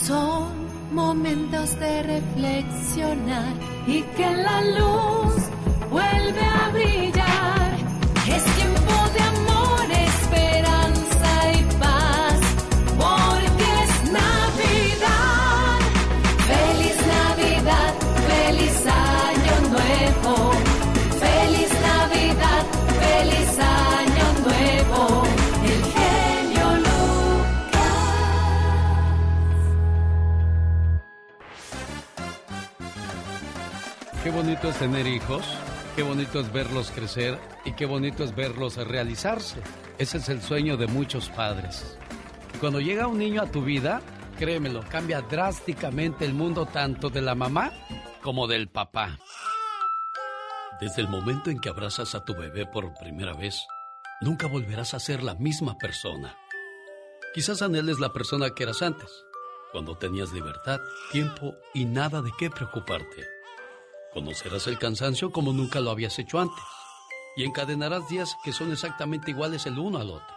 Son momentos de reflexionar y que la luz vuelve a brillar. Bonito es tener hijos, qué bonito es verlos crecer y qué bonito es verlos realizarse. Ese es el sueño de muchos padres. Y cuando llega un niño a tu vida, créemelo, cambia drásticamente el mundo tanto de la mamá como del papá. Desde el momento en que abrazas a tu bebé por primera vez, nunca volverás a ser la misma persona. Quizás anheles la persona que eras antes, cuando tenías libertad, tiempo y nada de qué preocuparte. Conocerás el cansancio como nunca lo habías hecho antes y encadenarás días que son exactamente iguales el uno al otro,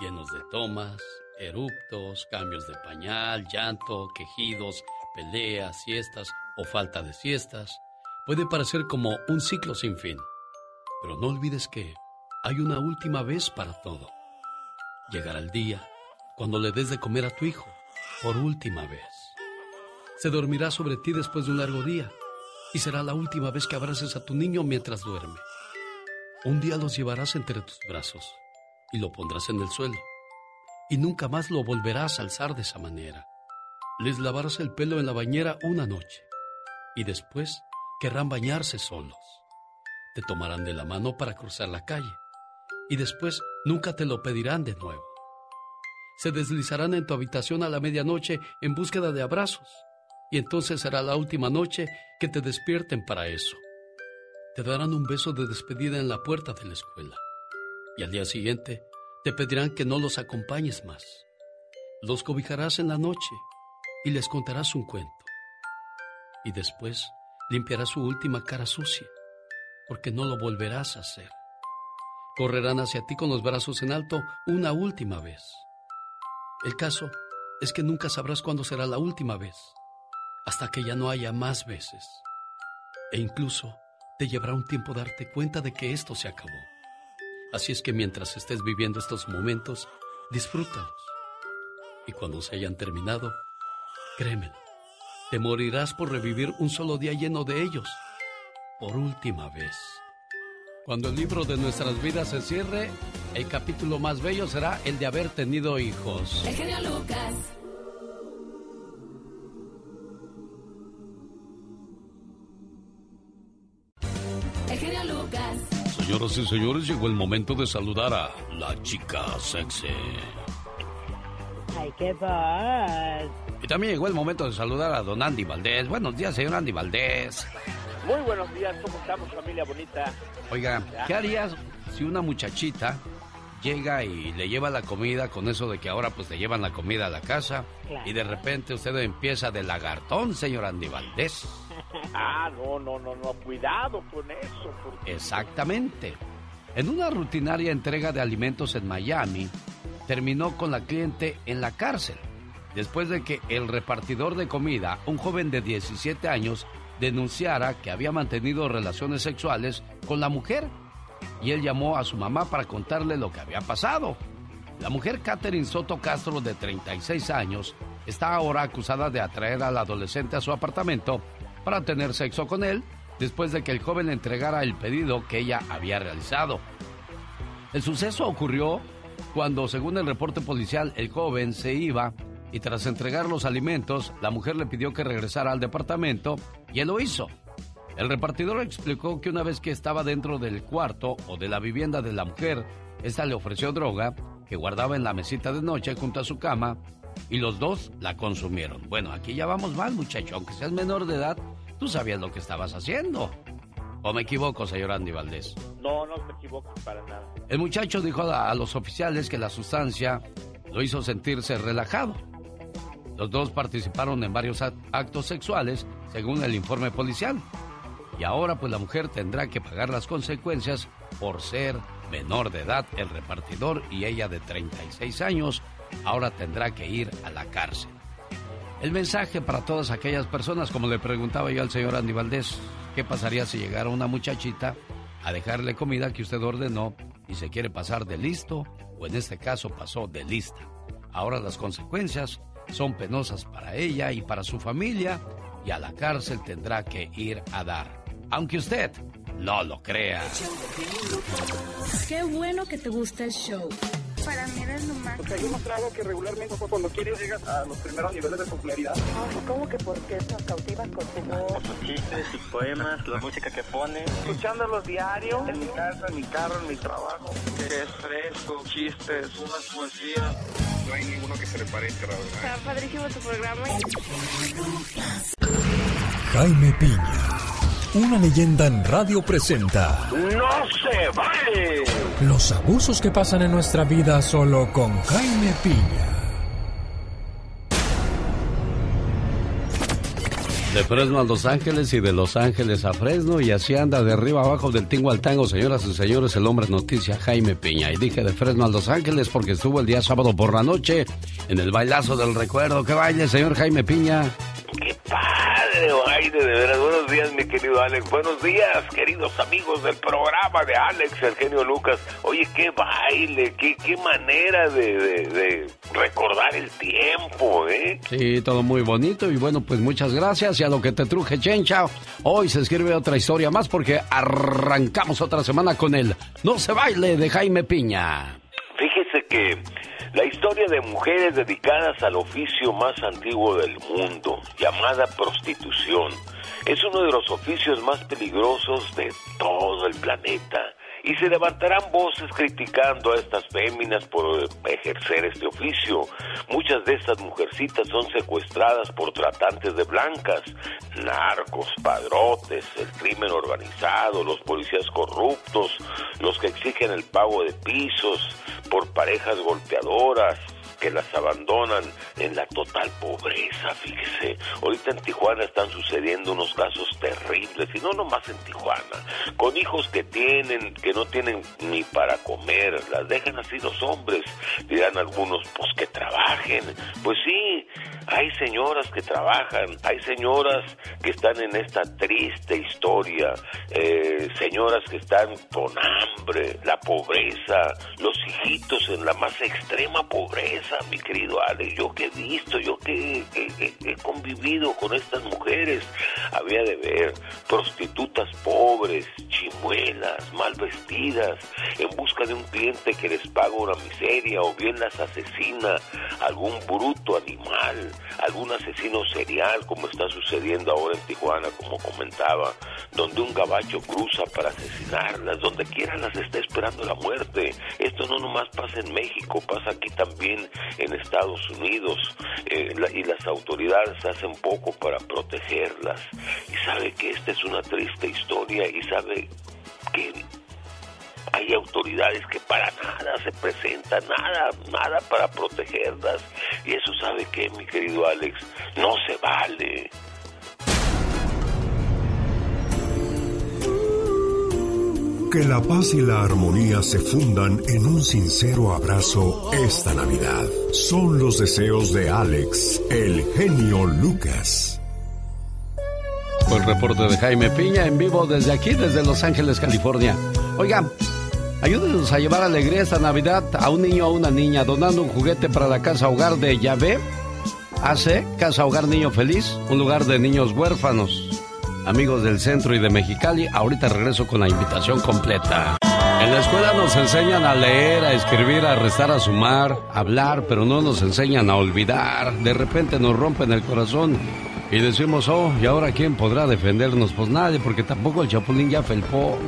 llenos de tomas, eruptos, cambios de pañal, llanto, quejidos, peleas, siestas o falta de siestas. Puede parecer como un ciclo sin fin, pero no olvides que hay una última vez para todo. Llegará el día cuando le des de comer a tu hijo por última vez. Se dormirá sobre ti después de un largo día y será la última vez que abraces a tu niño mientras duerme. Un día los llevarás entre tus brazos y lo pondrás en el suelo y nunca más lo volverás a alzar de esa manera. Les lavarás el pelo en la bañera una noche y después querrán bañarse solos. Te tomarán de la mano para cruzar la calle y después nunca te lo pedirán de nuevo. Se deslizarán en tu habitación a la medianoche en búsqueda de abrazos y entonces será la última noche que te despierten para eso. Te darán un beso de despedida en la puerta de la escuela y al día siguiente te pedirán que no los acompañes más. Los cobijarás en la noche y les contarás un cuento. Y después limpiarás su última cara sucia, porque no lo volverás a hacer. Correrán hacia ti con los brazos en alto una última vez. El caso es que nunca sabrás cuándo será la última vez, hasta que ya no haya más veces. E incluso te llevará un tiempo darte cuenta de que esto se acabó. Así es que mientras estés viviendo estos momentos, disfrútalos. Y cuando se hayan terminado, créemelo, te morirás por revivir un solo día lleno de ellos, por última vez. Cuando el libro de nuestras vidas se cierre, el capítulo más bello será el de haber tenido hijos. El genio Lucas. Señoras y señores, llegó el momento de saludar a la chica sexy. Ay, qué paz. Y también llegó el momento de saludar a don Andy Valdés. Buenos días, señor Andy Valdés. Muy buenos días, ¿cómo estamos familia bonita? Oiga, ¿qué harías si una muchachita llega y le lleva la comida con eso de que ahora pues le llevan la comida a la casa Claro. y de repente usted empieza de lagartón, señor Andy Valdés? Ah, no, no, no, no, cuidado con eso. Exactamente. En una rutinaria entrega de alimentos en Miami, terminó con la cliente en la cárcel, después de que el repartidor de comida, un joven de 17 años, denunciara que había mantenido relaciones sexuales con la mujer. Y él llamó a su mamá para contarle lo que había pasado. La mujer Catherine Soto Castro, de 36 años, está ahora acusada de atraer al adolescente a su apartamento para tener sexo con él después de que el joven entregara el pedido que ella había realizado. El suceso ocurrió cuando, según el reporte policial, el joven se iba y tras entregar los alimentos, la mujer le pidió que regresara al departamento y él lo hizo. El repartidor explicó que una vez que estaba dentro del cuarto o de la vivienda de la mujer, esta le ofreció droga que guardaba en la mesita de noche junto a su cama y los dos la consumieron. Bueno, aquí ya vamos mal, muchacho. Aunque seas menor de edad, tú sabías lo que estabas haciendo. ¿O me equivoco, señor Andy Valdés? No, no me equivoco para nada. El muchacho dijo a, a los oficiales que la sustancia lo hizo sentirse relajado. Los dos participaron en varios actos sexuales, según el informe policial. Y ahora pues la mujer tendrá que pagar las consecuencias por ser menor de edad, el repartidor y ella de 36 años, ahora tendrá que ir a la cárcel. El mensaje para todas aquellas personas, como le preguntaba yo al señor Andy Valdés, ¿qué pasaría si llegara una muchachita a dejarle comida que usted ordenó y se quiere pasar de listo, o en este caso pasó de lista? Ahora las consecuencias son penosas para ella y para su familia y a la cárcel tendrá que ir a dar. Aunque usted no lo crea. Qué bueno que te gusta el show. Para mí eres lo más. Porque hay demostrado que regularmente cuando quieres llegas a los primeros niveles de popularidad. ¿Cómo que por qué nos cautivas con tu voz? Por sus chistes, sus poemas, la música que pone. Escuchándolos diario, en mi casa, en mi carro, en mi trabajo. Es fresco, chistes, unas poesías. No hay ninguno que se le parezca, la verdad. Está padrísimo tu programa. Jaime Piña, una leyenda en radio presenta. ¡No se vale! Los abusos que pasan en nuestra vida solo con Jaime Piña. De Fresno a Los Ángeles y de Los Ángeles a Fresno y así anda de arriba abajo del tingo al tango, señoras y señores, el hombre noticia Jaime Piña. Y dije de Fresno a Los Ángeles porque estuvo el día sábado por la noche en el bailazo del recuerdo. ¿Qué baile, señor Jaime Piña? ¡Qué padre baile! De veras, buenos días, mi querido Alex. Buenos días, queridos amigos del programa de Alex, el genio Lucas. Oye, qué baile, qué, qué manera de, de- de recordar el tiempo, ¿eh? Sí, todo muy bonito y bueno, pues muchas gracias y a lo que te truje, Chencha. Hoy se escribe otra historia más porque arrancamos otra semana con el No se baile de Jaime Piña. Fíjese que la historia de mujeres dedicadas al oficio más antiguo del mundo, llamada prostitución, es uno de los oficios más peligrosos de todo el planeta. Y se levantarán voces criticando a estas féminas por ejercer este oficio. Muchas de estas mujercitas son secuestradas por tratantes de blancas, narcos, padrotes, el crimen organizado, los policías corruptos, los que exigen el pago de pisos por parejas golpeadoras que las abandonan en la total pobreza, fíjese. Ahorita en Tijuana están sucediendo unos casos terribles, y no nomás en Tijuana, con hijos que tienen, que no tienen ni para comer, las dejan así los hombres, dirán algunos, pues que trabajen. Pues sí, hay señoras que trabajan, hay señoras que están en esta triste historia, eh, señoras que están con hambre, la pobreza, los hijitos en la más extrema pobreza, mi querido Alex. Yo que he visto, yo que he, he- convivido con estas mujeres, había de ver prostitutas pobres, chimuelas, mal vestidas, en busca de un cliente que les paga una miseria o bien las asesina algún bruto animal, algún asesino serial, como está sucediendo ahora en Tijuana, como comentaba, donde un gabacho cruza para asesinarlas, donde quiera las está esperando la muerte. Esto no nomás pasa en México, pasa aquí también en Estados Unidos, eh, la- y las autoridades hacen poco para protegerlas. Y sabe que esta es una triste historia y sabe que hay autoridades que para nada se presentan, nada, nada para protegerlas. Y eso sabe que, mi querido Alex, no se vale. Que la paz y la armonía se fundan en un sincero abrazo esta Navidad. Son los deseos de Alex, el genio Lucas. Fue el reporte de Jaime Piña en vivo desde aquí, desde Los Ángeles, California. Oiga, Ayúdenos a llevar alegría esta Navidad a un niño o una niña donando un juguete para la casa hogar de Yahvé. Hace Casa Hogar Niño Feliz, un lugar de niños huérfanos. Amigos del centro y de Mexicali, ahorita regreso con la invitación completa. En la escuela nos enseñan a leer, a escribir, a restar, a sumar, a hablar, pero no nos enseñan a olvidar. De repente nos rompen el corazón y decimos, oh, ¿y ahora quién podrá defendernos? Pues nadie, porque tampoco el Chapulín ya felpó.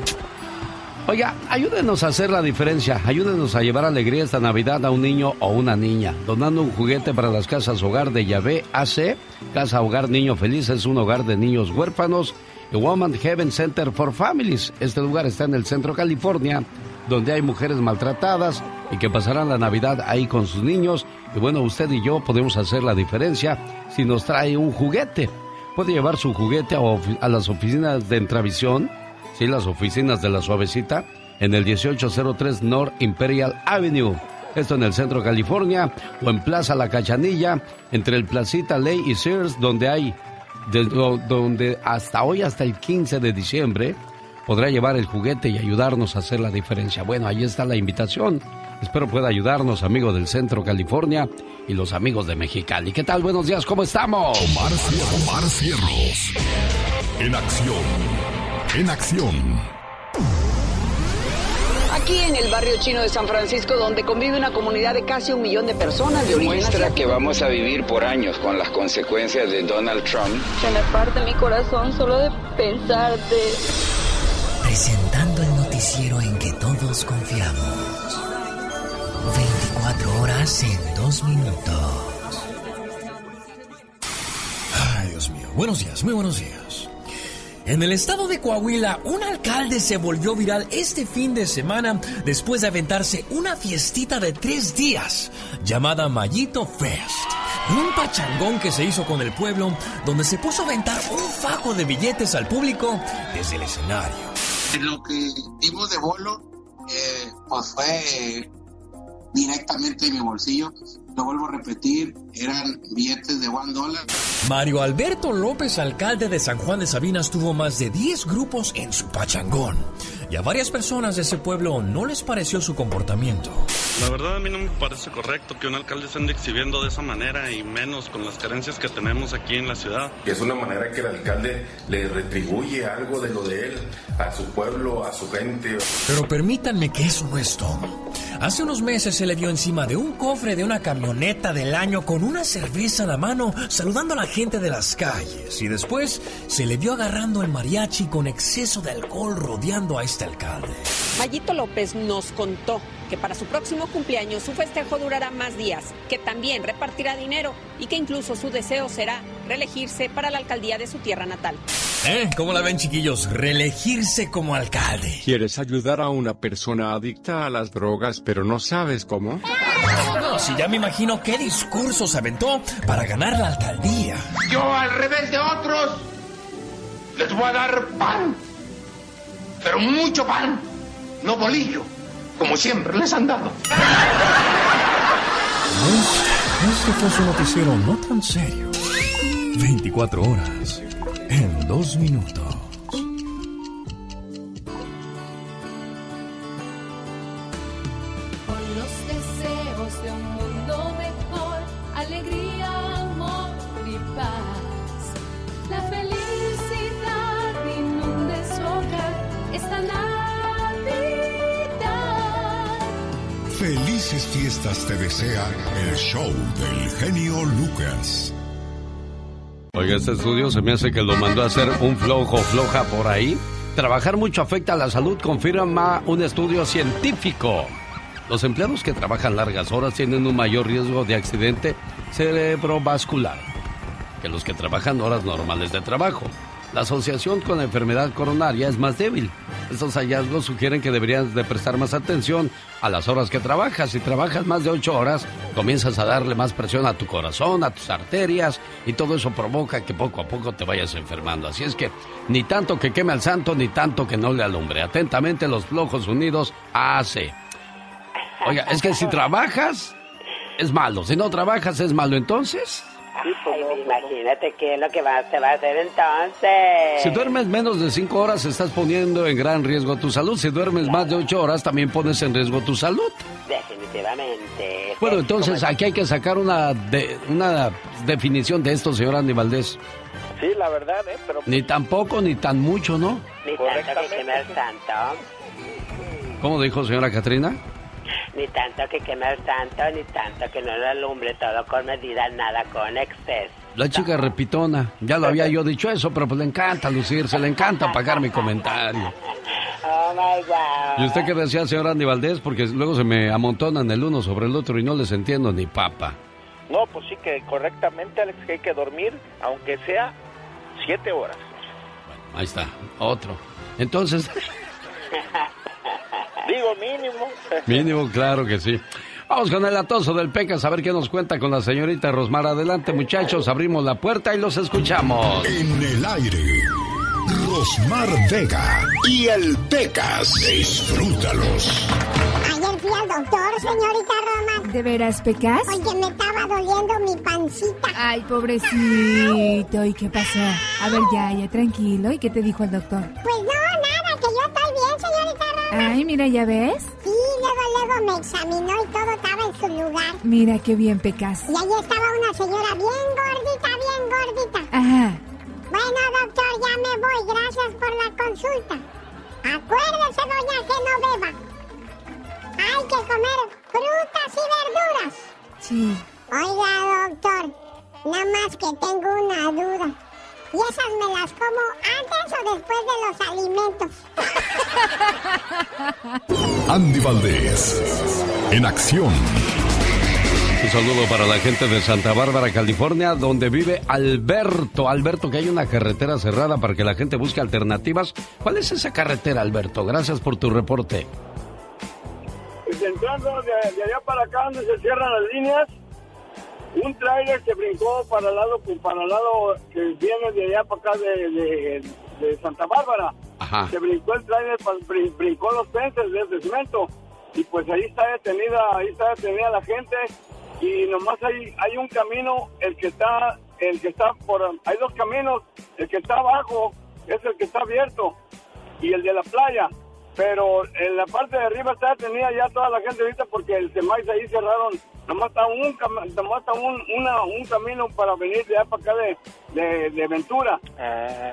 Oiga, ayúdenos a hacer la diferencia, ayúdenos a llevar alegría esta Navidad a un niño o una niña, donando un juguete para las casas hogar de Yahvé AC, Casa Hogar Niño Feliz es un hogar de niños huérfanos y Woman Heaven Center for Families. Este lugar está en el centro California, donde hay mujeres maltratadas y que pasarán la Navidad ahí con sus niños. Y bueno, usted y yo podemos hacer la diferencia si nos trae un juguete. Puede llevar su juguete a, a las oficinas de Entravisión sí, las oficinas de la Suavecita en el 1803 North Imperial Avenue. Esto en el centro de California o en Plaza La Cachanilla, entre el Placita Ley y Sears, donde hay, donde hasta hoy, hasta el 15 de diciembre, podrá llevar el juguete y ayudarnos a hacer la diferencia. Bueno, ahí está la invitación. Espero pueda ayudarnos, amigos del Centro California y los amigos de Mexicali. ¿Qué tal? Buenos días, ¿cómo estamos? Omar, Omar Cierros. En acción en acción. Aquí en el barrio chino de San Francisco, donde convive una comunidad de casi un millón de personas de origen Muestra que vamos a vivir por años con las consecuencias de Donald Trump. Se me parte mi corazón solo de pensarte. Presentando el noticiero en que todos confiamos. 24 horas en 2 minutos. Ay, Dios mío. Buenos días, muy buenos días. En el estado de Coahuila, un alcalde se volvió viral este fin de semana después de aventarse una fiestita de tres días llamada Mayito Fest. Un pachangón que se hizo con el pueblo donde se puso a aventar un fajo de billetes al público desde el escenario. Lo que dimos de bolo eh, pues fue directamente en mi bolsillo lo vuelvo a repetir, eran billetes de one dólar. Mario Alberto López, alcalde de San Juan de Sabinas, tuvo más de 10 grupos en su pachangón. Y a varias personas de ese pueblo no les pareció su comportamiento. La verdad a mí no me parece correcto que un alcalde se ande exhibiendo de esa manera y menos con las carencias que tenemos aquí en la ciudad. Es una manera que el alcalde le retribuye algo de lo de él a su pueblo, a su gente. Pero permítanme que eso no es todo. Hace unos meses se le vio encima de un cofre de una camioneta del año con una cerveza en la mano saludando a la gente de las calles y después se le vio agarrando el mariachi con exceso de alcohol rodeando a este alcalde. Mayito López nos contó que para su próximo cumpleaños su festejo durará más días, que también repartirá dinero y que incluso su deseo será reelegirse para la alcaldía de su tierra natal. ¿Eh? ¿Cómo la ven chiquillos? Reelegirse como alcalde. ¿Quieres ayudar a una persona adicta a las drogas pero no sabes cómo? No, si ya me imagino qué discurso se aventó para ganar la alcaldía. Yo al revés de otros les voy a dar pan, pero mucho pan, no bolillo como siempre les han dado. Este fue su noticiero no tan serio. 24 horas en dos minutos. Felices fiestas te desea el show del genio Lucas. Oiga, este estudio se me hace que lo mandó a hacer un flojo floja por ahí. Trabajar mucho afecta a la salud, confirma un estudio científico. Los empleados que trabajan largas horas tienen un mayor riesgo de accidente cerebrovascular que los que trabajan horas normales de trabajo la asociación con la enfermedad coronaria es más débil. Estos hallazgos sugieren que deberías de prestar más atención a las horas que trabajas. Si trabajas más de ocho horas, comienzas a darle más presión a tu corazón, a tus arterias, y todo eso provoca que poco a poco te vayas enfermando. Así es que ni tanto que queme al santo, ni tanto que no le alumbre. Atentamente los Flojos Unidos hace. Oiga, es que si trabajas, es malo. Si no trabajas, es malo. Entonces... Ay, imagínate qué es lo que va, se va a hacer entonces. Si duermes menos de cinco horas, estás poniendo en gran riesgo tu salud. Si duermes más de ocho horas, también pones en riesgo tu salud. Definitivamente. Bueno, entonces aquí hay que sacar una, de, una definición de esto, señor Andy Valdés. Sí, la verdad, ¿eh? Pero... Ni tan poco, ni tan mucho, ¿no? Ni tanto que queme el santo. ¿Cómo dijo señora Catrina? Ni tanto que queme el santo, ni tanto que no lo alumbre todo con medida, nada con exceso. La chica repitona, ya lo había yo dicho eso, pero pues le encanta lucirse, le encanta pagar mi comentario. Oh my God. ¿Y usted qué decía, señor Andy Valdés? Porque luego se me amontonan el uno sobre el otro y no les entiendo ni papa. No, pues sí que correctamente, Alex, que hay que dormir, aunque sea siete horas. Ahí está, otro. Entonces, Digo mínimo. mínimo, claro que sí. Vamos con el atoso del Pecas a ver qué nos cuenta con la señorita Rosmar. Adelante, muchachos, abrimos la puerta y los escuchamos. En el aire, Rosmar Vega y el Pecas. Disfrútalos. Ayer fui al doctor, señorita Roma. ¿De veras, Pecas? Oye, me estaba doliendo mi pancita. Ay, pobrecito. ¿Y qué pasó? A ver, ya, ya, tranquilo. ¿Y qué te dijo el doctor? Pues no, nada, Ay, mira, ¿ya ves? Sí, luego, luego me examinó y todo estaba en su lugar. Mira qué bien, Pecas. Y ahí estaba una señora bien gordita, bien gordita. Ajá. Bueno, doctor, ya me voy. Gracias por la consulta. Acuérdese, doña, que no beba. Hay que comer frutas y verduras. Sí. Oiga, doctor, nada más que tengo una duda. ¿Y esas me las como antes o después de los alimentos? Andy Valdés, en acción. Un saludo para la gente de Santa Bárbara, California, donde vive Alberto. Alberto, que hay una carretera cerrada para que la gente busque alternativas. ¿Cuál es esa carretera, Alberto? Gracias por tu reporte. Pues entrando de, de allá para acá donde se cierran las líneas, un tráiler se brincó para el lado, para el lado que viene de allá para acá de, de- de Santa Bárbara. Ajá. Se brincó el tráiler, pa- brin- brincó los fences de, de cemento y pues ahí está detenida, ahí está detenida la gente y nomás hay, hay un camino, el que está, el que está por, hay dos caminos, el que está abajo es el que está abierto y el de la playa. Pero en la parte de arriba está detenida ya toda la gente ahorita porque el semáis ahí cerraron. Nomás está un, cam- nomás está un, una- un camino para venir de allá para acá de, de, de Ventura.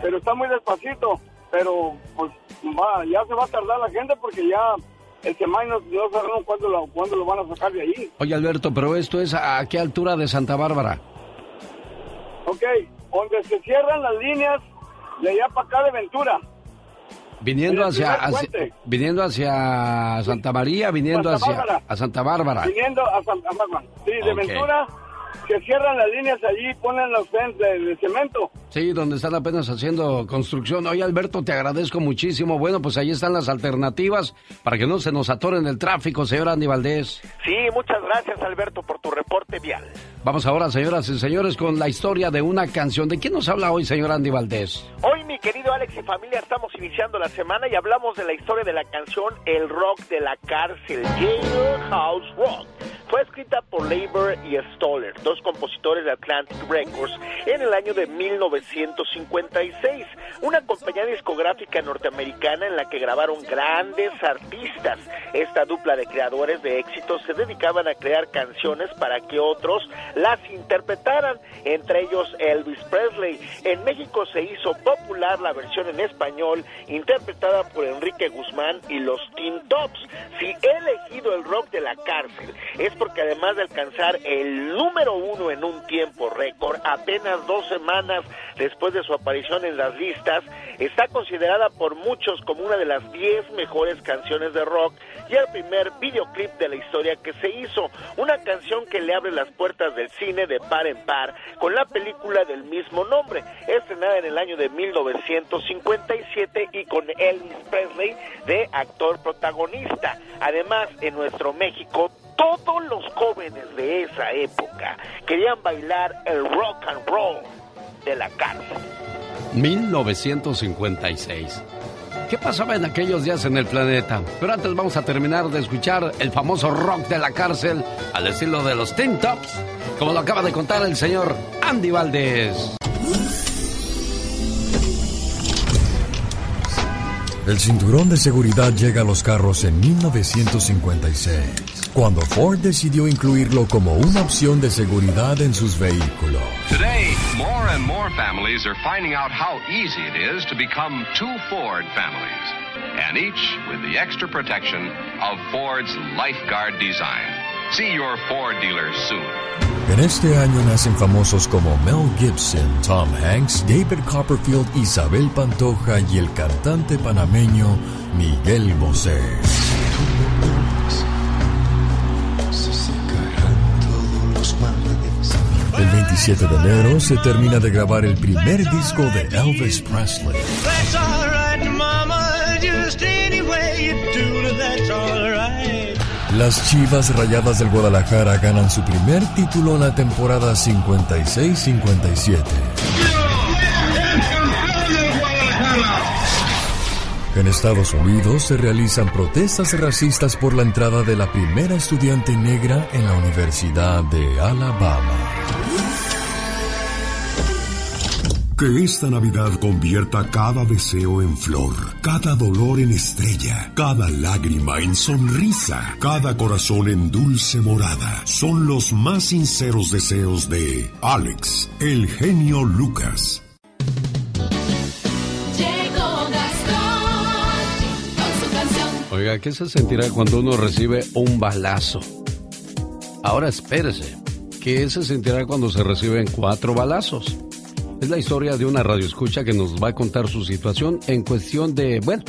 Pero está muy despacito. Pero pues va, ya se va a tardar la gente porque ya el semáis no, no sabemos cuándo lo, cuándo lo van a sacar de ahí. Oye, Alberto, pero esto es a qué altura de Santa Bárbara? Ok, donde se cierran las líneas de allá para acá de Ventura. Viniendo hacia, hacia- viniendo hacia Santa María, viniendo Santa hacia Bárbara. a Santa Bárbara. Viniendo a Santa Bárbara. Sí, de Ok. Ventura se cierran las líneas allí y ponen los de, de cemento. Sí, donde están apenas haciendo construcción. Oye, Alberto, te agradezco muchísimo. Bueno, pues ahí están las alternativas para que no se nos atoren el tráfico, señor Andy Valdés. Sí, muchas gracias, Alberto, por tu reporte vial. Vamos ahora, señoras y señores, con la historia de una canción. ¿De quién nos habla hoy, señor Andy Valdés? Hoy, mi querido Alex y familia, estamos iniciando la semana y hablamos de la historia de la canción El Rock de la Cárcel, Jailhouse Rock. Fue escrita por Labor y Stoller, dos compositores de Atlantic Records, en el año de 1956. Una compañía discográfica norteamericana en la que grabaron grandes artistas. Esta dupla de creadores de éxitos se dedicaban a crear canciones para que otros las interpretaran, entre ellos Elvis Presley. En México se hizo popular la versión en español interpretada por Enrique Guzmán y los Teen Tops. Si he elegido el rock de la cárcel es porque además de alcanzar el número uno en un tiempo récord, apenas dos semanas después de su aparición en las listas, está considerada por muchos como una de las 10 mejores canciones de rock y el primer videoclip de la historia que se hizo, una canción que le abre las puertas del cine de par en par con la película del mismo nombre, estrenada en el año de 1957 y con Elvis Presley de actor protagonista. Además, en nuestro México, todos los jóvenes de esa época querían bailar el rock and roll de la cárcel. 1956. ¿Qué pasaba en aquellos días en el planeta? Pero antes vamos a terminar de escuchar el famoso rock de la cárcel al estilo de los Tin Tops, como lo acaba de contar el señor Andy Valdés. El cinturón de seguridad llega a los carros en 1956, cuando Ford decidió incluirlo como una opción de seguridad en sus vehículos. Today, more and more families are finding out how easy it is to become two Ford families, and each with the extra protection of Ford's lifeguard design. See your Ford dealer soon. En este año nacen famosos como Mel Gibson, Tom Hanks, David Copperfield, Isabel Pantoja y el cantante panameño Miguel Bosé. El 27 de enero se termina de grabar el primer disco de Elvis Presley. Las Chivas Rayadas del Guadalajara ganan su primer título en la temporada 56-57. En Estados Unidos se realizan protestas racistas por la entrada de la primera estudiante negra en la Universidad de Alabama. Que esta Navidad convierta cada deseo en flor, cada dolor en estrella, cada lágrima en sonrisa, cada corazón en dulce morada. Son los más sinceros deseos de Alex, el genio Lucas. ¿Qué se sentirá cuando uno recibe un balazo? Ahora espérese, ¿qué se sentirá cuando se reciben cuatro balazos? Es la historia de una radioescucha que nos va a contar su situación en cuestión de, bueno,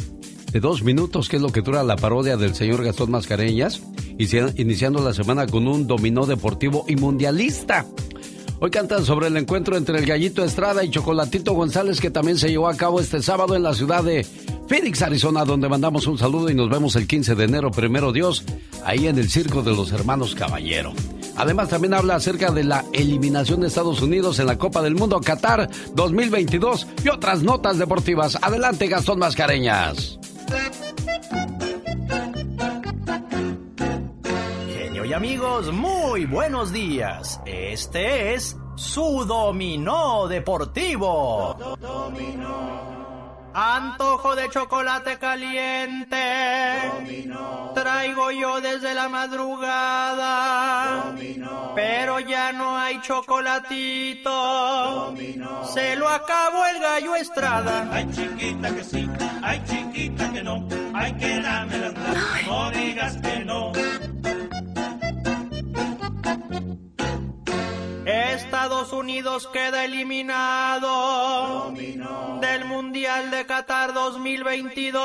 de dos minutos, que es lo que dura la parodia del señor Gastón Mascareñas, iniciando la semana con un dominó deportivo y mundialista. Hoy cantan sobre el encuentro entre el Gallito Estrada y Chocolatito González que también se llevó a cabo este sábado en la ciudad de Phoenix, Arizona, donde mandamos un saludo y nos vemos el 15 de enero, primero Dios, ahí en el Circo de los Hermanos Caballero. Además también habla acerca de la eliminación de Estados Unidos en la Copa del Mundo Qatar 2022 y otras notas deportivas. Adelante Gastón Mascareñas. Amigos, muy buenos días. Este es su dominó deportivo. Antojo de chocolate caliente. Traigo yo desde la madrugada. Pero ya no hay chocolatito. Se lo acabó el gallo Estrada. Ay, chiquita que sí, ay, chiquita que no. Ay, que dámela, no digas que no. Estados Unidos queda eliminado del Mundial de Qatar 2022.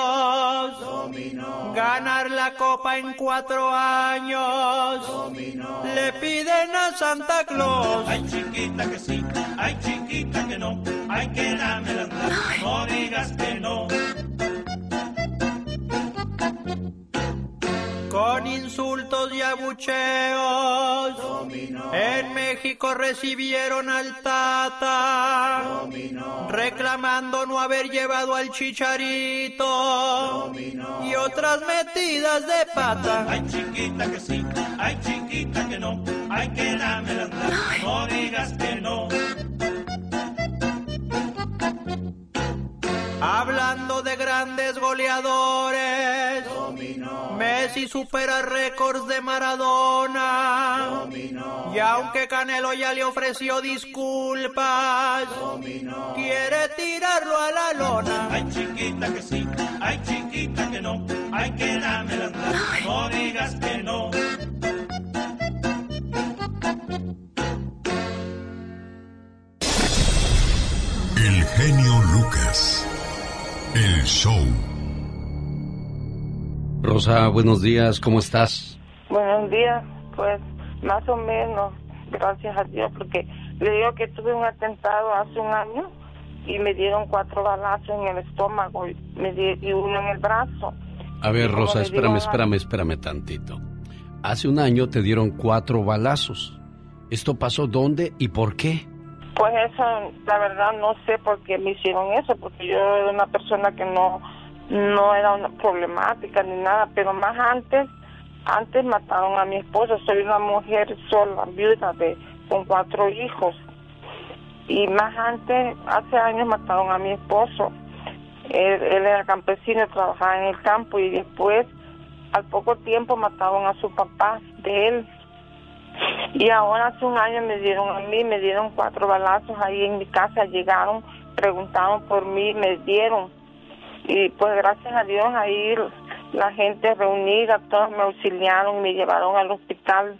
Ganar la Copa en cuatro años. Le piden a Santa Claus. Ay, chiquita que sí, ay, chiquita que no. Ay, que dámela, no digas que no. Con insultos y abucheos. En México recibieron al Tata. Reclamando no haber llevado al chicharito. Y otras metidas de pata. Ay, chiquita que sí, ay, chiquita que no. Ay, que dámela, no digas que no. Hablando de grandes goleadores, Messi supera récords de Maradona. Y aunque Canelo ya le ofreció disculpas, quiere tirarlo a la lona. Ay, chiquita que sí, ay, chiquita que no. Ay, que dámela, no digas que no. El genio Lucas. El show. Rosa, buenos días, ¿cómo estás? Buenos días, pues más o menos, gracias a Dios, porque le digo que tuve un atentado hace un año y me dieron cuatro balazos en el estómago y, me di- y uno en el brazo. A ver, Rosa, me espérame, espérame, espérame tantito. Hace un año te dieron cuatro balazos. ¿Esto pasó dónde y por qué? Pues eso, la verdad, no sé por qué me hicieron eso, porque yo era una persona que no no era una problemática ni nada, pero más antes, antes mataron a mi esposo. Soy una mujer sola, viuda de con cuatro hijos. Y más antes, hace años mataron a mi esposo. Él, él era campesino, trabajaba en el campo y después, al poco tiempo, mataron a su papá de él. Y ahora hace un año me dieron a mí, me dieron cuatro balazos ahí en mi casa, llegaron, preguntaron por mí, me dieron. Y pues gracias a Dios ahí la gente reunida, todos me auxiliaron me llevaron al hospital.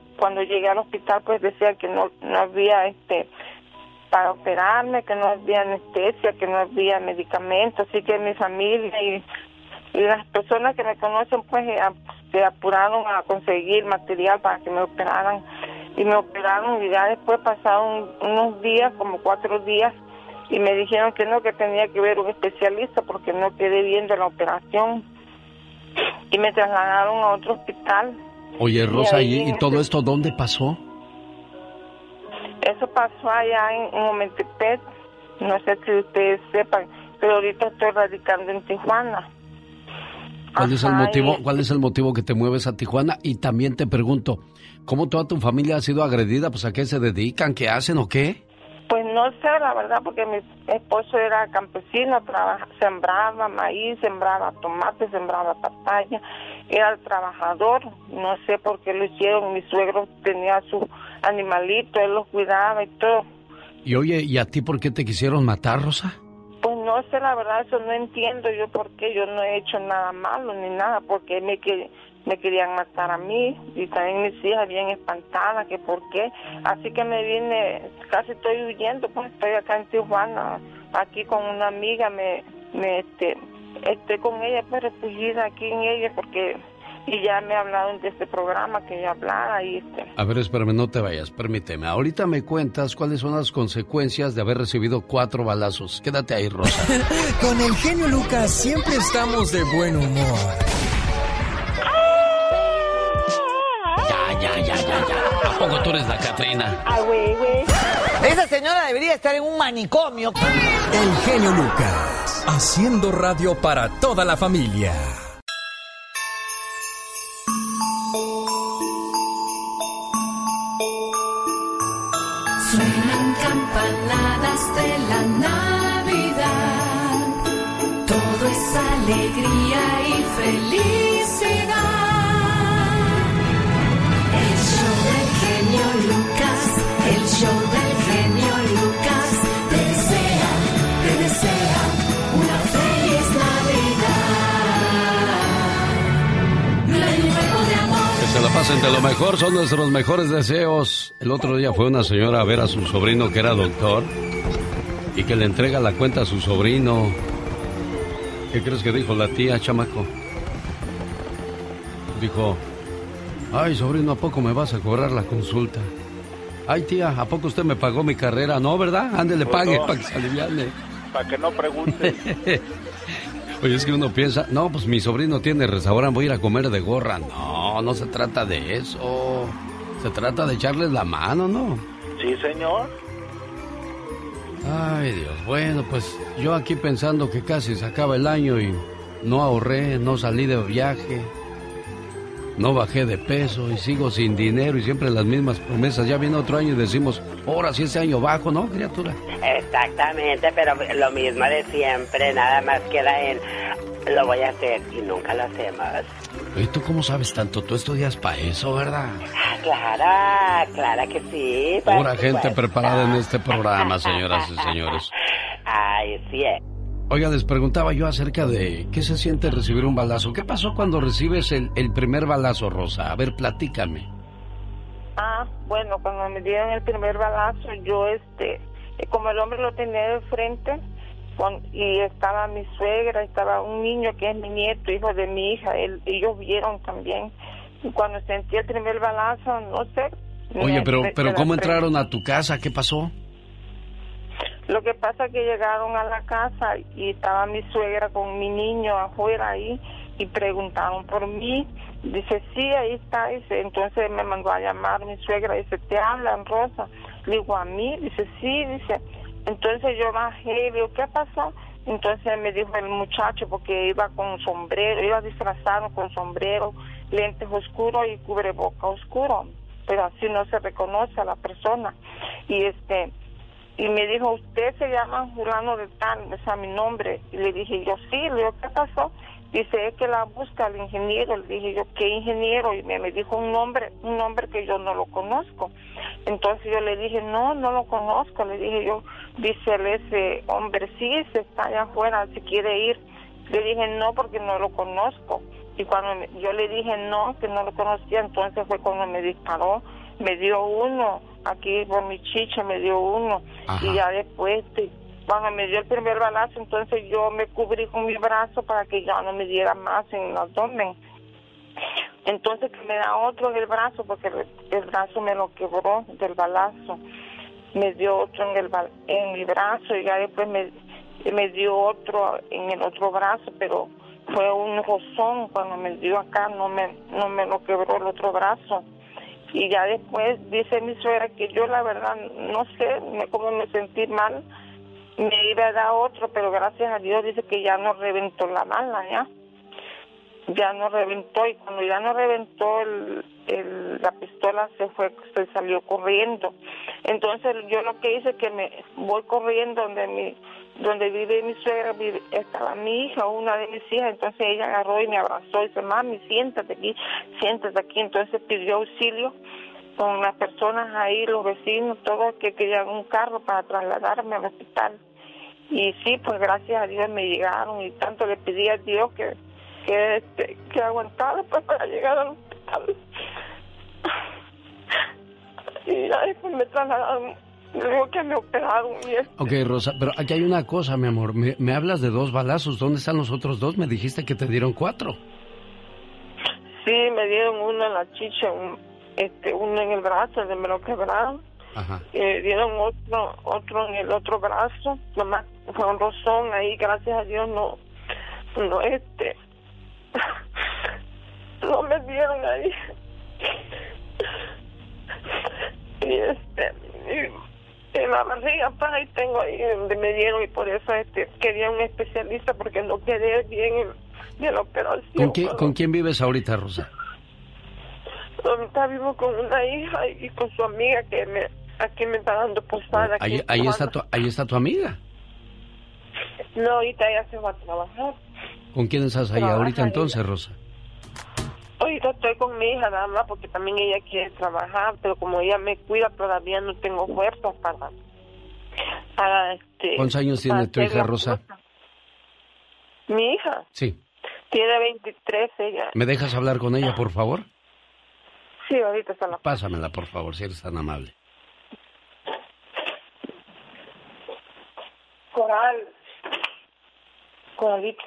cuando llegué al hospital pues decía que no no había este para operarme que no había anestesia que no había medicamentos así que mi familia y, y las personas que me conocen pues eh, se apuraron a conseguir material para que me operaran y me operaron y ya después pasaron unos días como cuatro días y me dijeron que no que tenía que ver un especialista porque no quedé bien de la operación y me trasladaron a otro hospital. Oye, Rosa, Y ¿y, todo esto dónde pasó? Eso pasó allá en, en Ometepec, no sé si ustedes sepan, pero ahorita estoy radicando en Tijuana. ¿Cuál es el motivo? y- ¿Cuál es el motivo que te mueves a Tijuana? Y también te pregunto, ¿cómo toda tu familia ha sido agredida? Pues a qué se dedican, qué hacen o qué? No sé, la verdad, porque mi esposo era campesino, trabaja, sembraba maíz, sembraba tomate, sembraba papaya, era el trabajador, no sé por qué lo hicieron, mi suegro tenía su animalito, él los cuidaba y todo. Y oye, ¿y a ti por qué te quisieron matar, Rosa? Pues no sé, la verdad, eso no entiendo yo por qué, yo no he hecho nada malo ni nada, porque me, que, me querían matar a mí y también mis hijas bien espantadas, que por qué. Así que me vine, casi estoy huyendo, pues estoy acá en Tijuana, aquí con una amiga, me, me este, estoy con ella, pues refugiada aquí en ella, porque, y ya me hablaron de este programa que ya hablara y este. A ver, espérame, no te vayas, permíteme. Ahorita me cuentas cuáles son las consecuencias de haber recibido cuatro balazos. Quédate ahí, Rosa. Con el genio Lucas siempre estamos de buen humor. Ya, ya, ya, ya. ¿A poco tú eres la Catrina? Ay, güey, güey. Esa señora debería estar en un manicomio. El genio Lucas, haciendo radio para toda la familia. Suenan campanadas de la Navidad. Todo es alegría y felicidad. Del genio Lucas, desea, te desea una feliz Navidad. Que se la pasen de lo mejor, son nuestros mejores deseos. El otro día fue una señora a ver a su sobrino que era doctor y que le entrega la cuenta a su sobrino. ¿Qué crees que dijo la tía, chamaco? Dijo, ay sobrino, ¿a poco me vas a cobrar la consulta? Ay tía, ¿a poco usted me pagó mi carrera? No, ¿verdad? Ándele, Pues pague no. para que se aliviane. Para que no preguntes. Oye, es que uno piensa, no, pues mi sobrino tiene restaurante, voy a ir a comer de gorra. No, no se trata de eso. Se trata de echarles la mano, ¿no? Sí, señor. Ay, Dios. Bueno, pues yo aquí pensando que casi se acaba el año y no ahorré, no salí de viaje. No bajé de peso y sigo sin dinero y siempre las mismas promesas. Ya viene otro año y decimos, ahora sí este año bajo, ¿no, criatura? Exactamente, pero lo mismo de siempre, nada más queda en lo voy a hacer y nunca lo hacemos. ¿Y tú cómo sabes tanto? Tú estudias para eso, ¿verdad? Ah, Clara, Clara que sí. Pura gente preparada en este programa, señoras y señores. Ay, sí es. Oiga, les preguntaba yo acerca de qué se siente recibir un balazo. ¿Qué pasó cuando recibes el, el primer balazo, Rosa? A ver, platícame. Ah, bueno, cuando me dieron el primer balazo, yo, este, eh, como el hombre lo tenía de frente, con- y estaba mi suegra, estaba un niño que es mi nieto, hijo de mi hija, él- ellos vieron también. Y cuando sentí el primer balazo, no sé. Oye, me- pero, me- pero me ¿cómo entraron a tu casa? ¿Qué pasó? Lo que pasa es que llegaron a la casa y estaba mi suegra con mi niño afuera ahí y preguntaron por mí. Dice, sí, ahí está. Dice, entonces me mandó a llamar mi suegra. Dice, ¿te hablan, Rosa? Le digo, ¿a mí? Dice, sí, dice. Entonces yo bajé y digo, ¿qué pasó? Entonces me dijo el muchacho, porque iba con sombrero, iba disfrazado con sombrero, lentes oscuros y cubreboca oscuro. Pero así no se reconoce a la persona. Y este y me dijo, usted se llama Julano de Tal, o sea, mi nombre. Y le dije, yo sí, le digo, ¿qué pasó? Dice, es que la busca el ingeniero. Le dije yo, ¿qué ingeniero? Y me, me dijo un nombre, un nombre que yo no lo conozco. Entonces yo le dije, no, no lo conozco. Le dije yo, dice ese hombre, sí, se está allá afuera, si quiere ir. Le dije, no, porque no lo conozco. Y cuando yo le dije no, que no lo conocía, entonces fue cuando me disparó. Me dio uno, aquí por mi chicha me dio uno. Ajá. Y ya después, de- cuando me dio el primer balazo, entonces yo me cubrí con mi brazo para que ya no me diera más en el abdomen. Entonces que me da otro en el brazo, porque el, el brazo me lo quebró del balazo. Me dio otro en, el, en mi brazo y ya después me, me dio otro en el otro brazo, pero fue un rozón cuando me dio acá, no me, no me lo quebró el otro brazo. Y ya después dice mi suegra que yo la verdad no sé cómo me sentí mal, me iba a dar otro, pero gracias a Dios dice que ya no reventó la bala, ya. Ya no reventó y cuando ya no reventó el, la pistola se fue, se salió corriendo. Entonces yo lo que hice que me voy corriendo donde mi donde vive mi suegra, estaba mi hija, una de mis hijas, entonces ella agarró y me abrazó y dice, mami, siéntate aquí, siéntate aquí. Entonces pidió auxilio con las personas ahí, los vecinos, todos que querían un carro para trasladarme al hospital. Y sí, pues gracias a Dios me llegaron y tanto le pedí a Dios que que, este, que aguantara pues para llegar al hospital. Y ya después me trasladaron, le digo que me operaron y es- Ok, Rosa, pero aquí hay una cosa, mi amor. Me, me hablas de dos balazos. ¿Dónde están los otros dos? Me dijiste que te dieron cuatro. sí, me dieron uno en la chicha, un- este, uno en el brazo, me lo quebraron. Ajá. y me dieron otro otro en el otro brazo nomás fue un rozón ahí gracias a Dios no no este no me dieron ahí y este y en la barriga pues ahí tengo ahí donde me dieron y por eso este quería un especialista porque no quedé bien en, la operación ¿Con quién, ¿Con quién vives ahorita, Rosa? ahorita vivo con una hija y con su amiga que me aquí me está dando posada Ahí, ahí, está tu, ahí está tu amiga. No, ahorita ella se va a trabajar. ¿Con quién estás ahí ahorita entonces, Rosa? Ahorita estoy con mi hija nada más porque también ella quiere trabajar, pero como ella me cuida todavía no tengo fuerzas para, para este. ¿Cuántos años tiene tu hija, Rosa? Mi hija Sí. tiene 23 ella. ¿Me dejas hablar con ella, por favor? Sí, ahorita está la. Pásamela, por favor, si eres tan amable. Coral. Coralito.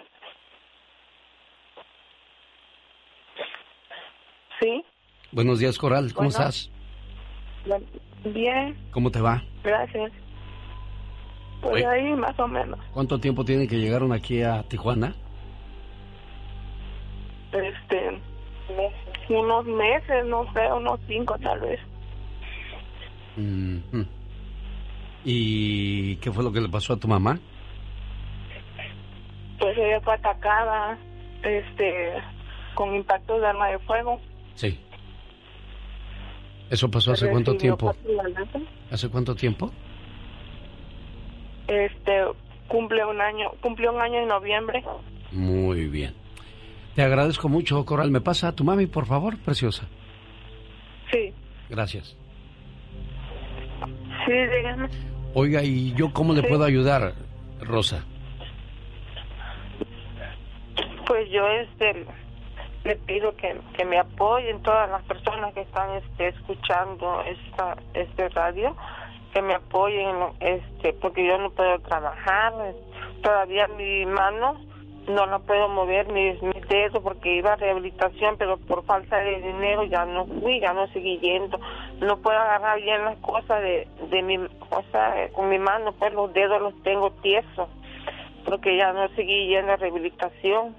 Sí. Buenos días, Coral. ¿Cómo Bueno. estás? Bien, ¿Cómo te va? gracias. Pues Oye. ahí más o menos. ¿Cuánto tiempo tiene que llegaron aquí a Tijuana? Este, unos meses, no sé, unos cinco tal vez. ¿Y qué fue lo que le pasó a tu mamá? Pues ella fue atacada, este, con impactos de arma de fuego. Sí. ¿Eso pasó hace cuánto tiempo? ¿Hace cuánto tiempo? Este, cumple un año, cumplió un año en noviembre. Muy bien. Te agradezco mucho, Coral. ¿Me pasa a tu mami, por favor, preciosa? Sí, Gracias. sí, dígame. Oiga, ¿y yo cómo le Sí. puedo ayudar, Rosa? Pues yo este le pido que, que me apoyen todas las personas que están este, escuchando esta este radio, que me apoyen este porque yo no puedo trabajar, todavía mi mano no la puedo mover ni mis dedos porque iba a rehabilitación pero por falta de dinero ya no fui, ya no seguí yendo, no puedo agarrar bien las cosas de, de mi, o con mi mano pues los dedos los tengo tiesos porque ya no seguí yendo a rehabilitación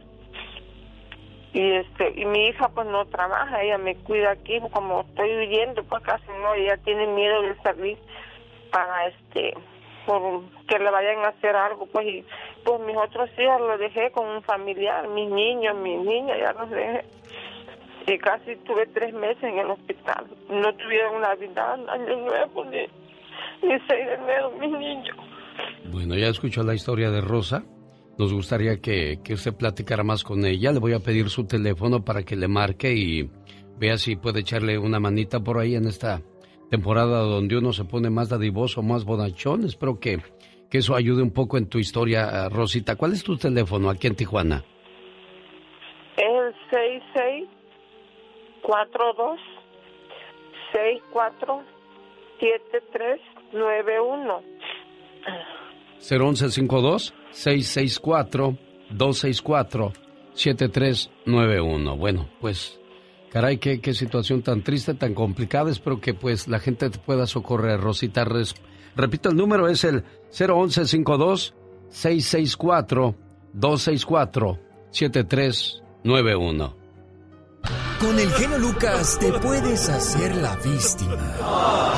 y este y mi hija pues no trabaja ella me cuida aquí como estoy huyendo pues casi no ella tiene miedo de salir para este por que le vayan a hacer algo pues y pues mis otros hijos los dejé con un familiar mis niños mis niñas ya los dejé y casi tuve tres meses en el hospital no tuvieron navidad año nuevo ni ni seis de enero mis niños Bueno, ya escuchó la historia de Rosa. Nos gustaría que, que usted platicara más con ella. Le voy a pedir su teléfono para que le marque y vea si puede echarle una manita por ahí en esta temporada donde uno se pone más dadivoso, más bonachón. Espero que, que eso ayude un poco en tu historia, Rosita. ¿Cuál es tu teléfono aquí en Tijuana? es el seis seis cuatro dos seis cuatro siete tres nueve uno 01152-664-264-7391. Bueno, pues, caray, qué, qué situación tan triste, tan complicada. Espero que pues la gente te pueda socorrer, Rosita. Res- repito, el número es el 01152-664-264-7391. Con el genio Lucas te puedes hacer la víctima.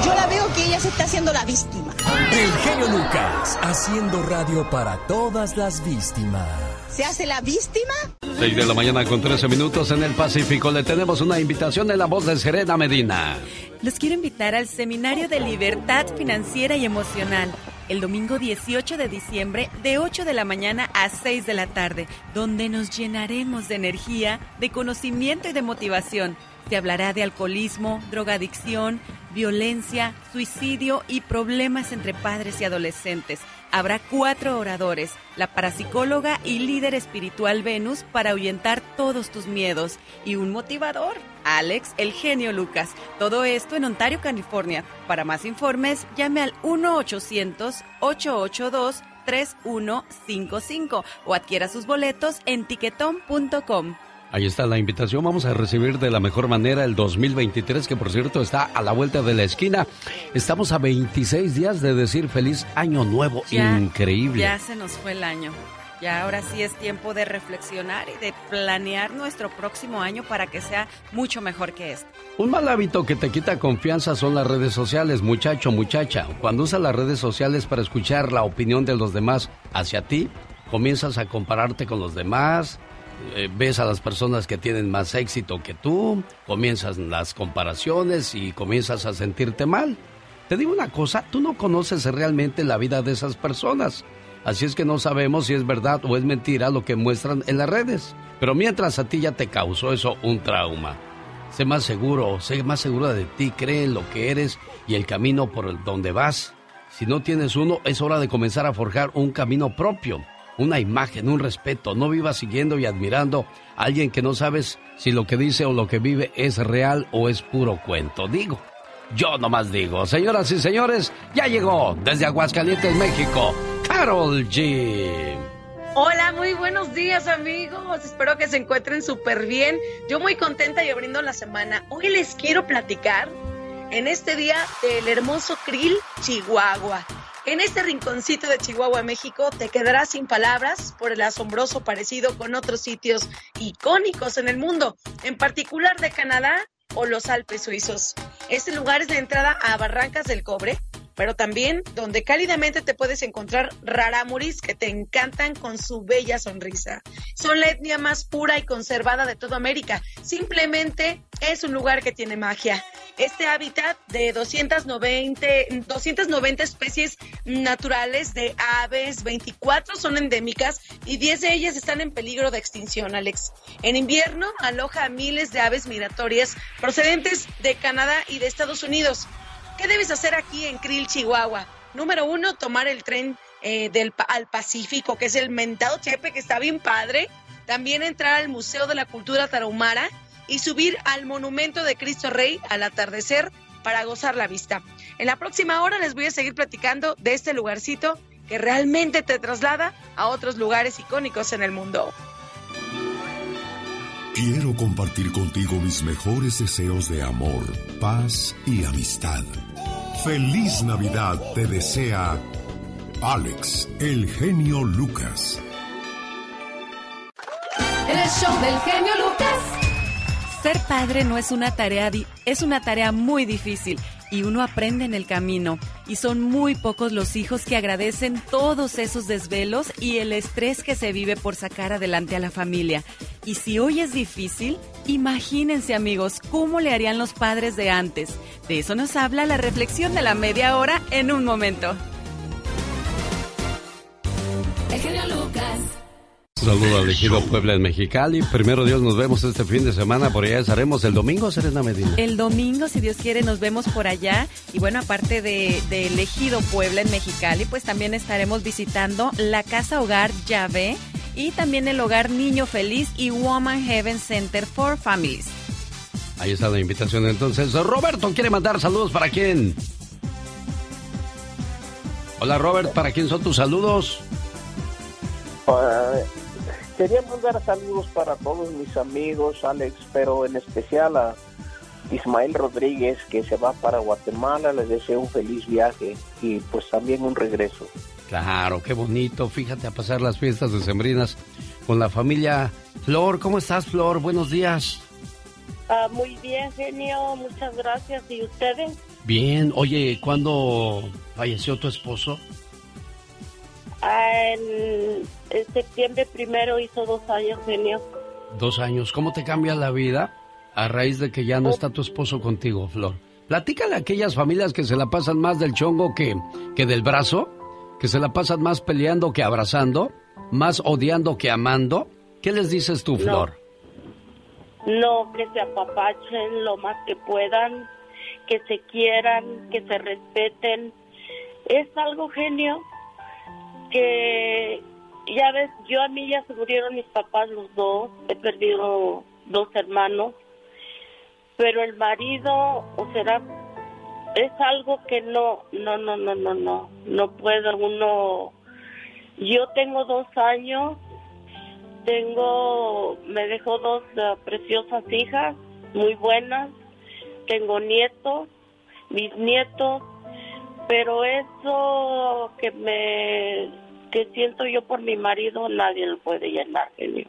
Yo la veo que ella se está haciendo la víctima. El genio Lucas, haciendo radio para todas las víctimas. ¿Se hace la víctima? 6 de la mañana con 13 minutos en el Pacífico. Le tenemos una invitación en la voz de Serena Medina. Los quiero invitar al Seminario de Libertad Financiera y Emocional el domingo 18 de diciembre de 8 de la mañana a 6 de la tarde, donde nos llenaremos de energía, de conocimiento y de motivación. Se hablará de alcoholismo, drogadicción, violencia, suicidio y problemas entre padres y adolescentes. Habrá cuatro oradores, la parapsicóloga y líder espiritual Venus para ahuyentar todos tus miedos y un motivador, Alex, el genio Lucas. Todo esto en Ontario, California. Para más informes, llame al 1-800-882-3155 o adquiera sus boletos en tiquetón.com. Ahí está la invitación. Vamos a recibir de la mejor manera el 2023, que por cierto está a la vuelta de la esquina. Estamos a 26 días de decir feliz año nuevo. Ya, Increíble. Ya se nos fue el año. Ya ahora sí es tiempo de reflexionar y de planear nuestro próximo año para que sea mucho mejor que este. Un mal hábito que te quita confianza son las redes sociales, muchacho, muchacha. Cuando usas las redes sociales para escuchar la opinión de los demás hacia ti, comienzas a compararte con los demás, eh, ves a las personas que tienen más éxito que tú, comienzas las comparaciones y comienzas a sentirte mal. Te digo una cosa, tú no conoces realmente la vida de esas personas. Así es que no sabemos si es verdad o es mentira lo que muestran en las redes. Pero mientras a ti ya te causó eso un trauma. Sé más seguro, sé más segura de ti, cree en lo que eres y el camino por donde vas. Si no tienes uno, es hora de comenzar a forjar un camino propio, una imagen, un respeto. No vivas siguiendo y admirando a alguien que no sabes si lo que dice o lo que vive es real o es puro cuento. Digo, yo nomás digo, señoras y señores, ya llegó desde Aguascalientes, México, Carol G. Hola, muy buenos días amigos. Espero que se encuentren súper bien. Yo muy contenta y abriendo la semana. Hoy les quiero platicar en este día del hermoso Krill, Chihuahua. En este rinconcito de Chihuahua, México, te quedarás sin palabras por el asombroso parecido con otros sitios icónicos en el mundo, en particular de Canadá o los Alpes suizos. Este lugar es la entrada a Barrancas del Cobre, pero también donde cálidamente te puedes encontrar rarámuris que te encantan con su bella sonrisa. Son la etnia más pura y conservada de toda América. Simplemente es un lugar que tiene magia. Este hábitat de 290, 290 especies naturales de aves, 24 son endémicas y 10 de ellas están en peligro de extinción, Alex. En invierno aloja a miles de aves migratorias procedentes de Canadá y de Estados Unidos. ¿Qué debes hacer aquí en Krill, Chihuahua? Número uno, tomar el tren eh, del, al Pacífico, que es el mentado Chepe, que está bien padre. También entrar al Museo de la Cultura Tarahumara y subir al Monumento de Cristo Rey al atardecer para gozar la vista. En la próxima hora les voy a seguir platicando de este lugarcito que realmente te traslada a otros lugares icónicos en el mundo. Quiero compartir contigo mis mejores deseos de amor, paz y amistad. Feliz Navidad te desea Alex, el genio Lucas. El show del genio Lucas. Ser padre no es una tarea, di- es una tarea muy difícil y uno aprende en el camino. Y son muy pocos los hijos que agradecen todos esos desvelos y el estrés que se vive por sacar adelante a la familia. Y si hoy es difícil, imagínense amigos, cómo le harían los padres de antes. De eso nos habla la reflexión de la media hora en un momento. El Lucas. Saludo al ejido Puebla en Mexicali. Primero Dios, nos vemos este fin de semana. Por allá estaremos el domingo, Serena Medina. El domingo, si Dios quiere, nos vemos por allá. Y bueno, aparte de, de Elegido Puebla en Mexicali, pues también estaremos visitando la Casa Hogar Llave y también el Hogar Niño Feliz y Woman Heaven Center for Families. Ahí está la invitación entonces. Roberto quiere mandar saludos para quién. Hola Robert, ¿para quién son tus saludos? Quería mandar saludos para todos mis amigos, Alex, pero en especial a Ismael Rodríguez, que se va para Guatemala. Les deseo un feliz viaje y pues también un regreso. Claro, qué bonito. Fíjate a pasar las fiestas decembrinas con la familia. Flor, ¿cómo estás, Flor? Buenos días. Ah, muy bien, genio, muchas gracias. ¿Y ustedes? Bien. Oye, ¿cuándo falleció tu esposo? Ah, en, en septiembre primero hizo dos años, genio. Dos años. ¿Cómo te cambia la vida a raíz de que ya no está tu esposo contigo, Flor? Platícale a aquellas familias que se la pasan más del chongo que, que del brazo, que se la pasan más peleando que abrazando, más odiando que amando. ¿Qué les dices tú, Flor? No, que se apapachen lo más que puedan, que se quieran, que se respeten. Es algo genio que ya ves, yo a mí ya se murieron mis papás los dos, he perdido dos hermanos, pero el marido, o será, es algo que no, no, no, no, no, no, no puede uno. Yo tengo dos años, tengo, me dejó dos eh, preciosas hijas, muy buenas, tengo nietos, mis nietos, pero eso que me que siento yo por mi marido nadie lo puede llenar genio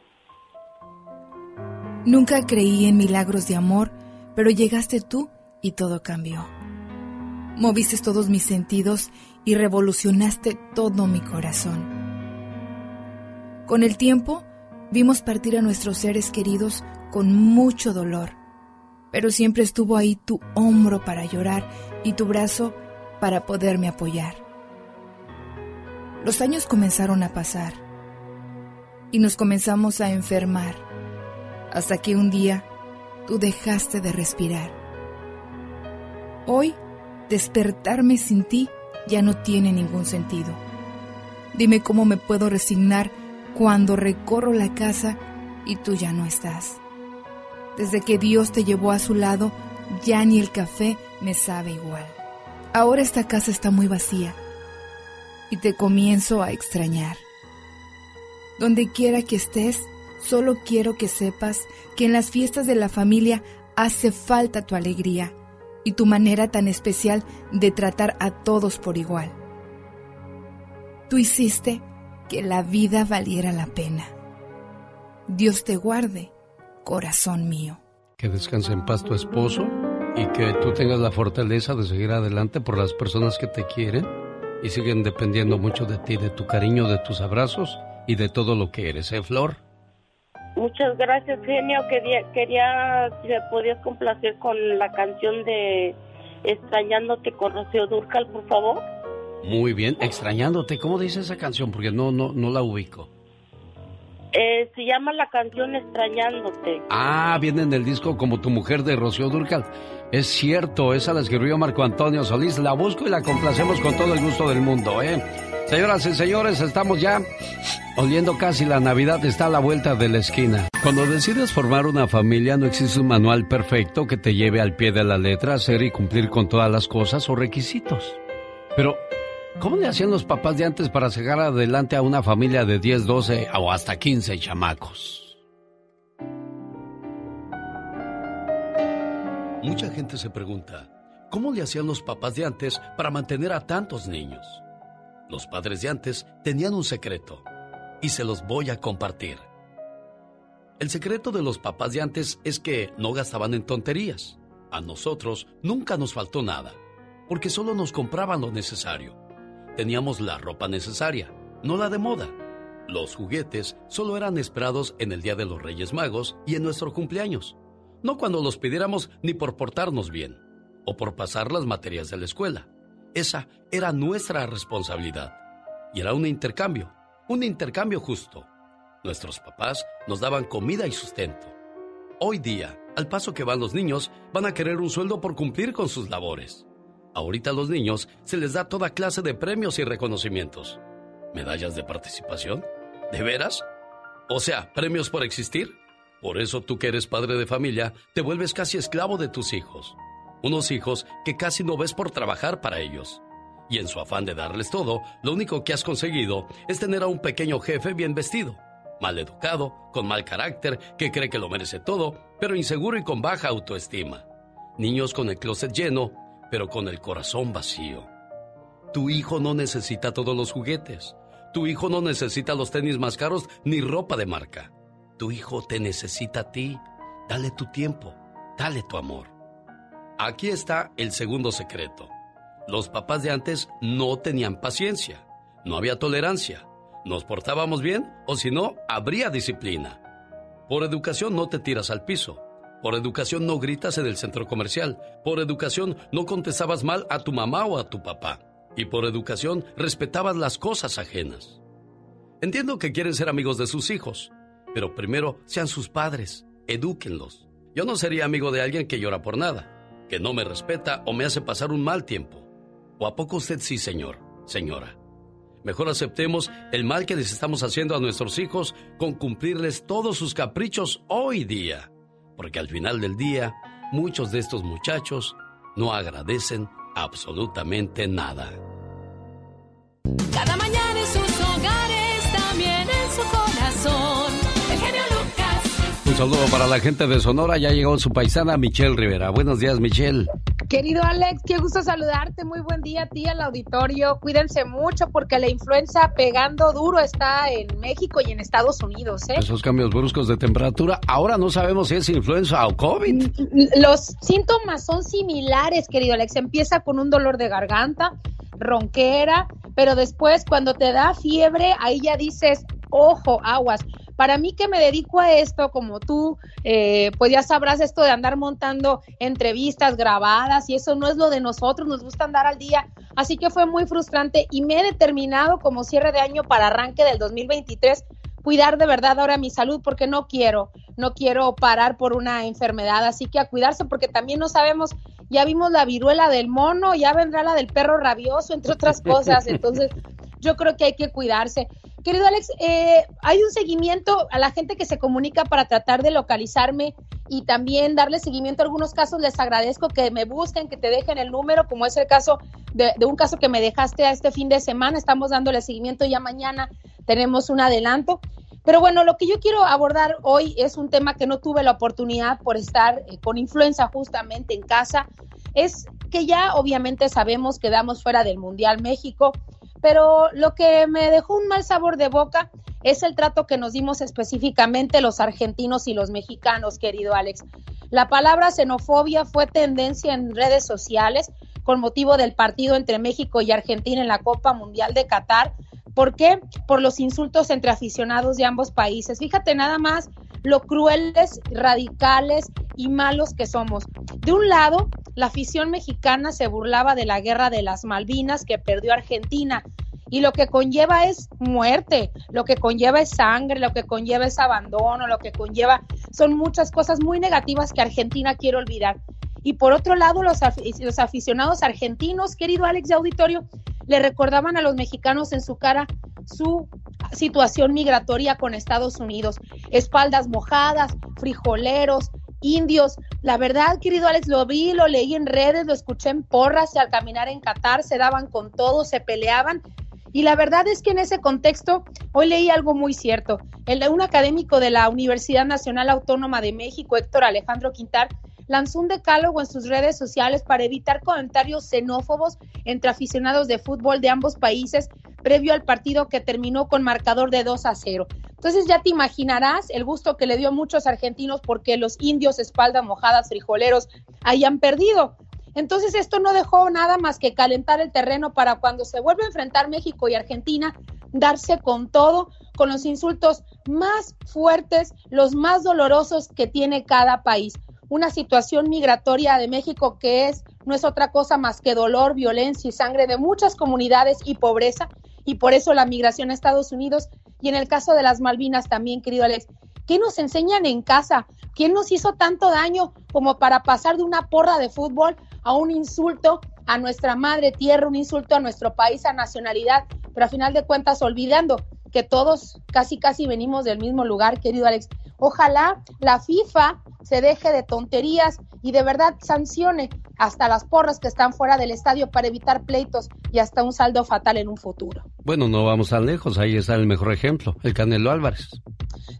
Nunca creí en milagros de amor, pero llegaste tú y todo cambió. Moviste todos mis sentidos y revolucionaste todo mi corazón. Con el tiempo, vimos partir a nuestros seres queridos con mucho dolor, pero siempre estuvo ahí tu hombro para llorar y tu brazo para poderme apoyar. Los años comenzaron a pasar y nos comenzamos a enfermar hasta que un día tú dejaste de respirar. Hoy, despertarme sin ti ya no tiene ningún sentido. Dime cómo me puedo resignar cuando recorro la casa y tú ya no estás. Desde que Dios te llevó a su lado, ya ni el café me sabe igual. Ahora esta casa está muy vacía y te comienzo a extrañar. Donde quiera que estés, solo quiero que sepas que en las fiestas de la familia hace falta tu alegría y tu manera tan especial de tratar a todos por igual. Tú hiciste que la vida valiera la pena. Dios te guarde, corazón mío. Que descanse en paz tu esposo y que tú tengas la fortaleza de seguir adelante por las personas que te quieren y siguen dependiendo mucho de ti, de tu cariño, de tus abrazos y de todo lo que eres, ¿eh, Flor? Muchas gracias, genio. Quería, quería si me podías complacer con la canción de Extrañándote con Rocío Durcal, por favor. Muy bien, extrañándote. ¿Cómo dice esa canción? Porque no, no, no la ubico. Eh, se llama la canción Extrañándote. Ah, viene en el disco como tu mujer de Rocío Durcal. Es cierto, esa la escribió Marco Antonio Solís. La busco y la complacemos con todo el gusto del mundo, ¿eh? Señoras y señores, estamos ya oliendo casi la Navidad, está a la vuelta de la esquina. Cuando decides formar una familia, no existe un manual perfecto que te lleve al pie de la letra a hacer y cumplir con todas las cosas o requisitos. Pero, ¿cómo le hacían los papás de antes para sacar adelante a una familia de 10, 12 o hasta 15 chamacos? Mucha gente se pregunta, ¿cómo le hacían los papás de antes para mantener a tantos niños? Los padres de antes tenían un secreto y se los voy a compartir. El secreto de los papás de antes es que no gastaban en tonterías. A nosotros nunca nos faltó nada, porque solo nos compraban lo necesario. Teníamos la ropa necesaria, no la de moda. Los juguetes solo eran esperados en el Día de los Reyes Magos y en nuestro cumpleaños, no cuando los pidiéramos ni por portarnos bien o por pasar las materias de la escuela. Esa era nuestra responsabilidad. Y era un intercambio, un intercambio justo. Nuestros papás nos daban comida y sustento. Hoy día, al paso que van los niños, van a querer un sueldo por cumplir con sus labores. Ahorita a los niños se les da toda clase de premios y reconocimientos. ¿Medallas de participación? ¿De veras? O sea, premios por existir. Por eso tú que eres padre de familia, te vuelves casi esclavo de tus hijos. Unos hijos que casi no ves por trabajar para ellos. Y en su afán de darles todo, lo único que has conseguido es tener a un pequeño jefe bien vestido, mal educado, con mal carácter, que cree que lo merece todo, pero inseguro y con baja autoestima. Niños con el closet lleno, pero con el corazón vacío. Tu hijo no necesita todos los juguetes. Tu hijo no necesita los tenis más caros ni ropa de marca. Tu hijo te necesita a ti. Dale tu tiempo, dale tu amor. Aquí está el segundo secreto. Los papás de antes no tenían paciencia, no había tolerancia, nos portábamos bien o si no, habría disciplina. Por educación no te tiras al piso, por educación no gritas en el centro comercial, por educación no contestabas mal a tu mamá o a tu papá, y por educación respetabas las cosas ajenas. Entiendo que quieren ser amigos de sus hijos, pero primero sean sus padres, edúquenlos. Yo no sería amigo de alguien que llora por nada que no me respeta o me hace pasar un mal tiempo. ¿O a poco usted sí, señor, señora? Mejor aceptemos el mal que les estamos haciendo a nuestros hijos con cumplirles todos sus caprichos hoy día. Porque al final del día, muchos de estos muchachos no agradecen absolutamente nada. Saludo para la gente de Sonora. Ya llegó su paisana Michelle Rivera. Buenos días, Michelle. Querido Alex, qué gusto saludarte. Muy buen día a ti, al auditorio. Cuídense mucho porque la influenza pegando duro está en México y en Estados Unidos. ¿eh? Esos cambios bruscos de temperatura. Ahora no sabemos si es influenza o COVID. Los síntomas son similares, querido Alex. Empieza con un dolor de garganta, ronquera, pero después cuando te da fiebre, ahí ya dices, ojo, aguas. Para mí que me dedico a esto, como tú, eh, pues ya sabrás esto de andar montando entrevistas grabadas y eso no es lo de nosotros, nos gusta andar al día. Así que fue muy frustrante y me he determinado como cierre de año para arranque del 2023 cuidar de verdad ahora mi salud porque no quiero, no quiero parar por una enfermedad, así que a cuidarse porque también no sabemos, ya vimos la viruela del mono, ya vendrá la del perro rabioso, entre otras cosas, entonces yo creo que hay que cuidarse. Querido Alex, eh, hay un seguimiento a la gente que se comunica para tratar de localizarme y también darle seguimiento a algunos casos. Les agradezco que me busquen, que te dejen el número, como es el caso de, de un caso que me dejaste a este fin de semana. Estamos dándole seguimiento ya mañana, tenemos un adelanto. Pero bueno, lo que yo quiero abordar hoy es un tema que no tuve la oportunidad por estar eh, con influenza justamente en casa. Es que ya obviamente sabemos que damos fuera del Mundial México pero lo que me dejó un mal sabor de boca es el trato que nos dimos específicamente los argentinos y los mexicanos, querido Alex. La palabra xenofobia fue tendencia en redes sociales con motivo del partido entre México y Argentina en la Copa Mundial de Qatar. ¿Por qué? Por los insultos entre aficionados de ambos países. Fíjate nada más lo crueles, radicales y malos que somos. De un lado, la afición mexicana se burlaba de la guerra de las Malvinas que perdió Argentina y lo que conlleva es muerte, lo que conlleva es sangre, lo que conlleva es abandono, lo que conlleva son muchas cosas muy negativas que Argentina quiere olvidar. Y por otro lado, los, los aficionados argentinos, querido Alex de Auditorio, le recordaban a los mexicanos en su cara su situación migratoria con Estados Unidos. Espaldas mojadas, frijoleros, indios. La verdad, querido Alex, lo vi, lo leí en redes, lo escuché en porras, al caminar en Qatar se daban con todo, se peleaban. Y la verdad es que en ese contexto, hoy leí algo muy cierto. El, un académico de la Universidad Nacional Autónoma de México, Héctor Alejandro Quintar, lanzó un decálogo en sus redes sociales para evitar comentarios xenófobos entre aficionados de fútbol de ambos países previo al partido que terminó con marcador de 2 a 0. Entonces ya te imaginarás el gusto que le dio a muchos argentinos porque los indios espalda mojadas frijoleros hayan perdido. Entonces esto no dejó nada más que calentar el terreno para cuando se vuelve a enfrentar México y Argentina, darse con todo, con los insultos más fuertes, los más dolorosos que tiene cada país una situación migratoria de México que es no es otra cosa más que dolor, violencia y sangre de muchas comunidades y pobreza y por eso la migración a Estados Unidos y en el caso de las Malvinas también, querido Alex, ¿qué nos enseñan en casa? ¿Quién nos hizo tanto daño como para pasar de una porra de fútbol a un insulto a nuestra madre tierra, un insulto a nuestro país, a nacionalidad, pero a final de cuentas olvidando que todos casi casi venimos del mismo lugar, querido Alex. Ojalá la FIFA se deje de tonterías y de verdad sancione hasta las porras que están fuera del estadio para evitar pleitos y hasta un saldo fatal en un futuro. Bueno, no vamos tan lejos, ahí está el mejor ejemplo, el Canelo Álvarez.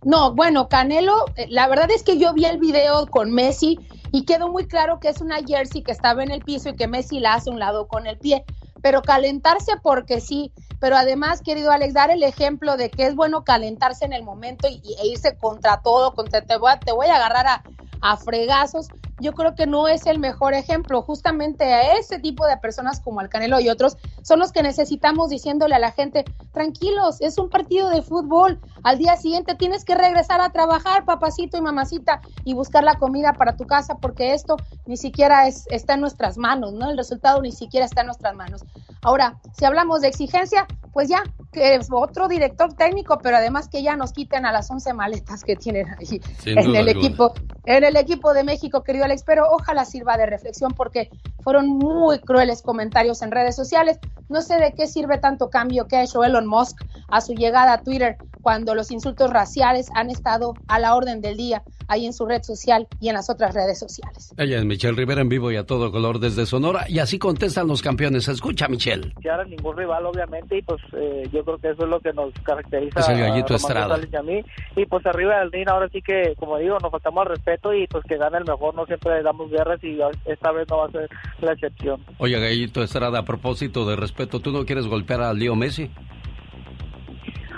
No, bueno, Canelo, eh, la verdad es que yo vi el video con Messi y quedó muy claro que es una jersey que estaba en el piso y que Messi la hace un lado con el pie, pero calentarse porque sí, pero además, querido Alex, dar el ejemplo de que es bueno calentarse en el momento y, e irse contra todo, contra te voy a, te voy a agarrar a, a fregazos, yo creo que no es el mejor ejemplo. Justamente a ese tipo de personas como el Canelo y otros son los que necesitamos diciéndole a la gente, tranquilos, es un partido de fútbol. Al día siguiente tienes que regresar a trabajar, papacito y mamacita, y buscar la comida para tu casa, porque esto ni siquiera es, está en nuestras manos, ¿no? El resultado ni siquiera está en nuestras manos. Ahora, si hablamos de exigencia, pues ya, que es otro director técnico, pero además que ya nos quiten a las 11 maletas que tienen ahí en el equipo, en el equipo de México, querido Alex, pero ojalá sirva de reflexión porque fueron muy crueles comentarios en redes sociales. No sé de qué sirve tanto cambio que ha hecho Elon Musk a su llegada a Twitter cuando los insultos raciales han estado a la orden del día ahí en su red social y en las otras redes sociales. Ella es Michelle Rivera en vivo y a todo color desde Sonora y así contestan los campeones. Escucha, Michelle. Ya ningún rival, obviamente, y pues eh, yo creo que eso es lo que nos caracteriza. Es el gallito Estrada. A mí. Y pues arriba del ring, ahora sí que, como digo, nos faltamos al respeto y pues que gane el mejor. No siempre damos guerras y esta vez no va a ser la excepción. Oye, gallito Estrada, a propósito de respeto, ¿tú no quieres golpear a Leo Messi?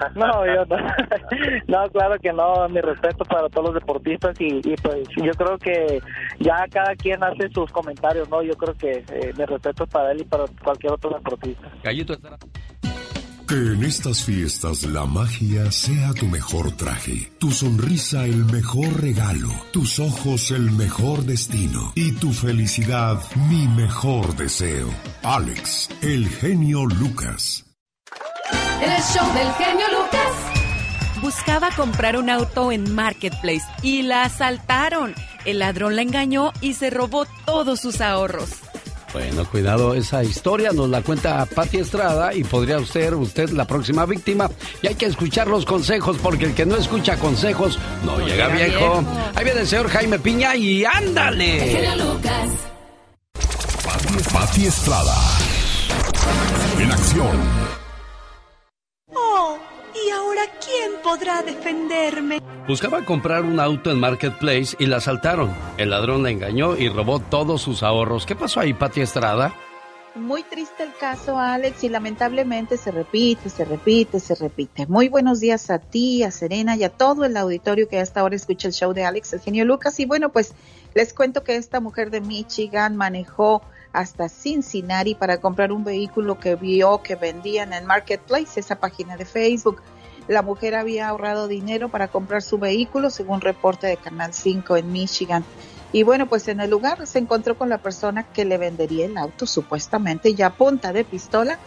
No, yo no. no, claro que no. Mi respeto para todos los deportistas y, pues yo creo que ya cada quien hace sus comentarios, ¿no? Yo creo que eh, mi respeto para él y para cualquier otro deportista. Gallito Que en estas fiestas la magia sea tu mejor traje, tu sonrisa el mejor regalo, tus ojos el mejor destino y tu felicidad mi mejor deseo. Alex, el genio Lucas. El show del genio Lucas. Buscaba comprar un auto en Marketplace y la asaltaron. El ladrón la engañó y se robó todos sus ahorros. Bueno, cuidado, esa historia nos la cuenta Pati Estrada y podría ser usted la próxima víctima. Y hay que escuchar los consejos porque el que no escucha consejos no, llega, viejo. Ahí viene el señor Jaime Piña y ándale. Lucas. Pati Estrada. En acción. Oh, ¿y ahora quién podrá defenderme? Buscaba comprar un auto en Marketplace y la asaltaron. El ladrón la engañó y robó todos sus ahorros. ¿Qué pasó ahí, Pati Estrada? muy triste el caso, Alex, y lamentablemente se repite, se repite, se repite. Muy buenos días a ti, a Serena y a todo el auditorio que hasta ahora escucha el show de Alex, el genio Lucas. Y bueno, pues les cuento que esta mujer de Michigan manejó hasta Cincinnati para comprar un vehículo que vio que vendían en Marketplace, esa página de Facebook. La mujer había ahorrado dinero para comprar su vehículo, según reporte de Canal 5 en Michigan. Y bueno, pues en el lugar se encontró con la persona que le vendería el auto, supuestamente, ya punta de pistola.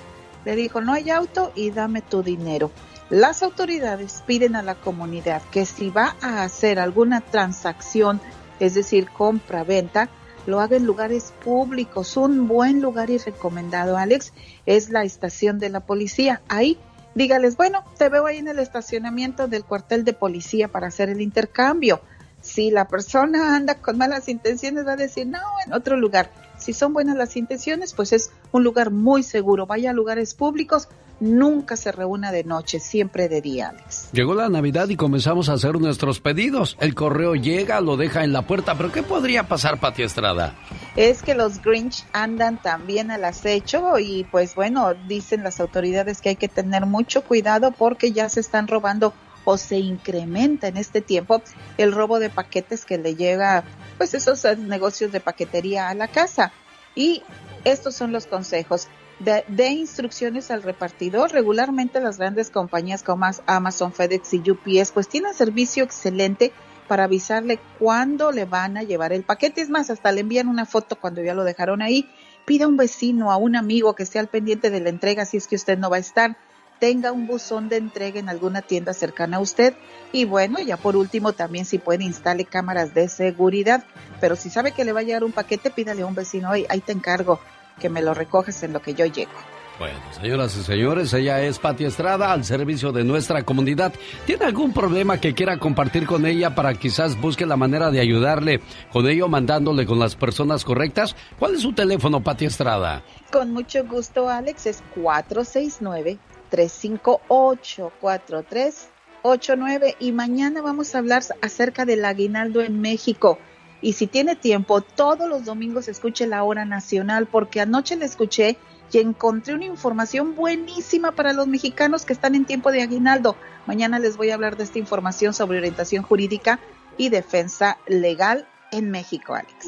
Le dijo, no hay auto y dame tu dinero. Las autoridades piden a la comunidad que si va a hacer alguna transacción, es decir, compra-venta, lo haga en lugares públicos. Un buen lugar y recomendado, Alex, es la estación de la policía. Ahí dígales, bueno, te veo ahí en el estacionamiento del cuartel de policía para hacer el intercambio. Si la persona anda con malas intenciones, va a decir, no, en otro lugar. Si son buenas las intenciones, pues es un lugar muy seguro. Vaya a lugares públicos, nunca se reúna de noche, siempre de día, Alex. Llegó la Navidad y comenzamos a hacer nuestros pedidos. El correo llega, lo deja en la puerta, pero ¿qué podría pasar, Pati Estrada? Es que los Grinch andan también al acecho y pues bueno, dicen las autoridades que hay que tener mucho cuidado porque ya se están robando o se incrementa en este tiempo el robo de paquetes que le llega pues esos negocios de paquetería a la casa. Y estos son los consejos. De, instrucciones al repartidor. Regularmente las grandes compañías como Amazon, FedEx y UPS pues tienen servicio excelente para avisarle cuándo le van a llevar el paquete. Es más, hasta le envían una foto cuando ya lo dejaron ahí. Pida a un vecino, a un amigo que esté al pendiente de la entrega si es que usted no va a estar tenga un buzón de entrega en alguna tienda cercana a usted. Y bueno, ya por último, también si puede instale cámaras de seguridad. Pero si sabe que le va a llegar un paquete, pídale a un vecino, ahí te encargo que me lo recoges en lo que yo llego. Bueno, señoras y señores, ella es Pati Estrada al servicio de nuestra comunidad. ¿Tiene algún problema que quiera compartir con ella para quizás busque la manera de ayudarle con ello, mandándole con las personas correctas? ¿Cuál es su teléfono, Pati Estrada? Con mucho gusto, Alex, es 469 358-4389 y mañana vamos a hablar acerca del aguinaldo en México. Y si tiene tiempo, todos los domingos escuche la hora nacional porque anoche le escuché y encontré una información buenísima para los mexicanos que están en tiempo de aguinaldo. Mañana les voy a hablar de esta información sobre orientación jurídica y defensa legal en México, Alex.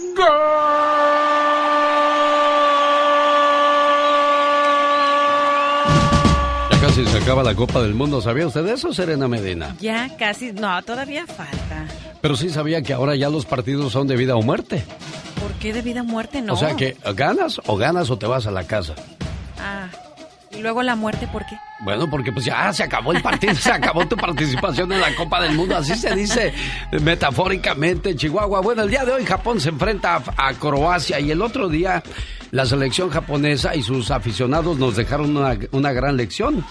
Casi se acaba la Copa del Mundo. ¿Sabía usted eso, Serena Medina? Ya casi, no, todavía falta. Pero sí sabía que ahora ya los partidos son de vida o muerte. ¿Por qué de vida o muerte no? O sea que ganas o ganas o te vas a la casa. Ah. ¿Y luego la muerte por qué? Bueno, porque pues ya se acabó el partido, se acabó tu participación en la Copa del Mundo, así se dice metafóricamente, Chihuahua. Bueno, el día de hoy Japón se enfrenta a Croacia y el otro día la selección japonesa y sus aficionados nos dejaron una, gran lección.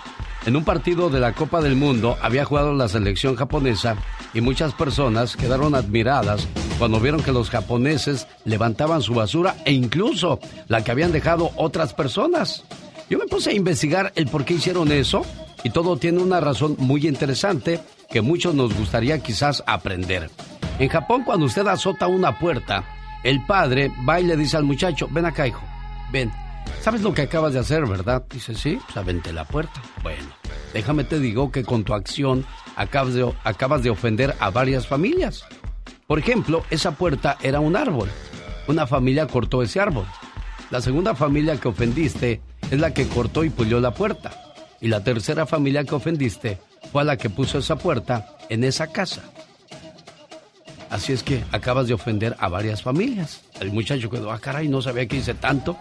En un partido de la Copa del Mundo había jugado la selección japonesa y muchas personas quedaron admiradas cuando vieron que los japoneses levantaban su basura e incluso la que habían dejado otras personas. Yo me puse a investigar el por qué hicieron eso y todo tiene una razón muy interesante que muchos nos gustaría quizás aprender. En Japón cuando usted azota una puerta, el padre va y le dice al muchacho, ven acá hijo, ven, ¿sabes lo que acabas de hacer, verdad? Dice, sí, pues avente la puerta. Bueno, déjame te digo que con tu acción acabas de, ofender a varias familias. Por ejemplo, esa puerta era un árbol. Una familia cortó ese árbol. La segunda familia que ofendiste es la que cortó y pulió la puerta. Y la tercera familia que ofendiste fue la que puso esa puerta en esa casa. Así es que acabas de ofender a varias familias. El muchacho quedó, ah, caray, no sabía que hice tanto.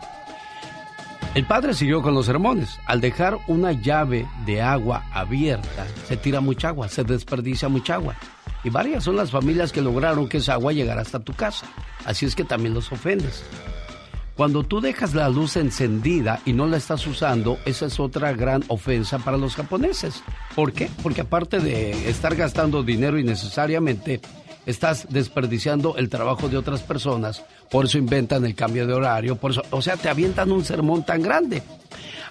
El padre siguió con los sermones. Al dejar una llave de agua abierta, se tira mucha agua, se desperdicia mucha agua. Y varias son las familias que lograron que esa agua llegara hasta tu casa. Así es que también los ofendes. Cuando tú dejas la luz encendida y no la estás usando, esa es otra gran ofensa para los japoneses. ¿Por qué? Porque aparte de estar gastando dinero innecesariamente, estás desperdiciando el trabajo de otras personas, por eso inventan el cambio de horario, por eso, o sea, te avientan un sermón tan grande.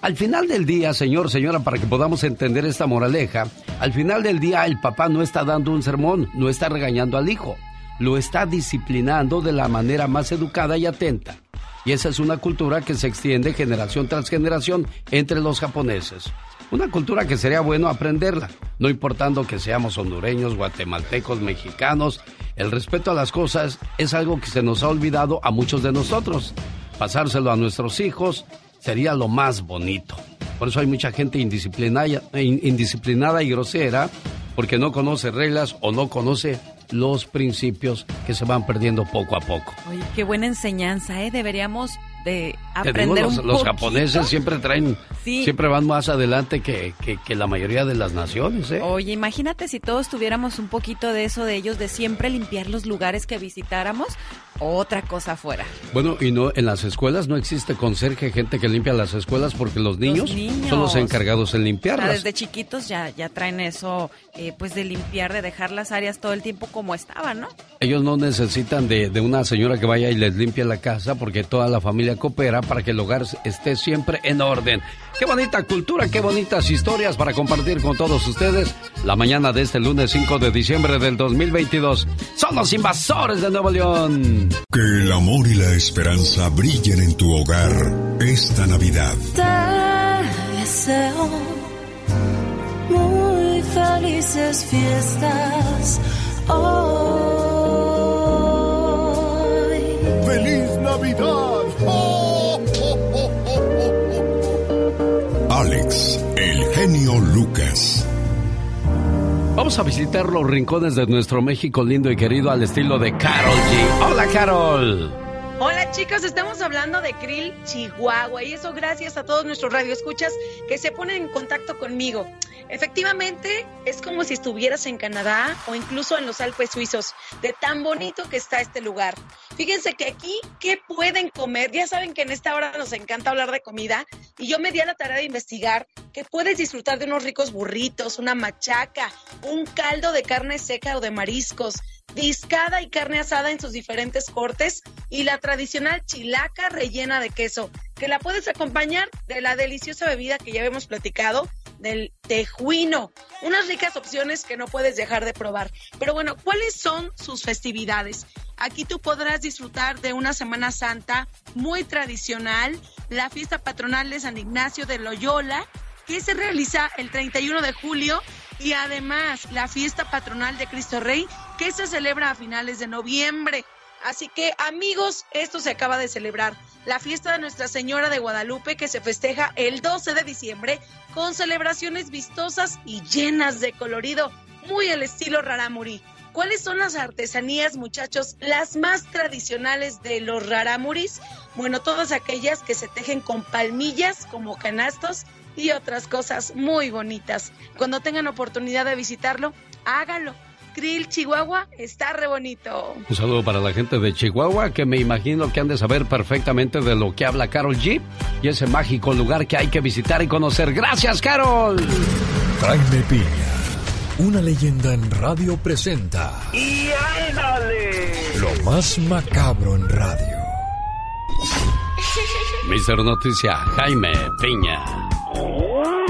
Al final del día, señor, señora, para que podamos entender esta moraleja, al final del día el papá no está dando un sermón, no está regañando al hijo, lo está disciplinando de la manera más educada y atenta. Y esa es una cultura que se extiende generación tras generación entre los japoneses. Una cultura que sería bueno aprenderla, no importando que seamos hondureños, guatemaltecos, mexicanos. El respeto a las cosas es algo que se nos ha olvidado a muchos de nosotros. Pasárselo a nuestros hijos sería lo más bonito. Por eso hay mucha gente indisciplinada, indisciplinada y grosera porque no conoce reglas o no conoce los principios que se van perdiendo poco a poco. Oye, qué buena enseñanza, ¿eh? Deberíamos de aprender los, un los japoneses siempre traen, Sí. siempre van más adelante que, que- que la mayoría de las naciones, ¿eh? Oye, imagínate si todos tuviéramos un poquito de eso de ellos, de siempre limpiar los lugares que visitáramos, otra cosa fuera. Bueno, y no en las escuelas no existe conserje, gente que limpia las escuelas porque los niños, niños. son los encargados en O sea, limpiarlas. desde chiquitos ya, ya traen eso, eh, pues de limpiar, de dejar las áreas todo el tiempo como estaban, ¿no? Ellos no necesitan de, de una señora que vaya y les limpie la casa porque toda la familia coopera para que el hogar esté siempre en orden. Qué bonita cultura, qué bonitas historias para compartir con todos ustedes la mañana de este lunes 5 de diciembre del 2022. Son los invasores de Nuevo León. Que el amor y la esperanza brillen en tu hogar esta Navidad. Te deseo muy felices fiestas hoy. ¡Feliz Navidad! Alex, el genio Lucas. Vamos a visitar los rincones de nuestro México lindo y querido al estilo de Carol G. Hola, Carol. Hola chicos, estamos hablando de Krill Chihuahua y eso gracias a todos nuestros radioescuchas que se ponen en contacto conmigo. Efectivamente, es como si estuvieras en Canadá o incluso en los Alpes suizos, de tan bonito que está este lugar. Fíjense que aquí, ¿qué pueden comer? Ya saben que en esta hora nos encanta hablar de comida y yo me di a la tarea de investigar que puedes disfrutar de unos ricos burritos, una machaca, un caldo de carne seca o de mariscos, discada y carne asada en sus diferentes cortes y la tradicional chilaca rellena de queso, que la puedes acompañar de la deliciosa bebida que ya habíamos platicado, del tejuino. Unas ricas opciones que no puedes dejar de probar. Pero bueno, ¿cuáles son sus festividades? Aquí tú podrás disfrutar de una Semana Santa muy tradicional, la fiesta patronal de San Ignacio de Loyola, que se realiza el 31 de julio y además la fiesta patronal de Cristo Rey que se celebra a finales de noviembre. Así que amigos, esto se acaba de celebrar. La fiesta de Nuestra Señora de Guadalupe que se festeja el 12 de diciembre con celebraciones vistosas y llenas de colorido, muy al estilo Raramuri. ¿Cuáles son las artesanías, muchachos, las más tradicionales de los raramuris? Bueno, todas aquellas que se tejen con palmillas como canastos y otras cosas muy bonitas. Cuando tengan oportunidad de visitarlo, hágalo. Krill, Chihuahua, está re bonito. Un saludo para la gente de Chihuahua que me imagino que han de saber perfectamente de lo que habla Carol G y ese mágico lugar que hay que visitar y conocer. Gracias, Carol. Jaime Piña, una leyenda en radio presenta ¡Y ándale! lo más macabro en radio. Mister Noticia, Jaime Piña. ¡Uy!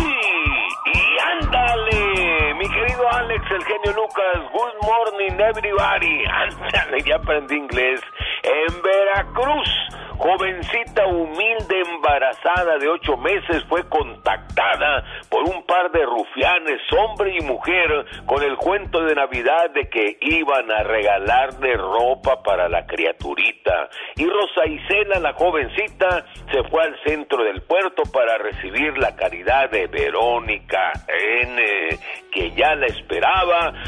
El genio Lucas, good morning everybody. Ándale, ya aprendí inglés. En Veracruz, jovencita humilde embarazada de ocho meses fue contactada por un par de rufianes, hombre y mujer, con el cuento de Navidad de que iban a regalarle ropa para la criaturita. Y Rosa Isela, la jovencita, se fue al centro del puerto para recibir la caridad de Verónica N, que ya la esperaba,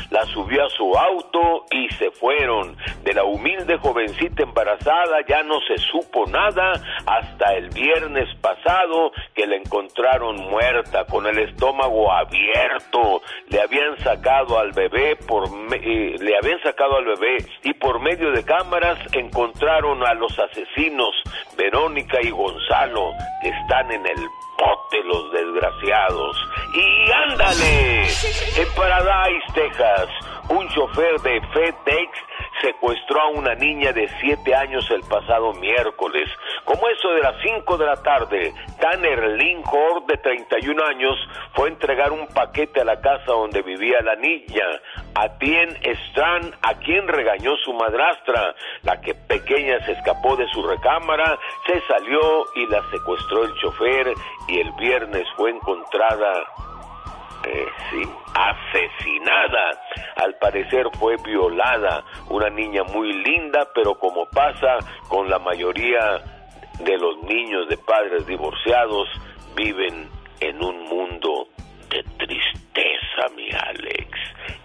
la subió a su auto y se fueron. De la humilde jovencita embarazada ya no se supo nada hasta el viernes pasado que la encontraron muerta con el estómago abierto. Le habían sacado al bebé por eh, le habían sacado al bebé y por medio de cámaras encontraron a los asesinos Verónica y Gonzalo que están en el bote los desgraciados. Y ándale, en Paradise, Texas, un chofer de FedEx se secuestró a una niña de 7 años el pasado miércoles. Como eso de las 5 de la tarde, Tanner Linkhorn, de 31 años, fue a entregar un paquete a la casa donde vivía la niña. A Tien Strand, a quien regañó su madrastra, la que pequeña se escapó de su recámara, se salió y la secuestró el chofer y el viernes fue encontrada eh, sí, asesinada. Al parecer fue violada, una niña muy linda, pero como pasa con la mayoría de los niños de padres divorciados, viven en un mundo de tristeza, mi Alex.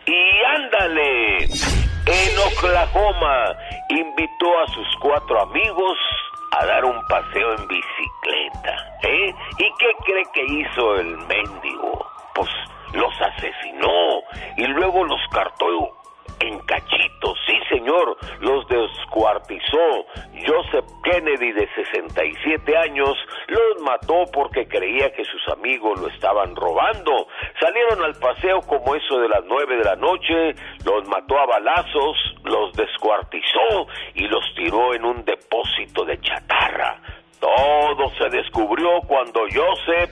Y ándale, en Oklahoma invitó a sus cuatro amigos a dar un paseo en bicicleta, ¿eh? ¿Y qué cree que hizo el mendigo? Pues los asesinó y luego los cartó en cachitos, sí señor, los descuartizó. Joseph Kennedy de 67 años los mató porque creía que sus amigos lo estaban robando. Salieron al paseo como eso de las 9 de la noche, los mató a balazos, los descuartizó y los tiró en un depósito de chatarra. Todo se descubrió cuando Joseph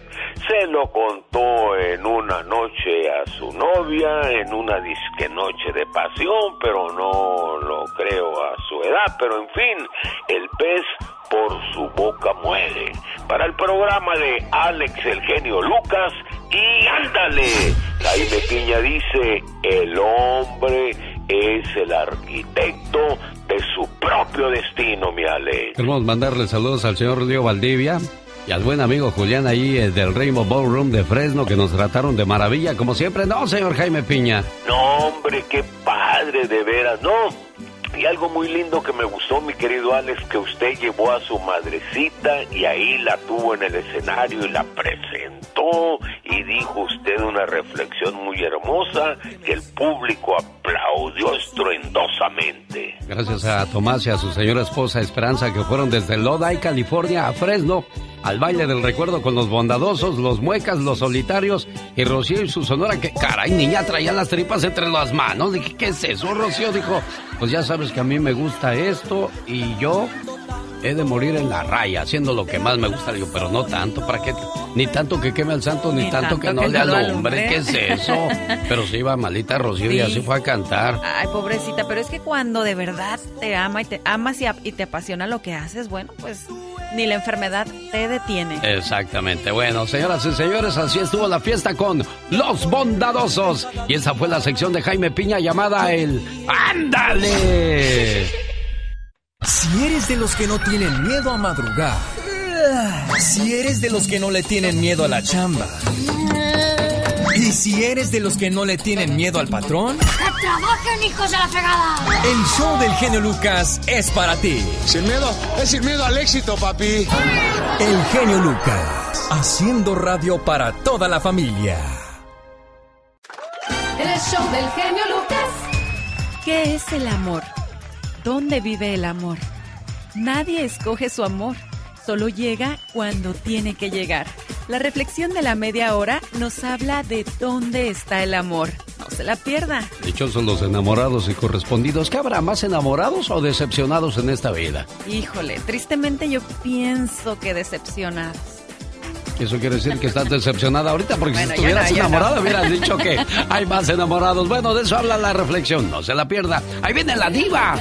se lo contó en una noche a su novia, en una disque noche de pasión, pero no lo creo a su edad. Pero en fin, el pez por su boca muere. Para el programa de Alex el genio Lucas, y ándale, Jaime Piña dice, el hombre es el arquitecto de propio destino, mi Alex. Queremos mandarle saludos al señor Leo Valdivia y al buen amigo Julián ahí eh, del Rainbow Ballroom de Fresno que nos trataron de maravilla, como siempre. No, señor Jaime Piña. No, hombre, qué padre, de veras, no. Y algo muy lindo que me gustó, mi querido Alex, que usted llevó a su madrecita y ahí la tuvo en el escenario y la presentó y dijo usted una reflexión muy hermosa que el público aplaudió estruendosamente. Gracias a Tomás y a su señora esposa Esperanza que fueron desde Lodi, California a Fresno al baile del recuerdo con los bondadosos, los muecas, los solitarios y Rocío y su sonora que, caray, niña, traía las tripas entre las manos. Dije, ¿qué es eso? Rocío dijo, pues ya sabes que a mí me gusta esto y yo he de morir en la raya, haciendo lo que más me gusta. Digo, pero no tanto, ¿para qué? Ni tanto que queme al santo, ni, tanto, que no le alumbre, ¿qué es eso? Pero sí iba malita Rocío y así fue a cantar. Ay, pobrecita, pero es que cuando de verdad te ama y te amas y, y te apasiona lo que haces, bueno, pues ni la enfermedad te detiene. Exactamente. Bueno, señoras y señores, así estuvo la fiesta con Los Bondadosos. Y esa fue la sección de Jaime Piña llamada el ¡Ándale! Si eres de los que no tienen miedo a madrugar, si eres de los que no le tienen miedo a la chamba, y si eres de los que no le tienen miedo al patrón, ¡Que trabajen, hijos de la fregada! el show del genio Lucas es para ti. Sin miedo, es sin miedo al éxito, papi. El genio Lucas, haciendo radio para toda la familia. El show del genio Lucas. ¿Qué es el amor? ¿Dónde vive el amor? Nadie escoge su amor, solo llega cuando tiene que llegar. La reflexión de la media hora nos habla de dónde está el amor. No se la pierda. Dichosos los enamorados y correspondidos. ¿Qué habrá más enamorados o decepcionados en esta vida? Híjole, tristemente yo pienso que decepcionados. Eso quiere decir que estás decepcionada ahorita porque Bueno, si estuvieras no. enamorada hubieras dicho que hay más enamorados. Bueno, de eso habla la reflexión. No se la pierda. Ahí viene la diva.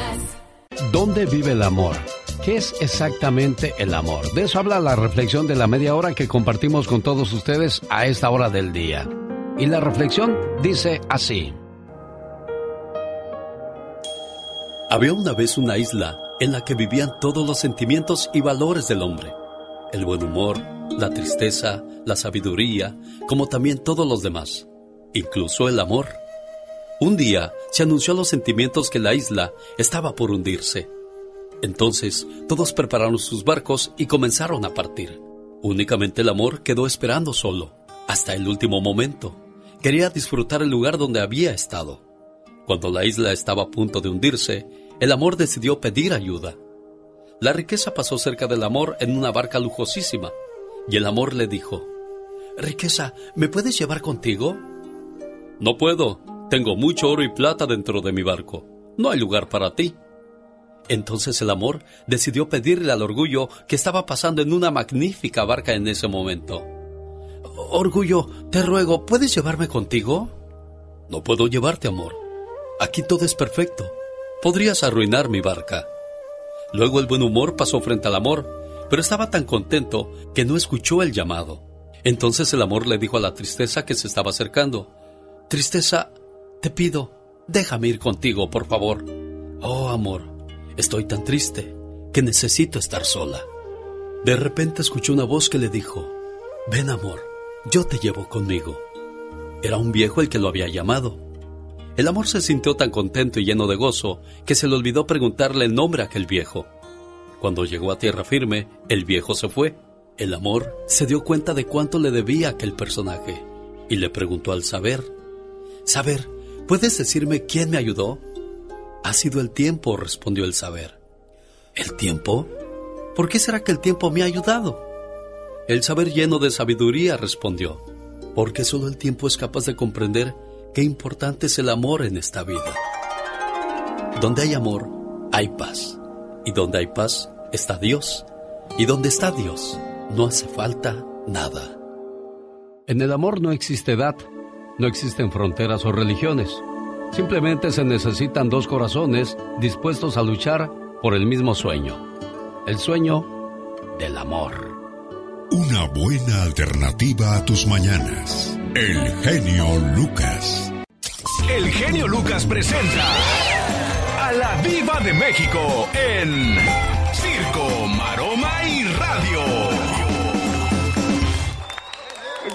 ¿Dónde vive el amor? ¿Qué es exactamente el amor? De eso habla la reflexión de la media hora que compartimos con todos ustedes a esta hora del día. Y la reflexión dice así. Había una vez una isla en la que vivían todos los sentimientos y valores del hombre. El buen humor, la tristeza, la sabiduría, como también todos los demás, incluso el amor. Un día se anunció a los sentimientos que la isla estaba por hundirse. Entonces todos prepararon sus barcos y comenzaron a partir. Únicamente el amor quedó esperando solo, hasta el último momento. Quería disfrutar el lugar donde había estado. Cuando la isla estaba a punto de hundirse, el amor decidió pedir ayuda. La riqueza pasó cerca del amor en una barca lujosísima, y el amor le dijo, Riqueza, ¿me puedes llevar contigo? No puedo, tengo mucho oro y plata dentro de mi barco. no hay lugar para ti. Entonces el amor decidió pedirle al orgullo que estaba pasando en una magnífica barca en ese momento. Orgullo, te ruego, ¿puedes llevarme contigo? No puedo llevarte, amor. Aquí todo es perfecto. Podrías arruinar mi barca. Luego el buen humor pasó frente al amor, pero estaba tan contento que no escuchó el llamado. Entonces el amor le dijo a la tristeza que se estaba acercando, Tristeza, te pido, déjame ir contigo, por favor. Oh, amor, estoy tan triste que necesito estar sola. De repente escuchó una voz que le dijo, Ven, amor, yo te llevo conmigo. Era un viejo el que lo había llamado. El amor se sintió tan contento y lleno de gozo que se le olvidó preguntarle el nombre a aquel viejo. Cuando llegó a tierra firme, el viejo se fue. El amor se dio cuenta de cuánto le debía aquel personaje y le preguntó al saber, Saber, ¿puedes decirme quién me ayudó? Ha sido el tiempo, respondió el saber. ¿El tiempo? ¿Por qué será que el tiempo me ha ayudado? El saber lleno de sabiduría respondió, porque solo el tiempo es capaz de comprender qué importante es el amor en esta vida. Donde hay amor, hay paz. Y donde hay paz, está Dios. Y donde está Dios, no hace falta nada. En el amor no existe edad, no existen fronteras o religiones. Simplemente se necesitan dos corazones dispuestos a luchar por el mismo sueño. El sueño del amor. Una buena alternativa a tus mañanas. El genio Lucas. El genio Lucas presenta a la Viva de México en Circo, Maroma y Radio.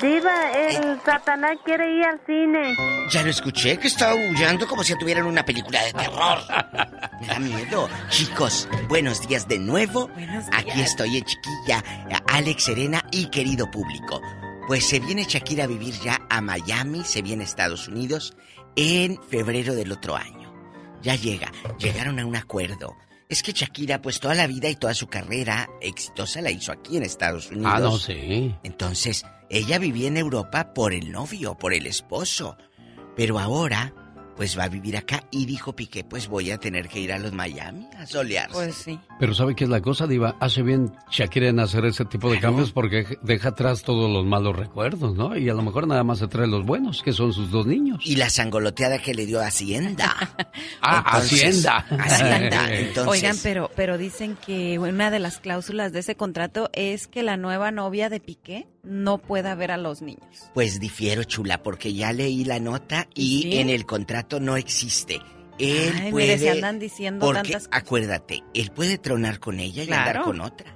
Diva, el Satanás quiere ir al cine. Ya lo escuché, que estaba aullando como si tuvieran una película de terror. Me da miedo. Chicos, buenos días de nuevo. Aquí estoy en chiquilla, Alex Serena y querido público. Pues se viene Shakira a vivir ya a Miami, se viene a Estados Unidos en febrero del otro año. Ya llega, llegaron a un acuerdo. Es que Shakira, pues toda la vida y toda su carrera exitosa la hizo aquí en Estados Unidos. Ah, no, sí. Entonces, ella vivía en Europa por el novio, por el esposo. Pero ahora, pues va a vivir acá y dijo Piqué, pues voy a tener que ir a los Miami a solearse. Pues sí. Pero ¿sabe qué es la cosa, Diva? Hace bien Shakira en hacer ese tipo de cambios porque deja atrás todos los malos recuerdos, ¿no? Y a lo mejor nada más se trae los buenos, que son sus dos niños. Y la sangoloteada que le dio a Hacienda. Ah, Entonces, Hacienda. Hacienda. Entonces, Oigan, pero, pero dicen que una de las cláusulas de ese contrato es que la nueva novia de Piqué no pueda ver a los niños. Pues difiero, chula, porque ya leí la nota y ¿Sí? en el contrato no existe. Él Ay, puede. mire, se andan diciendo porque, tantas- acuérdate, él puede tronar con ella y andar con otra.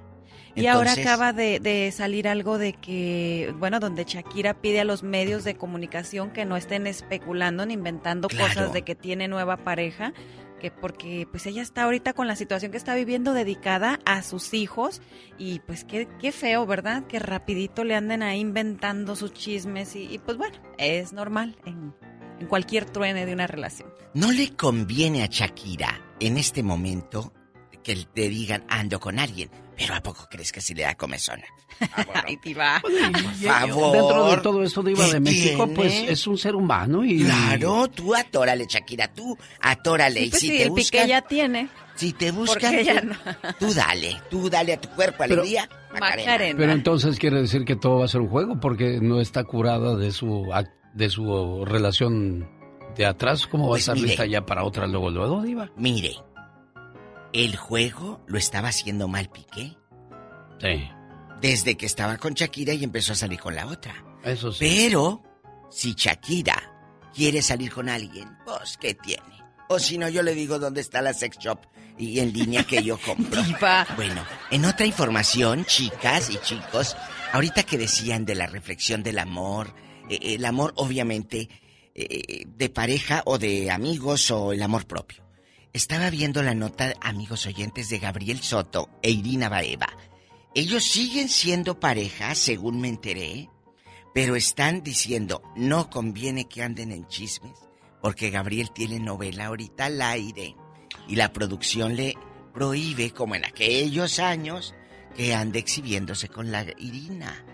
Y ahora acaba de, de salir algo de que, bueno, donde Shakira pide a los medios de comunicación que no estén especulando ni inventando Claro. cosas de que tiene nueva pareja, que porque pues ella está ahorita con la situación que está viviendo dedicada a sus hijos y pues qué, qué feo, ¿verdad? Que rapidito le anden ahí inventando sus chismes y, pues bueno, es normal en, en cualquier truene de una relación. No le conviene a Shakira en este momento que te digan ando con alguien. Pero ¿a poco crees que si le da comezón? Ay, diva. Por Y- favor. Dentro de todo esto, Diva ¿Qué de México, tiene? pues es un ser humano y... Claro, tú atórale, Shakira, tú atórale. Sí, y pues si sí, te el Piqué buscan, ya tiene. si te ¿Por buscan, no? tú dale, tú dale a tu cuerpo Pero- alegría. Macarena. Pero entonces quiere decir que todo va a ser un juego porque no está curada de su ac- de su relación de atrás. ¿Cómo va a Pues estar mire. lista ya para otra luego, luego, Diva? Mire, el juego lo estaba haciendo mal Piqué Sí, desde que estaba con Shakira y empezó a salir con la otra. eso sí. Pero, si Shakira quiere salir con alguien, pues, ¿qué tiene? O si no, yo le digo dónde está la sex shop y en línea que yo compro. Bueno, en otra información, chicas y chicos, ahorita que decían de la reflexión del amor, eh, el amor obviamente eh, de pareja o de amigos o el amor propio. Estaba viendo la nota, amigos oyentes, de Gabriel Soto e Irina Baeva. Ellos siguen siendo pareja, según me enteré, pero están diciendo, no conviene que anden en chismes, porque Gabriel tiene novela ahorita al aire y la producción le prohíbe, como en aquellos años, que ande exhibiéndose con la Irina.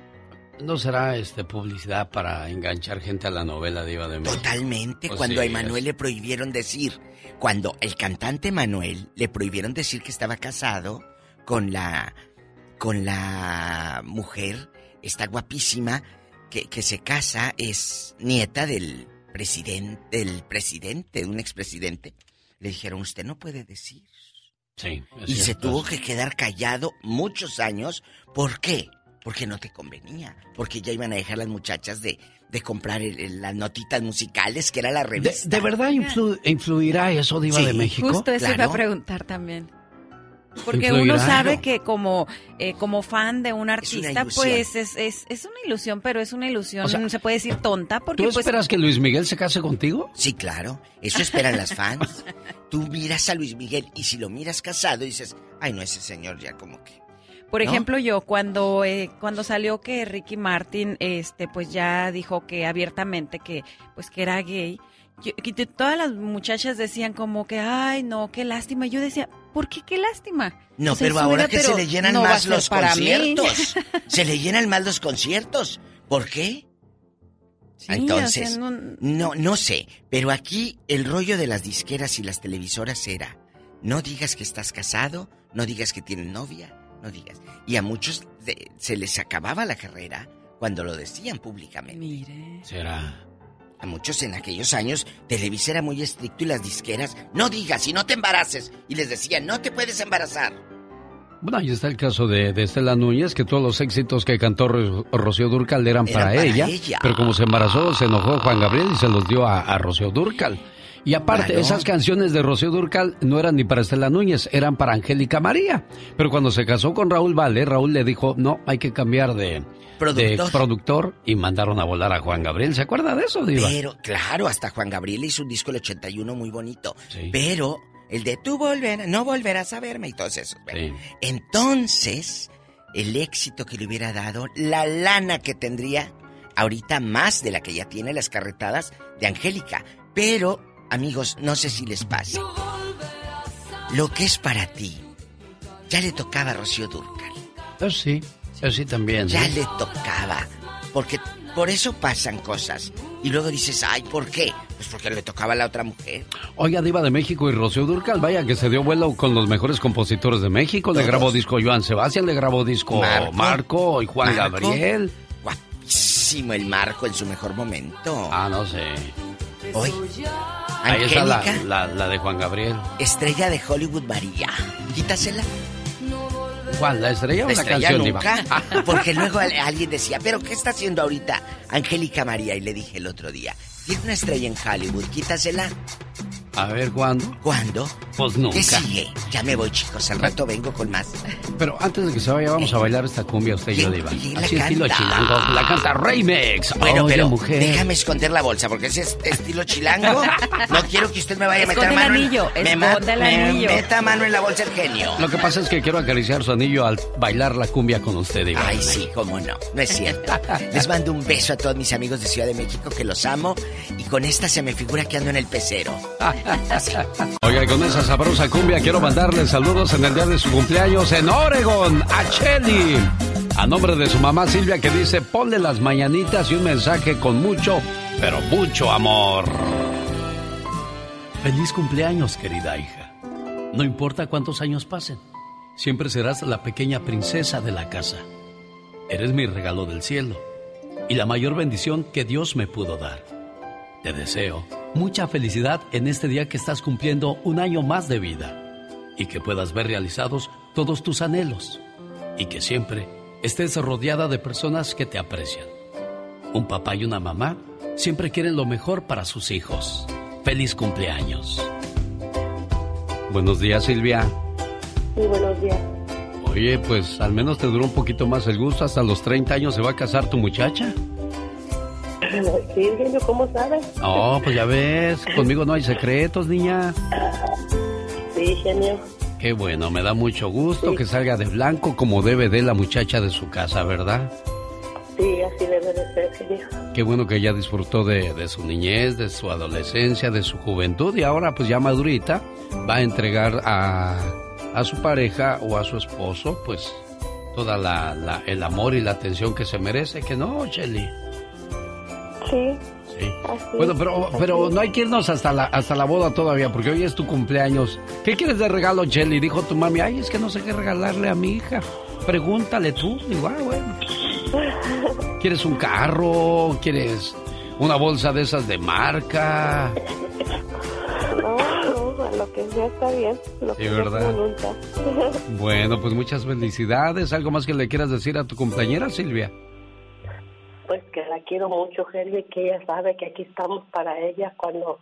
¿No será este publicidad para enganchar gente a la novela Diva de México? Totalmente, Pues cuando a Emanuel le prohibieron decir, cuando el cantante Manuel le prohibieron decir que estaba casado con la con la mujer, esta guapísima, que, que se casa, es nieta del presidente, del presidente, de un expresidente. Le dijeron, usted no puede decir. Sí. Y se tuvo que quedar callado muchos años. ¿Por qué? Porque no te convenía. Porque ya iban a dejar las muchachas de, de comprar el- el- las notitas musicales, que era la ¿De, revista. de verdad influ- influirá eso, Diva Sí, de México? Justo eso iba a preguntar también. Porque Influirá. uno sabe que como, eh, como fan de un artista, pues es, es, es una ilusión, pero es una ilusión, O sea, se puede decir tonta, porque ¿Tú pues esperas que Luis Miguel se case contigo? Sí, claro. Eso esperan las fans. Tú miras a Luis Miguel y si lo miras casado dices, ay, no, ese señor ya como que... Por ¿no? ejemplo, yo cuando eh, cuando salió que Ricky Martin este pues ya dijo que abiertamente que pues que era gay, yo- que todas las muchachas decían como que ay, no, qué lástima. Yo decía, ¿por qué qué lástima? No, pero ahora que se le llenan no más los conciertos. se le llenan más los conciertos. ¿Por qué? Sí, o sea, Entonces, no- no, no sé, pero aquí el rollo de las disqueras y las televisoras era, no digas que estás casado, no digas que tienes novia, no digas. Y a muchos de- se les acababa la carrera cuando lo decían públicamente. Mire. Será. A muchos en aquellos años, Televisa era muy estricto y las disqueras, no digas y no te embaraces. Y les decían, no te puedes embarazar. Bueno, ahí está el caso de, de Estela Núñez, que todos los éxitos que cantó Ro- Rocío Durcal eran, Eran para, para ella, ella. pero como se embarazó, se enojó Juan Gabriel y se los dio a, a Rocío Durcal. Y aparte, Claro. esas canciones de Rocío Durcal no eran ni para Estela Núñez, eran para Angélica María. Pero cuando se casó con Raúl Vale, Raúl le dijo, no, hay que cambiar de Productor. de productor y mandaron a volar a Juan Gabriel. ¿Se acuerda de eso, Diva? Pero, claro, hasta Juan Gabriel hizo un disco el 81 muy bonito. Sí. Pero el de tú volver, no volverás a verme y. Bueno, Sí. Entonces, el éxito que le hubiera dado, la lana que tendría ahorita más de la que ya tiene las carretadas de Angélica. Pero, amigos, no sé si les pase. Lo que es para ti, ya le tocaba a Rocío Durcal. Eso sí, eso sí también. Ya ¿eh? le tocaba. Porque por eso pasan cosas. Y luego dices, ay, ¿por qué? Pues porque le tocaba a la otra mujer. Oiga, Diva de México y Rocío Durcal, vaya que se dio vuelo con los mejores compositores de México. Le grabó disco Joan Sebastián, le grabó disco Marco. Marco, y Juan Marco. Gabriel. Guapísimo el Marco en su mejor momento. Ah, no sé. Hoy, Ahí está la, Angélica, la, la de Juan Gabriel. estrella de Hollywood María. Quítasela. ¿Cuál? ¿La estrella o La la estrella canción, nunca. Diva? Porque luego al- alguien decía, ¿pero qué está haciendo ahorita Angélica María? Y le dije el otro día, tiene una estrella en Hollywood, quítasela. A ver, ¿cuándo? ¿Cuándo? Pues nunca. ¿Qué sigue? Ya me voy, chicos. Al rato vengo con más. Pero antes de que se vaya, vamos a bailar esta cumbia usted y yo, Diva. ¿Quién la Así estilo chilango. La canta Remix. Bueno, Oye, pero mujer. déjame esconder la bolsa porque ese es estilo chilango. No quiero que usted me vaya a meter Esconde el mano. en- anillo, me, ma- el me anillo. meta mano en la bolsa el genio. Lo que pasa es que quiero acariciar su anillo al bailar la cumbia con usted, Diva. Ay, sí, cómo no. No es cierto. Les mando un beso a todos mis amigos de Ciudad de México que los amo. Y con esta se me figura que ando en el pecero. Oiga, y con esa sabrosa cumbia quiero mandarle saludos en el día de su cumpleaños en Oregon, a Chelly. A nombre de su mamá Silvia que dice, ponle las mañanitas y un mensaje con mucho, pero mucho amor. Feliz cumpleaños, querida hija. No importa cuántos años pasen, siempre serás la pequeña princesa de la casa. Eres mi regalo del cielo y la mayor bendición que Dios me pudo dar. Te deseo mucha felicidad en este día que estás cumpliendo un año más de vida y que puedas ver realizados todos tus anhelos y que siempre estés rodeada de personas que te aprecian. Un papá y una mamá siempre quieren lo mejor para sus hijos. Feliz cumpleaños. Buenos días, Silvia. Sí, buenos días. Oye, pues al menos te duró un poquito más el gusto. Hasta los 30 años se va a casar tu muchacha. Sí, genio, ¿cómo sabes? Oh, pues ya ves, conmigo no hay secretos, niña. Sí, genio. Qué bueno, me da mucho gusto que salga de blanco como debe de la muchacha de su casa, ¿verdad? Sí, así debe de ser, genio. Qué bueno que ella disfrutó de, de su niñez, de su adolescencia, de su juventud y ahora pues ya madurita va a entregar a, a su pareja o a su esposo pues toda la, la- el amor y la atención que se merece, que no, Shelly. Sí. Sí. Así, Bueno, pero, así. pero no hay que irnos hasta la, hasta la boda todavía, porque hoy es tu cumpleaños. ¿Qué quieres de regalo, Shelly? Dijo tu mami, ay, es que no sé qué regalarle a mi hija. Pregúntale tú. Digo, ah, bueno. ¿Quieres un carro? ¿Quieres una bolsa de esas de marca? No, lo que sea está bien. Lo Sí, que sea ¿verdad? Bueno, pues muchas felicidades. ¿Algo más que le quieras decir a tu compañera, Silvia? Pues que la quiero mucho, Henry, que ella sabe que aquí estamos para ella cuando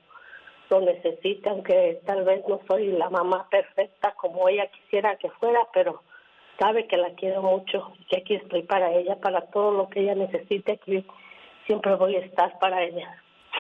lo necesite, aunque tal vez no soy la mamá perfecta como ella quisiera que fuera, pero sabe que la quiero mucho, que aquí estoy para ella, para todo lo que ella necesite, aquí siempre voy a estar para ella.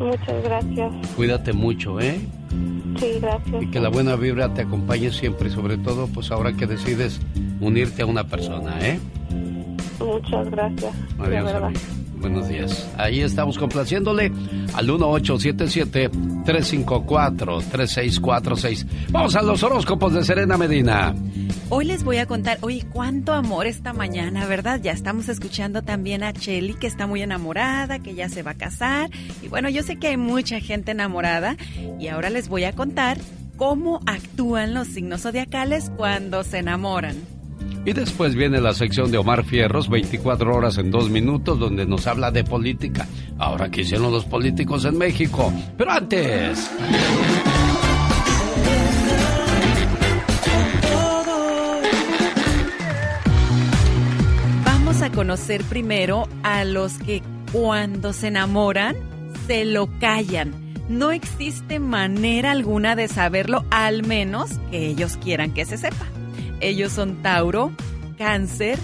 Muchas gracias. Cuídate mucho, ¿eh? Sí, gracias. Y que la buena vibra te acompañe siempre, sobre todo, pues ahora que decides unirte a una persona, ¿eh? Muchas gracias. Adiós, verdad. amigo. Buenos días. Ahí estamos complaciéndole al 1877-354-3646. Vamos a los horóscopos de Serena Medina. Hoy les voy a contar, oye, cuánto amor esta mañana, ¿verdad? Ya estamos escuchando también a Chelly, que está muy enamorada, que ya se va a casar. Y bueno, yo sé que hay mucha gente enamorada. Y ahora les voy a contar cómo actúan los signos zodiacales cuando se enamoran. Y después viene la sección de Omar Fierros, 24 horas en 2 minutos, donde nos habla de política. Ahora, ¿qué hicieron los políticos en México? Pero antes... conocer primero a los que cuando se enamoran se lo callan. No existe manera alguna de saberlo, al menos que ellos quieran que se sepa. Ellos son Tauro, Cáncer,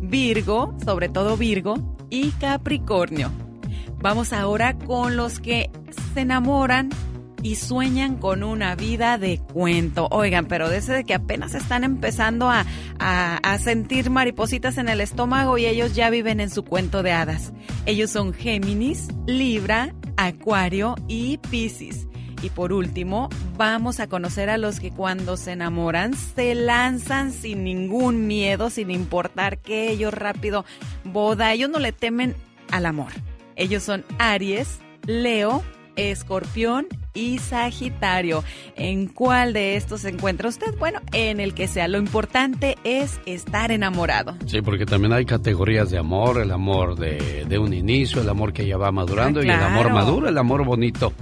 Virgo, sobre todo Virgo, y Capricornio. Vamos ahora con los que se enamoran y sueñan con una vida de cuento. Oigan, pero desde que apenas están empezando a, a- sentir maripositas en el estómago y ellos ya viven en su cuento de hadas. Ellos son Géminis, Libra, Acuario y Piscis. Y por último, vamos a conocer a los que cuando se enamoran se lanzan sin ningún miedo, sin importar que ellos rápido boda. Ellos no le temen al amor. Ellos son Aries, Leo, Escorpión y Sagitario. ¿En cuál de estos se encuentra usted? Bueno, en el que sea. Lo importante es estar enamorado. Sí, porque también hay categorías de amor, el amor de, de un inicio, el amor que ya va madurando Ah, y el amor maduro, el amor bonito.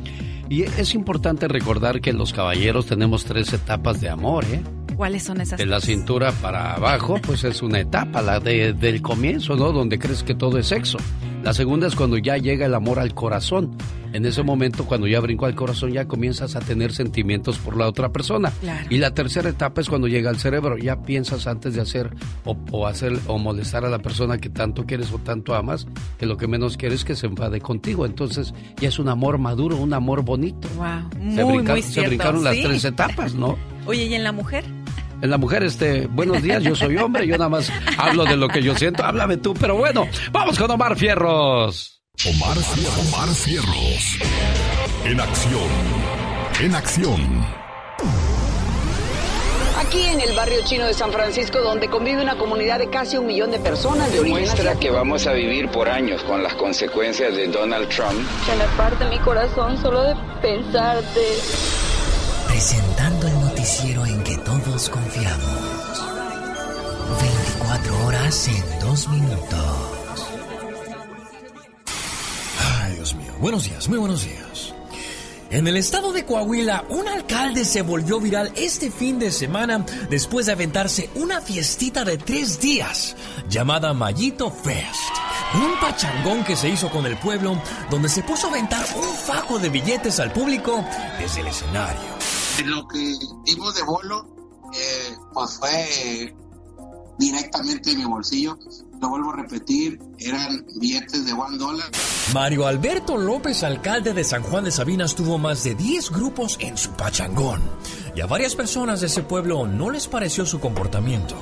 Y es importante recordar que los caballeros tenemos tres etapas de amor, ¿eh? ¿Cuáles son esas? De la cintura para abajo, pues es una etapa, la de, del comienzo, ¿no? Donde crees que todo es sexo. La segunda es cuando ya llega el amor al corazón. En ese momento, cuando ya brincó al corazón, ya comienzas a tener sentimientos por la otra persona. Claro. Y la tercera etapa es cuando llega al cerebro. Ya piensas antes de hacer o, o hacer o molestar a la persona que tanto quieres o tanto amas, que lo que menos quieres es que se enfade contigo. Entonces ya es un amor maduro, un amor bonito. Wow, se, muy, brinca- muy se cierto. brincaron las tres etapas, ¿no? Oye, ¿y en la mujer? En la mujer, este, buenos días, yo soy hombre, yo nada más hablo de lo que yo siento, háblame tú, pero bueno, vamos con Omar Fierros. Omar, Omar Fierros. En acción. En acción. Aquí en el barrio chino de San Francisco, donde convive una comunidad de casi un millón de personas de origen Demuestra que vamos a vivir por años con las consecuencias de Donald Trump. Se me parte mi corazón solo de pensarte. presentando el noticiero en que todos confiamos. 24 horas en 2 minutos. Ay, Dios mío. Buenos días, muy buenos días. En el estado de Coahuila, un alcalde se volvió viral este fin de semana después de aventarse una fiestita de tres días llamada Mayito Fest. Un pachangón que se hizo con el pueblo donde se puso a aventar un fajo de billetes al público desde el escenario. Lo que dimos de bolo, eh, pues fue directamente de mi bolsillo. Lo vuelvo a repetir, eran billetes de one dólar. Mario Alberto López, alcalde de San Juan de Sabinas, tuvo más de 10 grupos en su pachangón. Y a varias personas de ese pueblo no les pareció su comportamiento.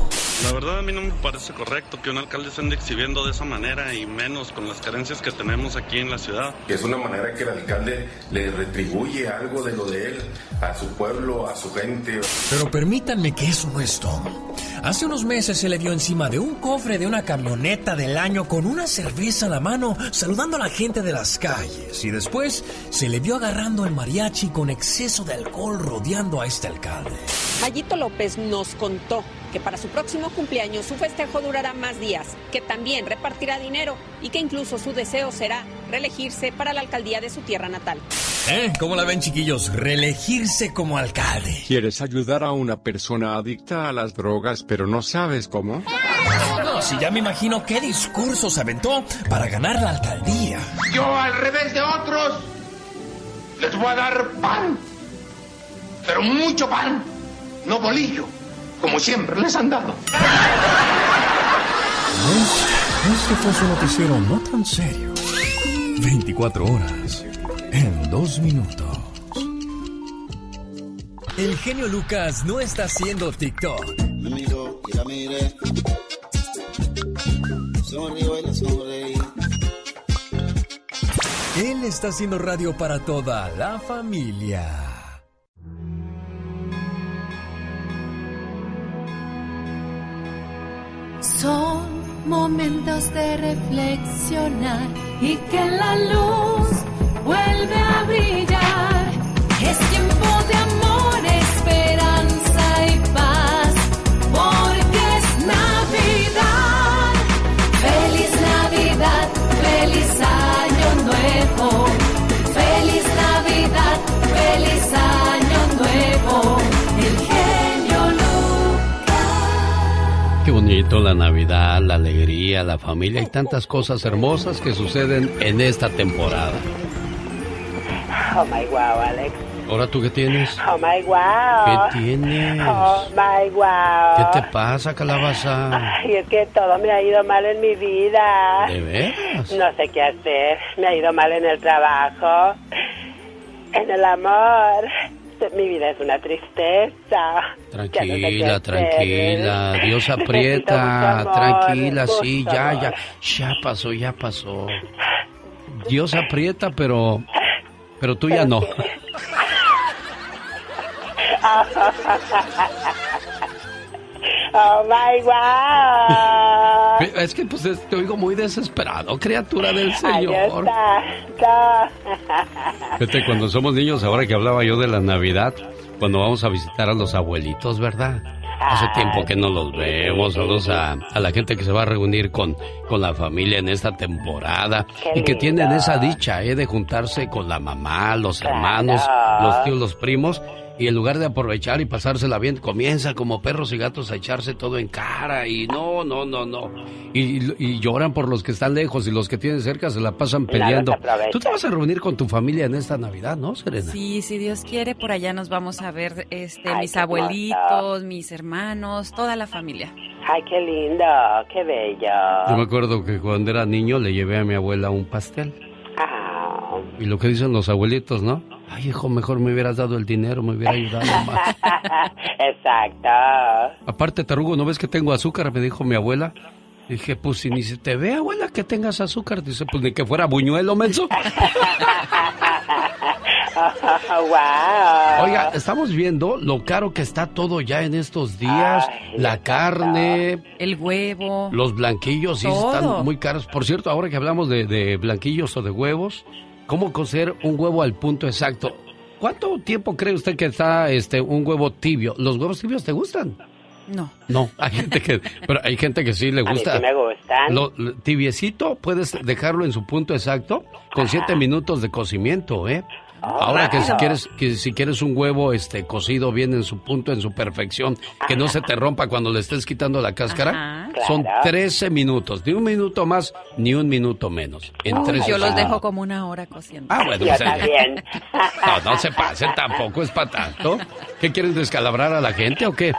La verdad a mí no me parece correcto que un alcalde se ande exhibiendo de esa manera y menos con las carencias que tenemos aquí en la ciudad. Es una manera que el alcalde le retribuye algo de lo de él a su pueblo, a su gente. Pero permítanme que eso no es todo. Hace unos meses se le vio encima de un cofre de una camioneta del año con una cerveza a la mano, saludando a la gente de las calles. Y después se le vio agarrando el mariachi con exceso de alcohol rodeando a este alcalde. Mayito López nos contó que para su próximo cumpleaños su festejo durará más días, que también repartirá dinero y que incluso su deseo será reelegirse para la alcaldía de su tierra natal. ¿Eh? ¿Cómo la ven, chiquillos? Reelegirse como alcalde. ¿Quieres ayudar a una persona adicta a las drogas, pero no sabes cómo? No, si ya me imagino qué discurso se aventó para ganar la alcaldía. Yo, al revés de otros, les voy a dar pan. Pero mucho pan, no bolillo, como siempre les han dado. Este fue su noticiero no tan serio. 24 horas en 2 minutos. El genio Lucas no está haciendo TikTok. Me miro y la miré. Sonrío y la sonreí. Él está haciendo radio para toda la familia. Son momentos de reflexionar y que la luz vuelve a brillar. Es tiempo de amor, bonito la Navidad, la alegría, la familia y tantas cosas hermosas que suceden en esta temporada. Oh my wow, Alex. ¿Ahora tú qué tienes? Oh my wow. ¿Qué tienes? Oh my wow. ¿Qué te pasa, calabaza? Ay, es que todo me ha ido mal en mi vida. ¿De veras? No sé qué hacer. Me ha ido mal en el trabajo, en el amor. Mi vida es una tristeza. No Tranquila, tranquila. Dios aprieta. amor, Tranquila, sí, ya, amor. ya. Ya pasó, ya pasó. Dios aprieta, pero. Pero tú ya no. Oh my wow. Es que pues es- te oigo muy desesperado, criatura del Ahí Señor. está. está. Fíjate, cuando somos niños, ahora que hablaba yo de la Navidad, cuando vamos a visitar a los abuelitos, ¿verdad? Hace tiempo que no los vemos, saludos a, a la gente que se va a reunir con, con la familia en esta temporada Qué y que tienen esa dicha, ¿eh? De juntarse con la mamá, los hermanos, los tíos, los primos, y en lugar de aprovechar y pasársela bien, comienza como perros y gatos a echarse todo en cara y no, no, no, no. Y, y lloran por los que están lejos y los que tienen cerca se la pasan peleando. Tú te vas a reunir con tu familia en esta Navidad, ¿no, Serena? Sí, si Dios quiere, por allá nos vamos a ver este, Ay, mis abuelitos, mis hermanos, toda la familia. Ay, qué lindo, qué bello. Yo me acuerdo que cuando era niño le llevé a mi abuela un pastel. Ah. Y lo que dicen los abuelitos, ¿no? Ay, hijo, mejor me hubieras dado el dinero, me hubiera ayudado más. Exacto. Aparte, Tarugo, ¿no ves que tengo azúcar? Me dijo mi abuela. Dije, pues si ni se te ve, abuela, que tengas azúcar. Dice, pues ni que fuera buñuelo, menso. wow. Oiga, estamos viendo lo caro que está todo ya en estos días. la carne, El huevo. los blanquillos, sí, están muy caros. Por cierto, ahora que hablamos de, de blanquillos o de huevos, ¿cómo cocer un huevo al punto exacto? ¿Cuánto tiempo cree usted que está este un huevo tibio? ¿Los huevos tibios te gustan? No. No, hay gente que, pero hay gente que sí le A mí gusta. sí me gustan. Lo- lo- tibiecito, puedes dejarlo en su punto exacto con siete minutos de cocimiento, ¿eh? Ahora que si quieres, que si quieres un huevo este cocido bien en su punto, en su perfección, que no se te rompa cuando le estés quitando la cáscara, Ajá. son Claro. 13 minutos, ni un minuto más, ni un minuto menos. En Uy, 13 yo los dejo como una hora cociendo. Ah, bueno, o sea, también. No, no se pasen tampoco, es para tanto. ¿Qué quieren descalabrar a la gente o qué?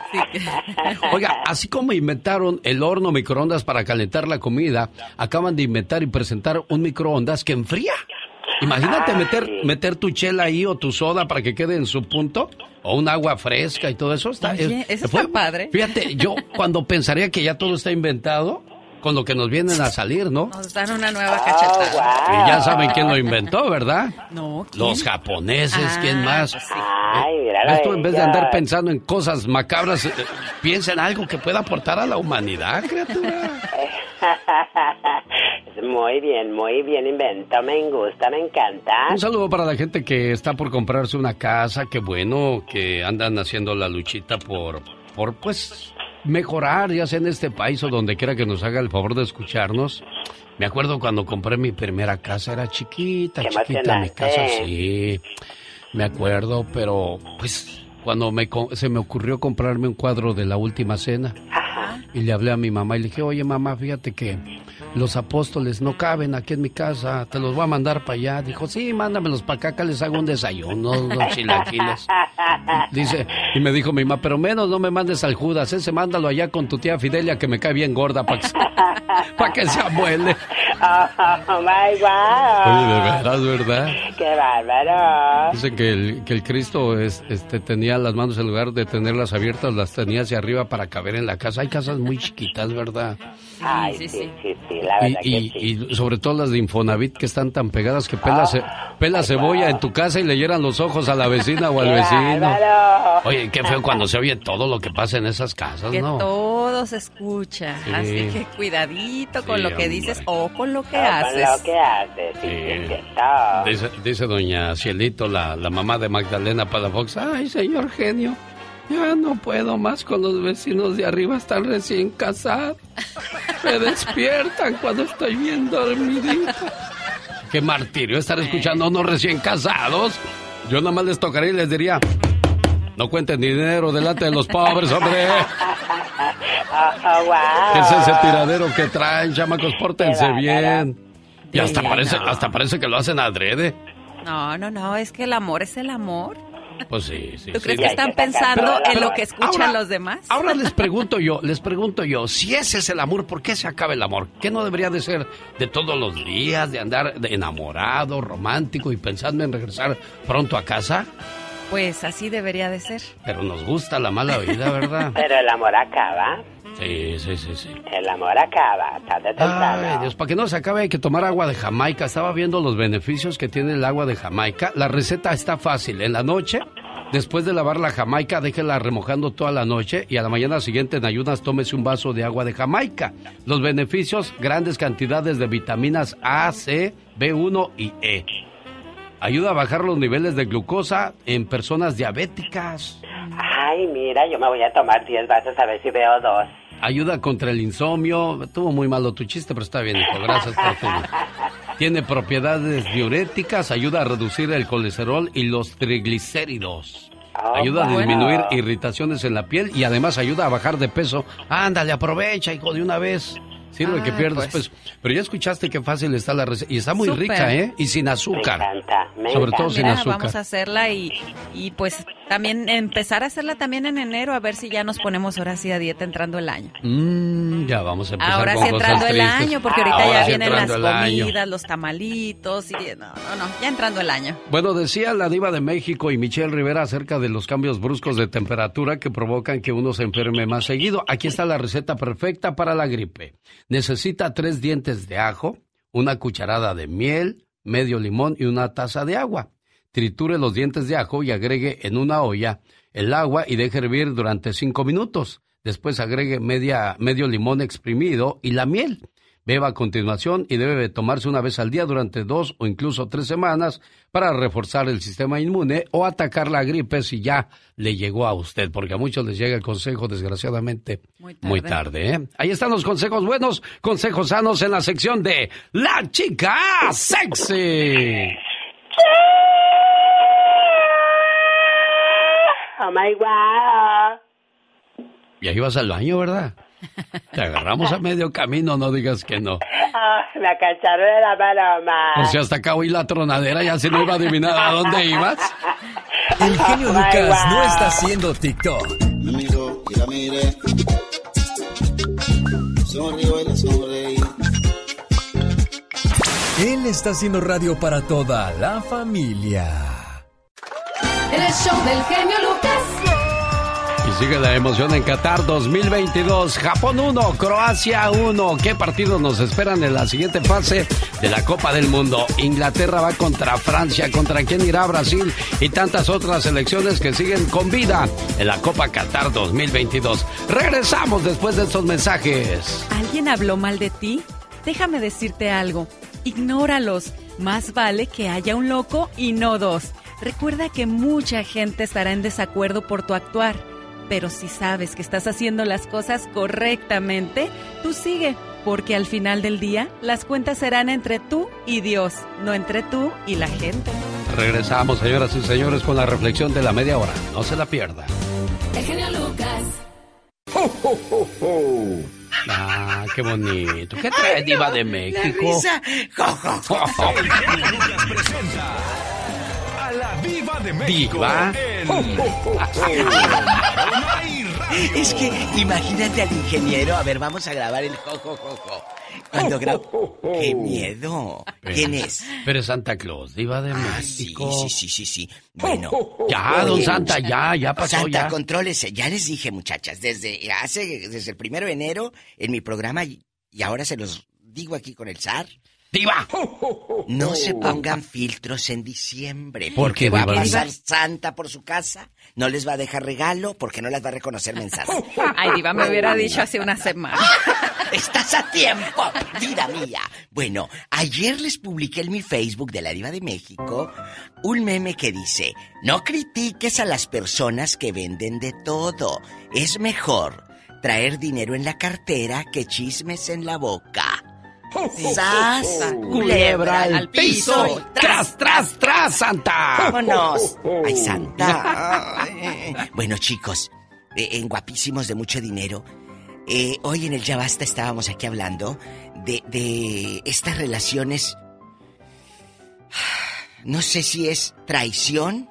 Oiga, así como inventaron el horno microondas para calentar la comida, acaban de inventar y presentar un microondas que enfría. Imagínate meter, meter tu chela ahí o tu soda para que quede en su punto, o un agua fresca y todo eso. Está, Oye, es- eso fue- está padre. Fíjate, yo cuando pensaría que ya todo está inventado, con lo que nos vienen a salir, ¿no? Nos dan una nueva cachetada. Y ya saben quién lo inventó, ¿verdad? No, ¿quién? Los japoneses, ¿quién Ah, más? pues sí. Ay, mira Esto en vez de andar pensando en cosas macabras, eh, piensa en algo que pueda aportar a la humanidad, criatura. muy bien, muy bien invento. Me gusta, me encanta. Un saludo para la gente que está por comprarse una casa, qué bueno que andan haciendo la luchita por, por pues, mejorar, ya sea en este país o donde quiera que nos haga el favor de escucharnos. Me acuerdo cuando compré mi primera casa, era chiquita, chiquita mi casa, sí. Me acuerdo, pero pues cuando me, se me ocurrió comprarme un cuadro de la última cena. Y le hablé a mi mamá y le dije, oye mamá, fíjate que los apóstoles no caben aquí en mi casa, te los voy a mandar para allá. Dijo, sí, mándamelos para acá, que les hago un desayuno, unos chilaquiles. Dice, y me dijo mi mamá, pero menos no me mandes al Judas, ese mándalo allá con tu tía Fidelia que me cae bien gorda para que, se- pa' que se amuele. Oh, my God. Oye, de veras, ¿verdad? Qué bárbaro. Dicen que el, que el Cristo es, este, tenía las manos en lugar de tenerlas abiertas, las tenía hacia arriba para caber en la casa. Hay casas muy chiquitas, ¿verdad? Ay, sí, sí, sí, sí, la Y, verdad y- que sí. y sobre todo las de Infonavit que están tan pegadas que pela, ce- pela cebolla en tu casa y le llenan los ojos a la vecina o al ¡Qué vecino. bárbaro! Oye, qué feo cuando se oye todo lo que pasa en esas casas, Que ¿no? todo se escucha. Sí. Así que cuidadito con Sí, lo que hombre. dices o con lo que O con haces. lo que haces, sí. Dice, dice doña Cielito, la, la mamá de Magdalena Palafox, ay, señor genio, ya no puedo más con los vecinos de arriba, están recién casados. Me despiertan cuando estoy bien dormidito. Qué martirio estar escuchando a unos recién casados. Yo nada más les tocaría y les diría, no cuenten dinero delante de los pobres, hombre. Oh, wow. ¿Qué es ese tiradero que traen, chamacos? Pórtense bien. Y hasta parece, hasta parece que lo hacen adrede. No, no, no, es que el amor es el amor. Pues sí, sí. ¿Tú sí. crees que están pensando en lo que escuchan los demás? Ahora les pregunto yo, les pregunto yo, si ese es el amor, ¿por qué se acaba el amor? ¿Qué no debería de ser de todos los días, de andar de enamorado, romántico y pensando en regresar pronto a casa? Pues así debería de ser. Pero nos gusta la mala vida, ¿verdad? Pero el amor acaba. Sí, sí, sí, sí. El amor acaba, tarde temprano. Ay, Dios, para que no se acabe hay que tomar agua de Jamaica. Estaba viendo los beneficios que tiene el agua de Jamaica. La receta está fácil. En la noche, después de lavar la Jamaica, déjela remojando toda la noche y a la mañana siguiente en ayunas tómese un vaso de agua de Jamaica. Los beneficios, grandes cantidades de vitaminas A, C, B1 y E. Ayuda a bajar los niveles de glucosa en personas diabéticas. Ay, mira, yo me voy a tomar 10 vasos a ver si veo dos. Ayuda contra el insomnio. Estuvo muy malo tu chiste, pero está bien, hijo. Gracias por tu... Tiene propiedades diuréticas, ayuda a reducir el colesterol y los triglicéridos. Oh, Ayuda a bueno. disminuir irritaciones en la piel y además ayuda a bajar de peso. Ándale, aprovecha, hijo, de una vez. Sirve que Ay, pierdas pues. peso. Pero ya escuchaste qué fácil está la receta. Y está muy rica, ¿eh? Y sin azúcar. Me encanta, me Sobre encanta. todo sin azúcar. vamos a hacerla y, y pues también empezar a hacerla también en enero a ver si ya nos ponemos ahora sí a dieta entrando el año. Mm, ya vamos a empezar Ahora con sí entrando el tristes. año, porque ahorita Ahora ya sí vienen las comidas, los tamalitos y no, no, no, ya entrando el año. Bueno, decía la diva de México y Michelle Rivera acerca de los cambios bruscos de temperatura que provocan que uno se enferme más seguido. Aquí está la receta perfecta para la gripe. Necesita tres dientes de ajo, una cucharada de miel, medio limón y una taza de agua. Triture los dientes de ajo y agregue en una olla el agua y deje hervir durante cinco minutos. Después agregue media, medio limón exprimido y la miel. beba a continuación y debe tomarse una vez al día durante dos o incluso tres semanas para reforzar el sistema inmune o atacar la gripe si ya le llegó a usted, porque a muchos les llega el consejo desgraciadamente muy tarde. ¿eh? Ahí están los consejos buenos, consejos sanos en la sección de La Chica Sexy. Oh my wow. Y ahí vas al baño, ¿verdad? Te agarramos a medio camino, no digas que no. Ah, me cacharon de la paloma. Por si hasta acá oí la tronadera, ya se no iba a adivinar a dónde ibas. El genio Oh Lucas no God. está haciendo TikTok. Me miró y la miré. Sonrío y le sonreí. Él está haciendo radio para toda la familia. El show del genio Lucas. Y sigue la emoción en Qatar 2022. Japón 1, Croacia 1. ¿Qué partidos nos esperan en la siguiente fase de la Copa del Mundo? Inglaterra va contra Francia, contra quién irá Brasil y tantas otras selecciones que siguen con vida en la Copa Qatar 2022. Regresamos después de estos mensajes. ¿Alguien habló mal de ti? Déjame decirte algo. Ignóralos. Más vale que haya un loco y no dos. Recuerda que mucha gente estará en desacuerdo por tu actuar. Pero si sabes que estás haciendo las cosas correctamente, tú sigue, porque al final del día las cuentas serán entre tú y Dios, no entre tú y la gente. Regresamos, señoras y señores, con la reflexión de la media hora. No se la pierda. El genio Lucas. Ah, qué bonito. ¿Qué trae Diva de México? A la Viva de México. Diva. en- Es que imagínate al ingeniero. A ver, vamos a grabar el jo, jo, jo, jo. Cuando grabo. ¡Qué miedo! ¿Quién es? Pero es Santa Claus, Diva de Ah, sí, México. sí, sí, sí, sí. Bueno. Ya, don Oye, Santa, ya, ya pasó, Santa, ya. contrólese. Ya les dije, muchachas, desde hace, desde el primero de enero en mi programa y, ahora se los digo aquí con el zar. ¡Diva! No se pongan filtros en diciembre. ¿Por Porque qué, va a pasar Santa por su casa, no les va a dejar regalo porque no las va a reconocer mensajes. Ay, Diva, me hubiera dicho hace una semana. Estás a tiempo, vida mía. Bueno, ayer les publiqué en mi Facebook de la Diva de México un meme que dice, no critiques a las personas que venden de todo. Es mejor traer dinero en la cartera que chismes en la boca. ¡Sas! Culebra al piso. ¡Tras, tras, tras, Santa! ¡Vámonos! ¡Ay, Santa! Bueno, chicos, eh, en Guapísimos de Mucho Dinero, eh, hoy en el Ya Basta estábamos aquí hablando de, de estas relaciones. No sé si es traición,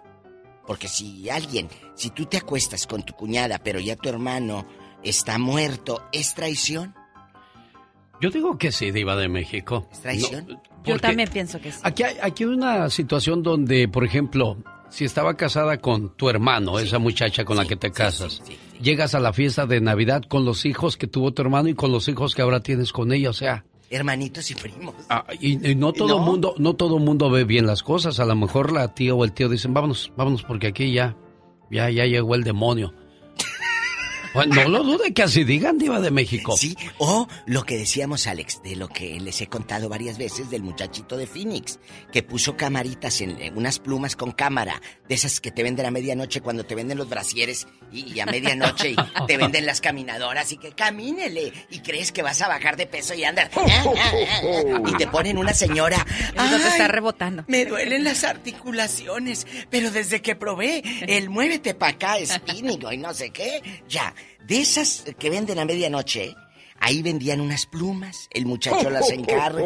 porque si alguien, si tú te acuestas con tu cuñada, pero ya tu hermano está muerto, ¿es traición? Yo digo que sí, Diva de México. ¿Es traición? No, Yo también pienso que sí. Aquí hay, aquí hay una situación donde, por ejemplo, si estaba casada con tu hermano, esa muchacha con la que te casas, llegas a la fiesta de Navidad con los hijos que tuvo tu hermano y con los hijos que ahora tienes con ella, o sea, Hermanitos y primos. Ah, y, y no todo ¿No? mundo, no todo mundo ve bien las cosas. A lo mejor la tía o el tío dicen, vámonos, vámonos, porque aquí ya, ya, ya llegó el demonio. Bueno, no lo dude que así digan, Diva de México. Sí, o lo que decíamos, Alex, de lo que les he contado varias veces del muchachito de Phoenix, que puso camaritas en en unas plumas con cámara, de esas que te venden a medianoche cuando te venden los brasieres y, y a medianoche y te venden las caminadoras y que camínele y crees que vas a bajar de peso y andar. ah, ah, ah, y te ponen una señora. Entonces te está "Ay, rebotando. Me duelen las articulaciones, pero desde que probé el muévete pa' acá, spinning y no sé qué, ya, de esas que venden a medianoche, ahí vendían unas plumas, el muchacho las encarga,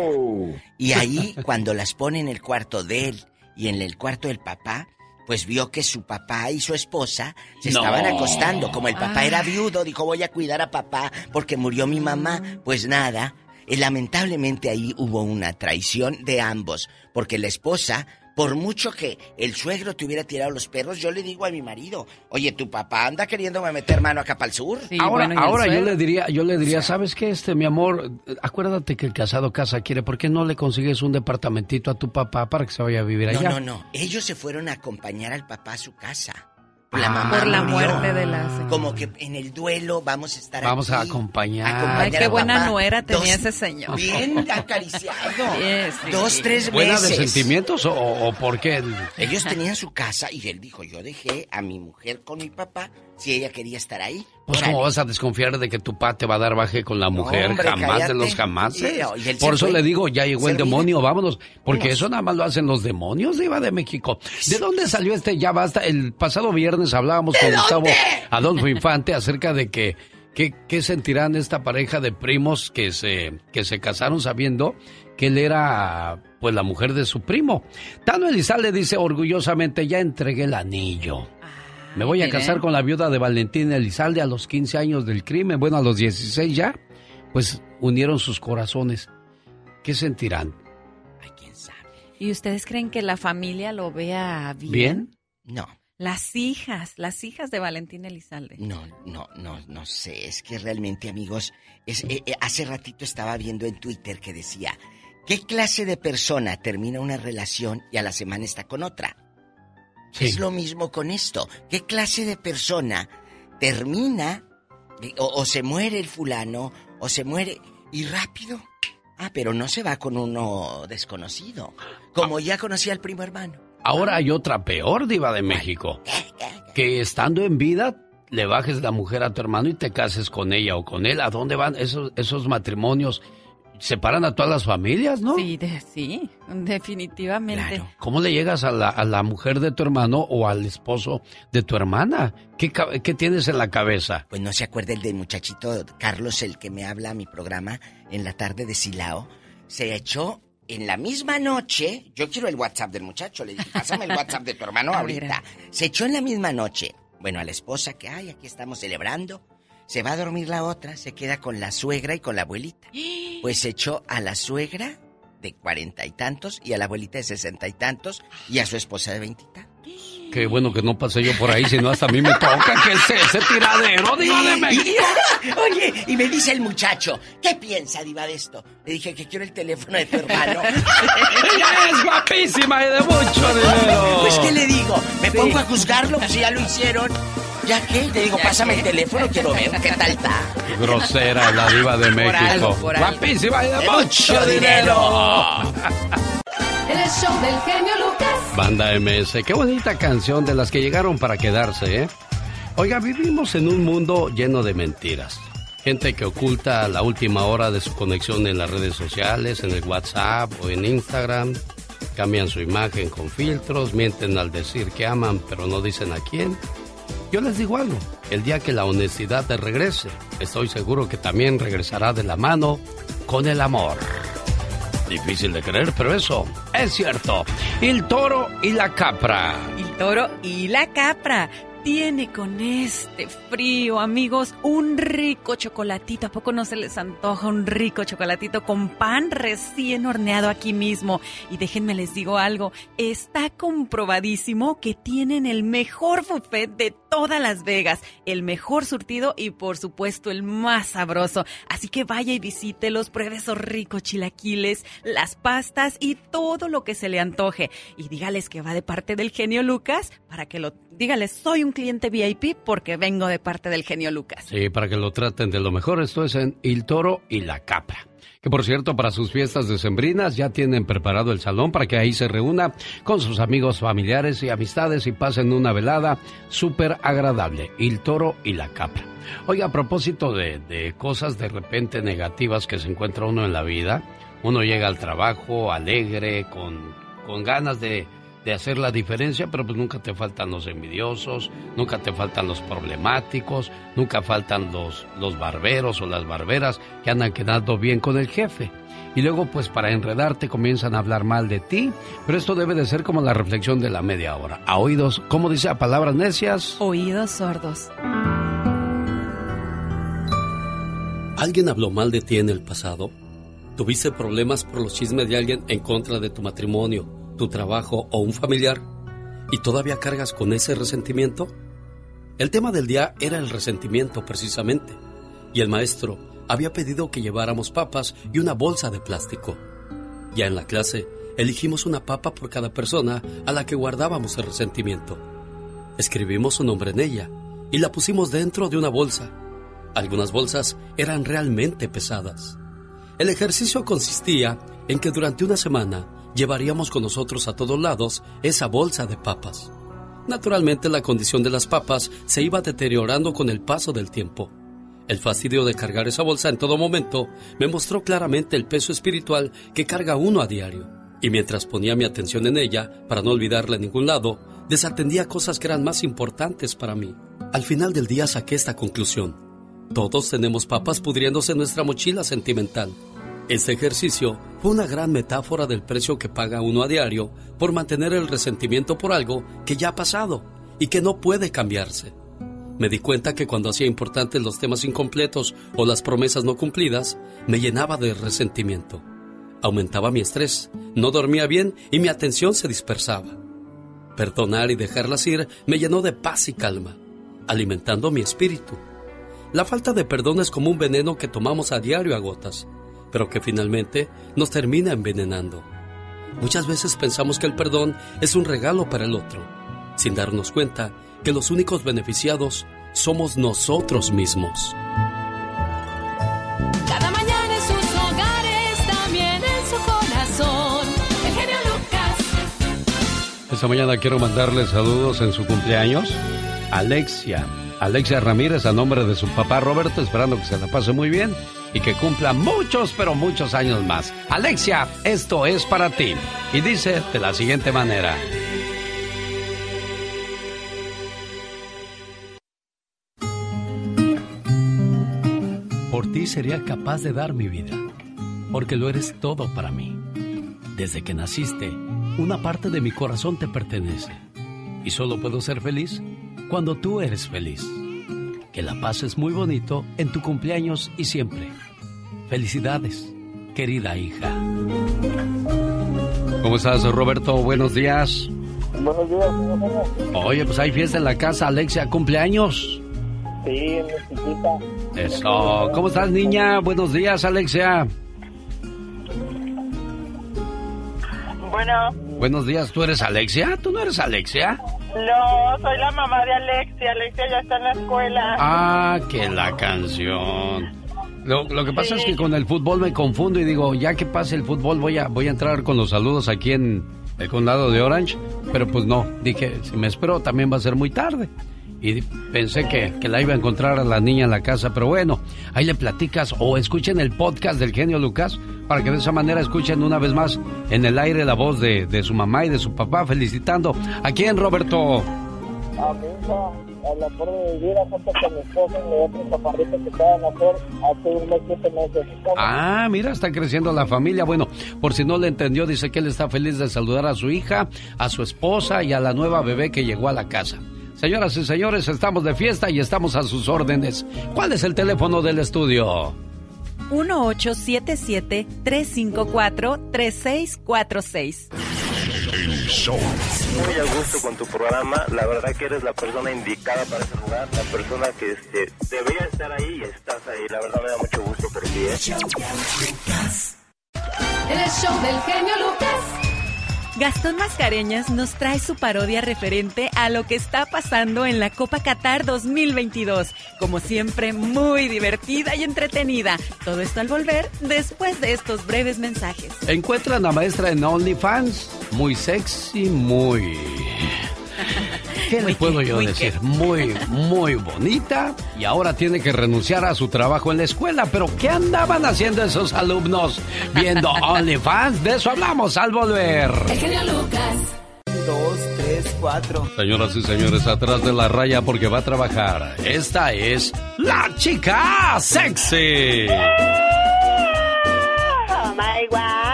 y ahí cuando las pone en el cuarto de él y en el cuarto del papá, pues vio que su papá y su esposa se No. estaban acostando. Como el papá era viudo, dijo voy a cuidar a papá porque murió mi mamá. Pues nada, lamentablemente ahí hubo una traición de ambos, porque la esposa, por mucho que el suegro te hubiera tirado los perros, yo le digo a mi marido, oye, tu papá anda queriéndome meter mano acá para el sur. ahora ahora yo le diría, yo le diría, ¿sabes qué? Este, mi amor, acuérdate que el casado casa quiere, ¿por qué no le consigues un departamentito a tu papá para que se vaya a vivir No, allá? no, no. Ellos se fueron a acompañar al papá a su casa. Por la Ah. mamá Por la murió. muerte de la señora. Como que en el duelo vamos a estar Vamos a aquí, acompañar. acompañar Ay, qué a buena nuera tenía Dos- ese señor. Bien acariciado. Sí, sí. Dos, tres ¿Buena de veces. sentimientos o, o por qué? el- Ellos tenían su casa y él dijo, yo dejé a mi mujer con mi papá si ella quería estar ahí. Pues cómo vas a desconfiar de que tu papá te va a dar baje con la mujer, hombre, jamás cállate. de los jamás. Él Por eso fue. le digo, ya llegó el demonio, vámonos, porque eso nada más lo hacen los demonios de Iba de México. ¿De dónde salió este ya basta? El pasado viernes hablábamos con Gustavo Adolfo Infante acerca de que qué, qué sentirán esta pareja de primos que se que se casaron sabiendo que él era pues la mujer de su primo. Tano Elizalde dice orgullosamente, ya entregué el anillo. Me voy a casar con la viuda de Valentín Elizalde a los 15 años del crimen. Bueno, a los 16 ya. Pues unieron sus corazones. ¿Qué sentirán? ¿Y ustedes creen que la familia lo vea bien? ¿Bien? No, Las hijas, las hijas de Valentín Elizalde. no, no, no, no sé. Es que realmente, amigos, es, eh, eh, hace ratito estaba viendo en Twitter que decía, ¿qué clase de persona termina una relación y a la semana está con otra? Sí. Es lo mismo con esto. ¿Qué clase de persona termina de- o, o se muere el fulano o se muere y rápido? Ah, pero no se va con uno desconocido. Como ya conocía al primo hermano. Ahora hay otra peor diva de México. Que estando en vida le bajes la mujer a tu hermano y te cases con ella o con él. ¿A dónde van esos, esos matrimonios? Separan a todas las familias, ¿no? Sí, de- sí, definitivamente. ¿Cómo le llegas a la, a la mujer de tu hermano o al esposo de tu hermana? ¿Qué, qué tienes en la cabeza? Pues no se acuerda el del muchachito Carlos, el que me habla a mi programa en la tarde de Silao. Se echó en la misma noche. Yo quiero el WhatsApp del muchacho. Le dije, pásame el WhatsApp de tu hermano A ver, ahorita. Se echó en la misma noche. Bueno, a la esposa que, ay, aquí estamos celebrando. Se va a dormir la otra, se queda con la suegra y con la abuelita. Pues se echó a la suegra de cuarenta y tantos y a la abuelita de sesenta y tantos y a su esposa de veintitantos. Qué bueno que no pasé yo por ahí, si no hasta a mí me toca que ese, ese tiradero, diva de México. Oye, y me dice el muchacho, ¿qué piensa, Diva, de esto? Le dije que quiero el teléfono de tu hermano. Ella es guapísima y de mucho dinero. Pues, ¿qué le digo? ¿Me pongo a juzgarlo? Pues ya lo hicieron. ¿Ya qué? Le digo, pásame el teléfono, quiero ver qué tal está. Grosera la diva de México. algo, por algo. Guapísima y de De mucho mucho dinero. El show del genio Lucas. Banda MS, qué bonita canción de las que llegaron para quedarse, ¿eh? Oiga, vivimos en un mundo lleno de mentiras. Gente que oculta la última hora de su conexión en las redes sociales, en el WhatsApp o en Instagram. Cambian su imagen con filtros, mienten al decir que aman, pero no dicen a quién. Yo les digo algo, el día que la honestidad te regrese, estoy seguro que también regresará de la mano con el amor. Difícil de creer, pero eso es cierto. El toro y la capra. El toro y la capra. Tiene con este frío, amigos, un rico chocolatito. ¿A poco no se les antoja un rico chocolatito con pan recién horneado aquí mismo? Y déjenme les digo algo, está comprobadísimo que tienen el mejor buffet de todas Las Vegas, el mejor surtido y por supuesto el más sabroso. Así que vaya y visítelos, pruebe esos ricos chilaquiles, las pastas y todo lo que se le antoje. Y dígales que va de parte del genio Lucas para que lo... Dígales, soy un cliente VIP porque vengo de parte del genio Lucas. Sí, para que lo traten de lo mejor, esto es en El Toro y la Capra. Que por cierto, para sus fiestas decembrinas ya tienen preparado el salón para que ahí se reúna con sus amigos, familiares y amistades y pasen una velada súper agradable. El Toro y la Capra. Oiga, a propósito de, de cosas de repente negativas que se encuentra uno en la vida, uno llega al trabajo alegre, con, con ganas de, de hacer la diferencia, pero pues nunca te faltan los envidiosos, nunca te faltan los problemáticos, nunca faltan los, los barberos o las barberas que andan quedando bien con el jefe. Y luego pues para enredarte comienzan a hablar mal de ti, pero esto debe de ser como la reflexión de la media hora. A oídos, ¿cómo dice a palabras necias? Oídos sordos. ¿Alguien habló mal de ti en el pasado? ¿Tuviste problemas por los chismes de alguien en contra de tu matrimonio, tu trabajo o un familiar? ¿Y todavía cargas con ese resentimiento? El tema del día era el resentimiento precisamente. Y el maestro había pedido que lleváramos papas y una bolsa de plástico. Ya en la clase, elegimos una papa por cada persona a la que guardábamos el resentimiento. Escribimos su nombre en ella y la pusimos dentro de una bolsa. Algunas bolsas eran realmente pesadas. El ejercicio consistía en que durante una semana llevaríamos con nosotros a todos lados esa bolsa de papas. Naturalmente la condición de las papas se iba deteriorando con el paso del tiempo. El fastidio de cargar esa bolsa en todo momento me mostró claramente el peso espiritual que carga uno a diario. Y mientras ponía mi atención en ella, para no olvidarla en ningún lado, desatendía cosas que eran más importantes para mí. Al final del día saqué esta conclusión. Todos tenemos papas pudriéndose en nuestra mochila sentimental. Este ejercicio fue una gran metáfora del precio que paga uno a diario por mantener el resentimiento por algo que ya ha pasado y que no puede cambiarse. Me di cuenta que cuando hacía importantes los temas incompletos o las promesas no cumplidas, me llenaba de resentimiento. Aumentaba mi estrés, no dormía bien y mi atención se dispersaba. Perdonar y dejarlas ir me llenó de paz y calma, alimentando mi espíritu. La falta de perdón es como un veneno que tomamos a diario a gotas, pero que finalmente nos termina envenenando. Muchas veces pensamos que el perdón es un regalo para el otro, sin darnos cuenta que los únicos beneficiados somos nosotros mismos. Cada mañana en sus hogares, también en su corazón. El genio Lucas. Esta mañana quiero mandarle saludos en su cumpleaños. Alexia. Alexia Ramírez a nombre de su papá Roberto, esperando que se la pase muy bien y que cumpla muchos, pero muchos años más. Alexia, esto es para ti. Y dice de la siguiente manera. Por ti sería capaz de dar mi vida, porque lo eres todo para mí. Desde que naciste, una parte de mi corazón te pertenece. Y solo puedo ser feliz cuando tú eres feliz. Que la pases muy bonito en tu cumpleaños y siempre. Felicidades, querida hija. ¿Cómo estás, Roberto? Buenos días. Buenos días. Oye, pues hay fiesta en la casa, Alexia, cumpleaños. Sí, en mi chiquita. Eso. ¿Cómo estás, niña? Buenos días, Alexia. Bueno, Buenos días, ¿tú eres Alexia? ¿Tú no eres Alexia? No, soy la mamá de Alexia. Alexia ya está en la escuela. Ah, que la canción. Lo, lo que pasa es que con el fútbol me confundo y digo, ya que pase el fútbol voy a, voy a entrar con los saludos aquí en el condado de Orange, pero pues no, dije, si me espero también va a ser muy tarde. Y pensé que, que la iba a encontrar a la niña en la casa, pero bueno, ahí le platicas o escuchen el podcast del genio Lucas para que de esa manera escuchen una vez más en el aire la voz de, de su mamá y de su papá felicitando. ¿A quién, Roberto? A mi hija, a la por de vivir junto con mi esposa y mi otro que acaban de nacer hace unos siete meses. Ah, mira, está creciendo la familia. Bueno, por si no le entendió, dice que él está feliz de saludar a su hija, a su esposa y a la nueva bebé que llegó a la casa. Señoras y señores, estamos de fiesta y estamos a sus órdenes. ¿Cuál es el teléfono del estudio? 1877-354-3646. El show. Muy a gusto con tu programa. La verdad que eres la persona indicada para ese lugar. La persona que este, debería estar ahí y estás ahí. La verdad me da mucho gusto por ti. ¿eh? El show del genio Lucas. Gastón Mascareñas nos trae su parodia referente a lo que está pasando en la Copa Qatar 2022. Como siempre, muy divertida y entretenida. Todo esto al volver después de estos breves mensajes. Encuentran a maestra en OnlyFans. Muy sexy, muy... ¿Qué le puedo yo muy decir? Muy, muy bonita. Y ahora tiene que renunciar a su trabajo en la escuela. Pero ¿qué andaban haciendo esos alumnos? Viendo OnlyFans. De eso hablamos al volver. El genio Lucas. Dos, tres, cuatro. Señoras y señores, atrás de la raya porque va a trabajar. Esta es la chica sexy. Oh my.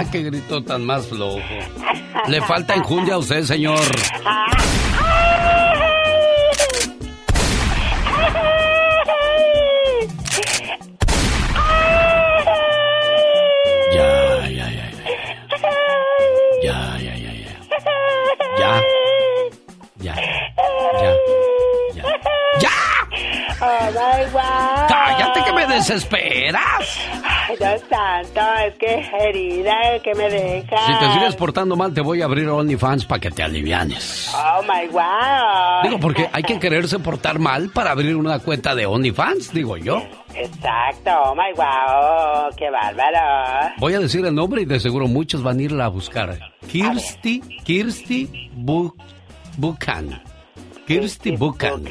Ah, qué grito tan más flojo. Le falta enjundia a usted, señor. Ya, ya, ya, ya. Ya, ya, ya, ya. Ya. Ya. Ya. Ya. Oh desesperas? Ay, Dios santo, es que herida, que me deja. Si te sigues portando mal, te voy a abrir OnlyFans para que te alivianes. Oh my wow. Digo, porque hay que quererse portar mal para abrir una cuenta de OnlyFans, digo yo. Exacto, oh my wow, qué bárbaro. Voy a decir el nombre y de seguro muchos van a irla a buscar. Kirsty, Kirsty Bu- Buchan. Kirsty Buchan.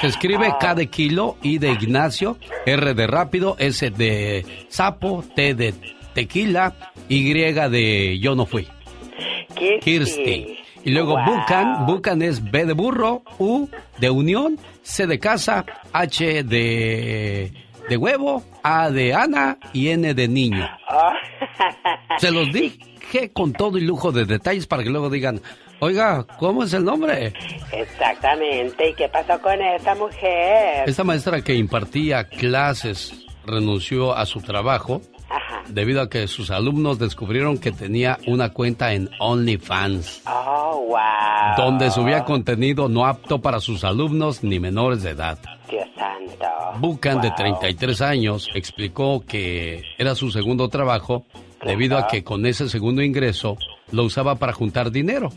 Se escribe Ah. K de kilo, I de Ignacio, R de rápido, S de sapo, T de tequila, Y de yo no fui. Kirsty. Y luego Wow. Bucan, Bucan es B de burro, U de unión, C de casa, H de, de huevo, A de Ana y N de niño. Oh. Se los dije con todo y lujo de detalles para que luego digan, oiga, ¿cómo es el nombre? Exactamente, ¿y qué pasó con esa mujer? Esta maestra que impartía clases renunció a su trabajo debido a que sus alumnos descubrieron que tenía una cuenta en OnlyFans. Oh, wow. donde subía contenido no apto para sus alumnos ni menores de edad. Dios santo. Bucan, de 33 años, explicó que era su segundo trabajo debido a que con ese segundo ingreso lo usaba para juntar dinero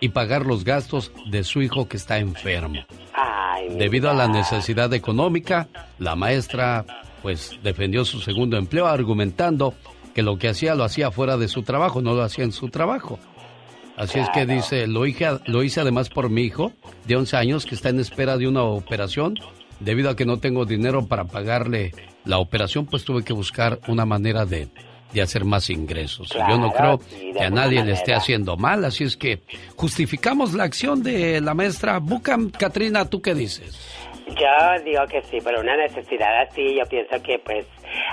y pagar los gastos de su hijo que está enfermo. Ay, Debido a la necesidad económica, la maestra pues defendió su segundo empleo argumentando que lo que hacía lo hacía fuera de su trabajo, no lo hacía en su trabajo. Así es que dice, lo hice, lo hice además por mi hijo de 11 años que está en espera de una operación. Debido a que no tengo dinero para pagarle la operación, pues tuve que buscar una manera de, de hacer más ingresos. Yo no creo sí, que a nadie le esté haciendo mal, así es que justificamos la acción de la maestra Bucam. Katrina, ¿tú qué dices? Yo digo que sí, pero una necesidad así, yo pienso que pues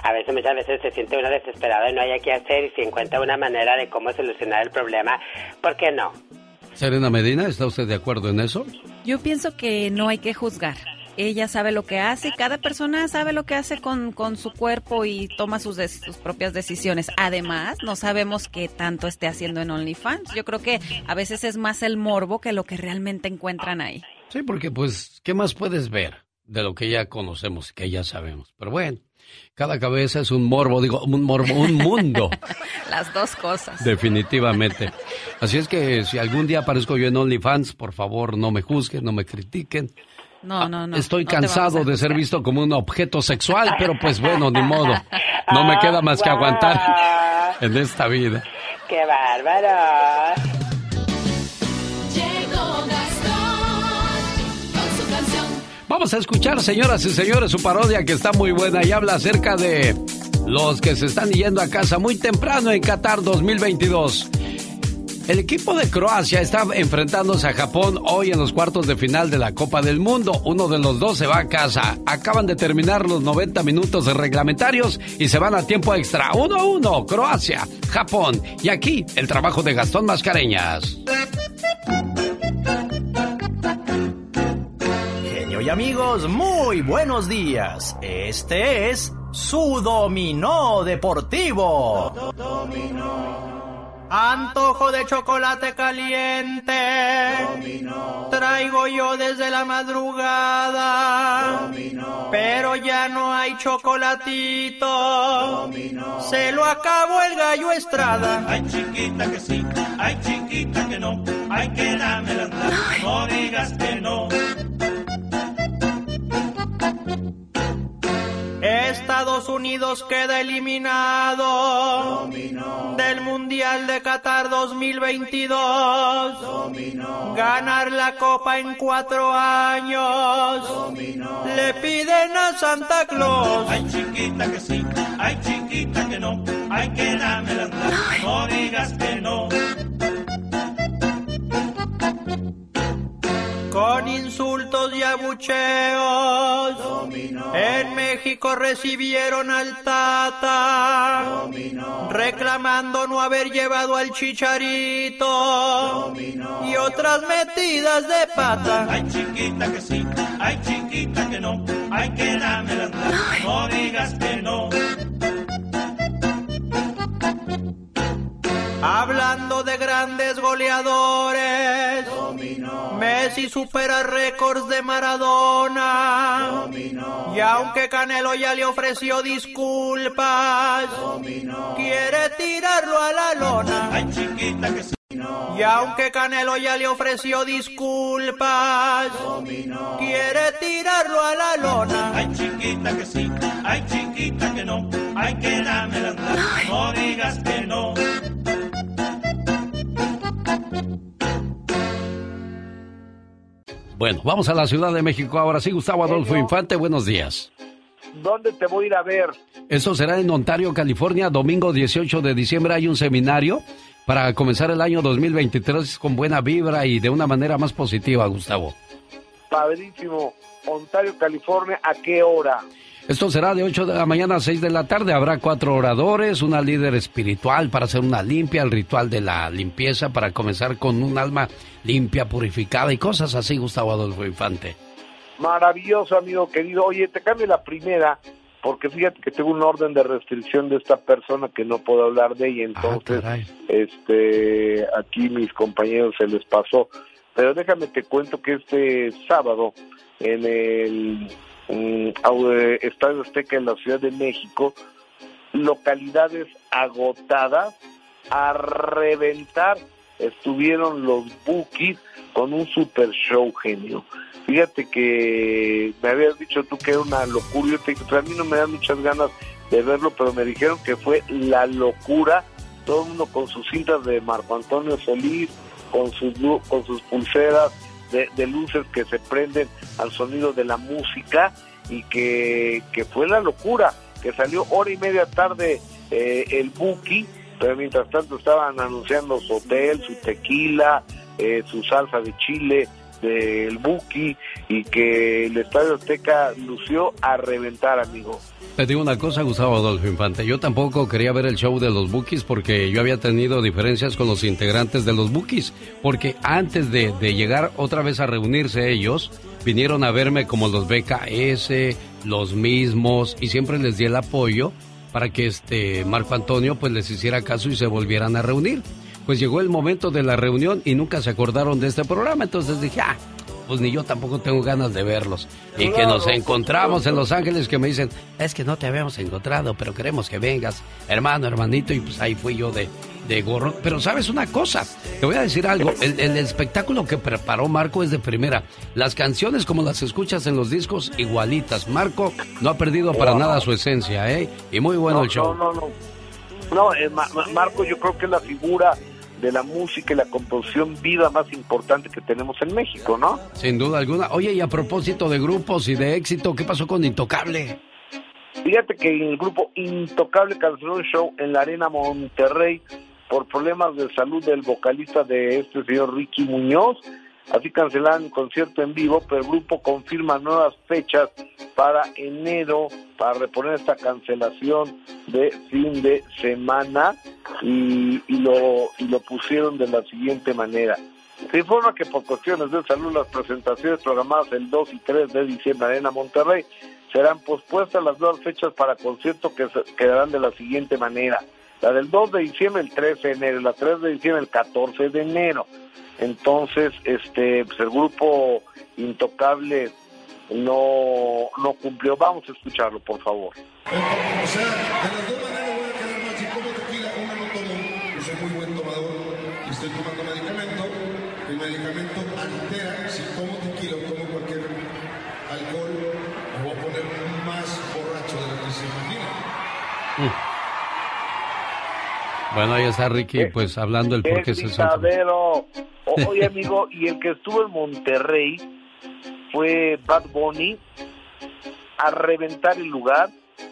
a veces muchas veces se siente uno desesperado y no hay qué hacer y si encuentra una manera de cómo solucionar el problema, ¿por qué no? Serena Medina, ¿está usted de acuerdo en eso? Yo pienso que no hay que juzgar. Ella sabe lo que hace y cada persona sabe lo que hace con, con su cuerpo y toma sus, des- sus propias decisiones. Además, no sabemos qué tanto esté haciendo en OnlyFans. Yo creo que a veces es más el morbo que lo que realmente encuentran ahí. Sí, porque pues, ¿qué más puedes ver de lo que ya conocemos, que ya sabemos? Pero bueno, cada cabeza es un morbo, digo, un morbo, un mundo, Las dos cosas. definitivamente. Así es que si algún día aparezco yo en OnlyFans, por favor, no me juzguen, no me critiquen. No, no, no. Estoy no vamos cansado de ser visto como un objeto sexual, pero pues bueno, ni modo. No me queda más que aguantar en esta vida. ¡Qué bárbaro! Llegó Gastón con su canción. Vamos a escuchar, señoras y señores, su parodia que está muy buena y habla acerca de los que se están yendo a casa muy temprano en Qatar 2022. El equipo de Croacia está enfrentándose a Japón hoy en los cuartos de final de la Copa del Mundo. Uno de los dos se va a casa. Acaban de terminar los 90 minutos reglamentarios y se van a tiempo extra. 1 a 1, Croacia, Japón. Y aquí el trabajo de Gastón Mascareñas. Genio y amigos, muy buenos días. Este es su dominó deportivo. Antojo de chocolate caliente. Traigo yo desde la madrugada. Pero ya no hay chocolatito. Se lo acabó el gallo Estrada. Ay, chiquita que sí, ay, chiquita que no, ay, que dámela, no digas que no. Estados Unidos queda eliminado del Mundial de Qatar 2022. Ganar la copa en cuatro años. Le piden a Santa Claus. Ay, chiquita que sí, ay, chiquita que no, ay, que dámela, no digas que no. Con insultos y abucheos. En México recibieron al Tata. Reclamando no haber llevado al chicharito. Y otras metidas de pata. Ay, chiquita que sí, ay, chiquita que no, ay, que dámela, no digas que no. Hablando de grandes goleadores, me Messi supera récords de Maradona. Y aunque Canelo ya le ofreció disculpas, quiere tirarlo a la lona. Ay, chiquita que sí. Y aunque Canelo ya le ofreció disculpas, quiere tirarlo a la lona. Ay, chiquita que sí. Ay, chiquita que no. Ay, que dame la No digas que no. Bueno, vamos a la Ciudad de México ahora sí, Gustavo Adolfo Infante, buenos días. ¿Dónde te voy a ir a ver? Eso será en Ontario, California, domingo 18 de diciembre hay un seminario para comenzar el año 2023 con buena vibra y de una manera más positiva, Gustavo. Padrísimo. Ontario, California, ¿a qué hora? Esto será de 8 de la mañana a 6 de la tarde. Habrá cuatro oradores, una líder espiritual para hacer una limpia, el ritual de la limpieza para comenzar con un alma limpia, purificada y cosas así, Gustavo Adolfo Infante. Maravilloso, amigo querido. Oye, te cambio la primera, porque fíjate que tengo un orden de restricción de esta persona que no puedo hablar de ella, entonces, este, aquí mis compañeros se les pasó. Pero déjame te cuento que este sábado en el eh, Estadio Azteca en la Ciudad de México, localidades agotadas a reventar estuvieron los Bookies con un super show genio. Fíjate que me habías dicho tú que era una locura, yo te dije, "Pues a mí no me dan muchas ganas de verlo, pero me dijeron que fue la locura, todo el mundo con sus cintas de Marco Antonio Solís, con sus, con sus pulseras de, de luces que se prenden al sonido de la música y que, que fue la locura, que salió hora y media tarde eh, el Buki, pero mientras tanto estaban anunciando su hotel, su tequila, eh, su salsa de chile del Buki y que el Estadio Azteca lució a reventar, amigo. Te digo una cosa, Gustavo Adolfo Infante. Yo tampoco quería ver el show de los Bookies porque yo había tenido diferencias con los integrantes de los Bookies. Porque antes de, de llegar otra vez a reunirse ellos, vinieron a verme como los BKS, los mismos, y siempre les di el apoyo para que este Marco Antonio pues les hiciera caso y se volvieran a reunir. Pues llegó el momento de la reunión y nunca se acordaron de este programa, entonces dije, ah, pues ni yo tampoco tengo ganas de verlos. Y que nos encontramos en Los Ángeles que me dicen, es que no te habíamos encontrado, pero queremos que vengas, hermano, hermanito, y pues ahí fui yo de, de gorro. Pero sabes una cosa, te voy a decir algo, el, el espectáculo que preparó Marco es de primera. Las canciones como las escuchas en los discos, igualitas. Marco no ha perdido para nada su esencia, ¿eh? Y muy bueno no, el show. No, no, no. No, eh, Ma- Ma- Marco yo creo que es la figura de la música y la composición viva más importante que tenemos en México, ¿no? Sin duda alguna. Oye, y a propósito de grupos y de éxito, ¿qué pasó con Intocable? Fíjate que el grupo Intocable canceló un show en la Arena Monterrey por problemas de salud del vocalista de este señor Ricky Muñoz. Así cancelaron el concierto en vivo, pero el grupo confirma nuevas fechas para enero para reponer esta cancelación de fin de semana y, y lo, y lo pusieron de la siguiente manera. Se informa que por cuestiones de salud las presentaciones programadas el 2 y 3 de diciembre en Arena Monterrey serán pospuestas las nuevas fechas para concierto que quedarán de la siguiente manera. La del 2 de diciembre el 13 de enero, la 3 de diciembre el 14 de enero. Entonces, este, pues el grupo Intocable no, no cumplió. Vamos a escucharlo, por favor. O sea, de las dos maneras voy a quedar mal. Si como tequila, una no tomo. Yo soy muy buen tomador y estoy tomando medicamento. El medicamento altera. Si como tequila o tomo cualquier alcohol, me voy a poner más borracho de lo que se imagina. Bueno, ahí está Ricky, pues hablando el por qué se Oye, amigo, y el que estuvo en Monterrey fue Bad Bunny a reventar el lugar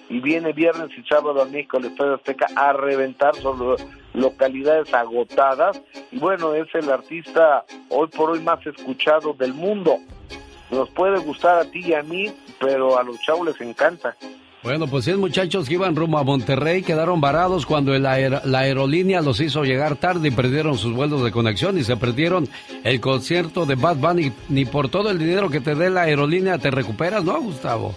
y viene viernes y sábado a México al Estadio Azteca a reventar sobre localidades agotadas y bueno, es el artista hoy por hoy más escuchado del mundo. Nos puede gustar a ti y a mí, pero a los chavos les encanta. Bueno, pues 100 muchachos que iban rumbo a Monterrey quedaron varados cuando el la aerolínea los hizo llegar tarde y perdieron sus vuelos de conexión y se perdieron el concierto de Bad Bunny. Ni por todo el dinero que te dé la aerolínea te recuperas, ¿no, Gustavo?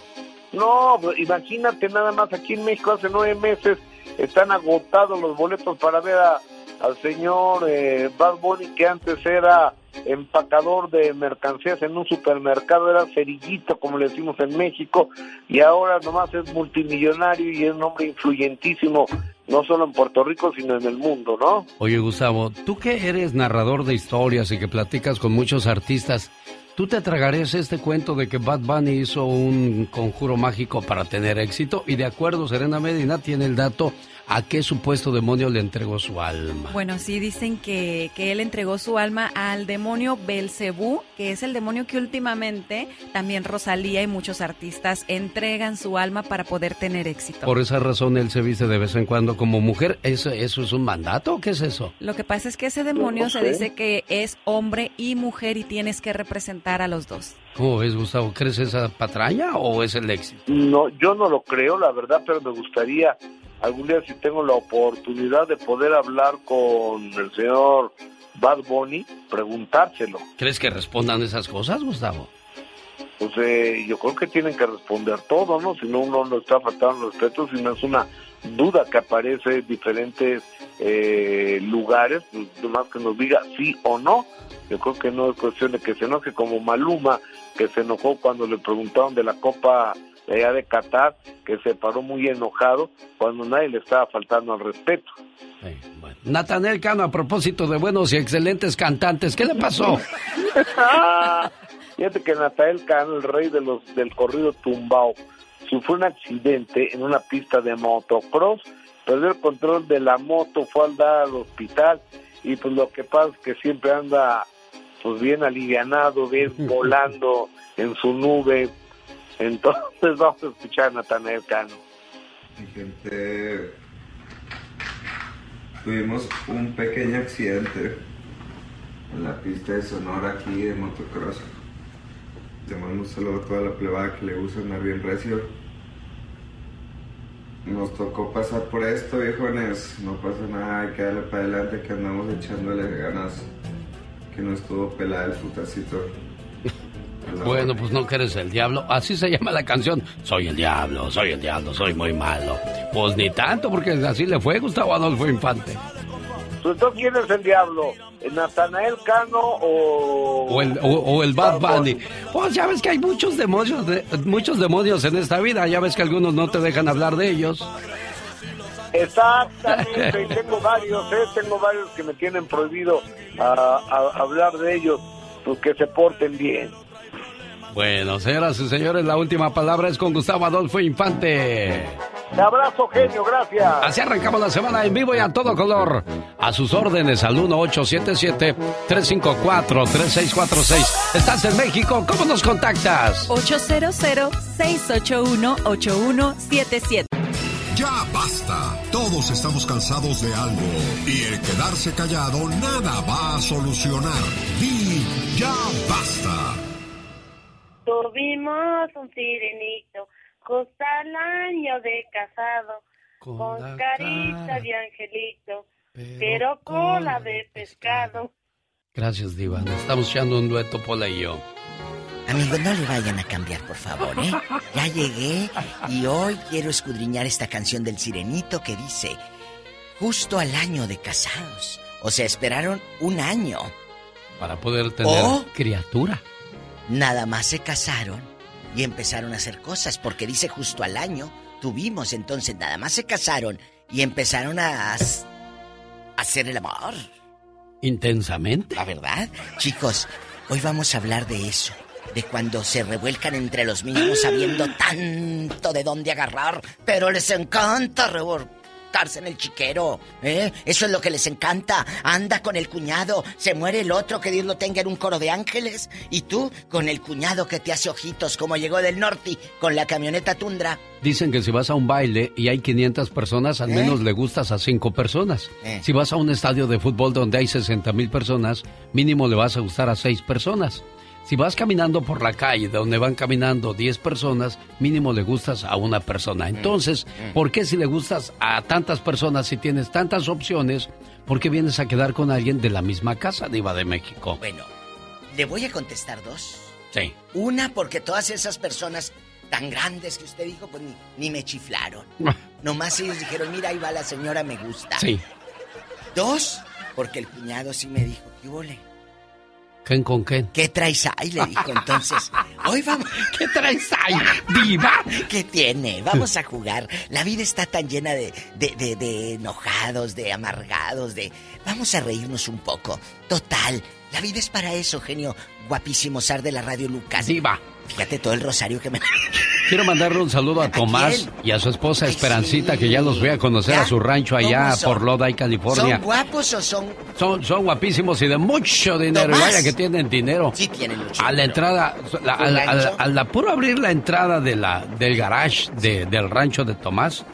No, pues, imagínate nada más aquí en México hace nueve meses están agotados los boletos para ver a- al señor eh, Bad Bunny que antes era empacador de mercancías en un supermercado, era cerillito, como le decimos en México, y ahora nomás es multimillonario y es un hombre influyentísimo, no solo en Puerto Rico, sino en el mundo, ¿no? Oye, Gustavo, tú que eres narrador de historias y que platicas con muchos artistas, ¿tú te tragarías este cuento de que Bad Bunny hizo un conjuro mágico para tener éxito? Y de acuerdo, Serena Medina tiene el dato a qué supuesto demonio le entregó su alma. Bueno, sí dicen que, que él entregó su alma al demonio Belcebú, que es el demonio que últimamente también Rosalía y muchos artistas entregan su alma para poder tener éxito. Por esa razón él se viste de vez en cuando como mujer. ¿Eso, eso es un mandato o qué es eso? Lo que pasa es que ese demonio No se sé. dice que es hombre y mujer y tienes que representar a los dos. ¿Cómo ves, Gustavo? ¿Crees esa patraña o es el éxito? No, yo no lo creo, la verdad, pero me gustaría algún día si tengo la oportunidad de poder hablar con el señor Bad Bunny, preguntárselo. ¿Crees que respondan esas cosas, Gustavo? Pues eh, yo creo que tienen que responder todo, ¿no? Si no, uno no está faltando respeto, sino es una duda que aparece en diferentes eh, lugares, pues, nomás que nos diga sí o no. Yo creo que no es cuestión de que se enoje como Maluma, que se enojó cuando le preguntaron de la Copa de allá de Qatar, que se paró muy enojado cuando nadie le estaba faltando al respeto. Natanel Cano, a propósito de buenos y excelentes cantantes, ¿qué le pasó? Fíjate que Natael Cano, el rey de los del corrido tumbao, sufrió un accidente en una pista de motocross, perdió el control de la moto, fue al dar al hospital y pues lo que pasa es que siempre anda pues bien alivianado, bien volando en su nube. Entonces vamos a escuchar a Natanael Cano. Gente, tuvimos un pequeño accidente en la pista de Sonora aquí de motocross. Le mando un saludo a toda la plebada que le gusta andar bien recio. Nos tocó pasar por esto, viejones. No pasa nada, hay que darle para adelante, que andamos echándole ganas. Que no estuvo pelada el putacito. Bueno, pues no que eres el diablo. Así se llama la canción. Soy el diablo, soy el diablo, soy muy malo. Pues ni tanto, porque así le fue Gustavo Adolfo Infante. Pues, entonces, ¿quién es el diablo? ¿Natanael Cano o...? O el, o, o el Bad Bunny. Pues ya ves que hay muchos demonios, de- muchos demonios en esta vida. Ya ves que algunos no te dejan hablar de ellos. Exactamente, y tengo varios, ¿eh? tengo varios que me tienen prohibido ah, a- hablar de ellos, pues que se porten bien. Bueno, señoras y señores, la última palabra es con Gustavo Adolfo Infante. Te abrazo, genio, gracias. Así arrancamos la semana en vivo y a todo color. A sus órdenes al 1877-354-3646. ¿Estás en México? ¿Cómo nos contactas? 800-681-8177. Ya basta. Todos estamos cansados de algo. Y el quedarse callado nada va a solucionar. Tuvimos un sirenito, justo al año de casado, con, carita cara, de angelito, pero, cola de pescado. Gracias, Diva. Nos Estamos echando un dueto, Pola y yo. Amigos, no le vayan a cambiar, por favor, ¿eh? Ya llegué y hoy quiero escudriñar esta canción del sirenito que dice, justo al año de casados. O sea, esperaron un año. Para poder tener criatura. Nada más se casaron y empezaron a hacer cosas, porque dice justo al año, tuvimos entonces, nada más se casaron y empezaron a, hacer el amor. Intensamente. La verdad, chicos, hoy vamos a hablar de eso, de cuando se revuelcan entre los mismos sabiendo tanto de dónde agarrar, pero les encanta en el chiquero, ¿eh? Eso es lo que les encanta. Anda con el cuñado, se muere el otro, que Dios lo tenga en un coro de ángeles, y tú con el cuñado que te hace ojitos como llegó del norte con la camioneta Tundra. Dicen que si vas a un baile y hay 500 personas, al ¿Eh? menos le gustas a 5 personas. Eh. Si vas a un estadio de fútbol donde hay 60 mil personas, mínimo le vas a gustar a 6 personas. Si vas caminando por la calle donde van caminando 10 personas, mínimo le gustas a una persona. Entonces, ¿por qué si le gustas a tantas personas, si tienes tantas opciones, por qué vienes a quedar con alguien de la misma casa, Diva de México? Bueno, le voy a contestar dos. Sí. Una, porque todas esas personas tan grandes que usted dijo, pues ni, ni me chiflaron. Nomás ellos dijeron, mira, ahí va la señora, me gusta. Sí. Dos, porque el cuñado sí me dijo, ¿qué huele? ¿Quién con quién? ¿Qué traes ahí? Le dijo entonces. Hoy vamos. ¿Qué traes ahí? ¡Viva! ¿Qué tiene? Vamos a jugar. La vida está tan llena de, de, de, de enojados, de amargados, de. Vamos a reírnos un poco. Total. La vida es para eso, genio. Guapísimo zar de la radio Lucas. Diva. Fíjate todo el rosario que me. Quiero mandarle un saludo a Tomás y a su esposa Esperancita, que ya los voy a conocer a su rancho allá por Lodi, California. ¿Son guapos o son.? Son, son guapísimos y de mucho dinero. Tomás. Vaya que tienen dinero. Sí, tienen mucho. A la entrada, la- ¿Un al, al- al- puro abrir la entrada de la, del garage de- del rancho de Tomás,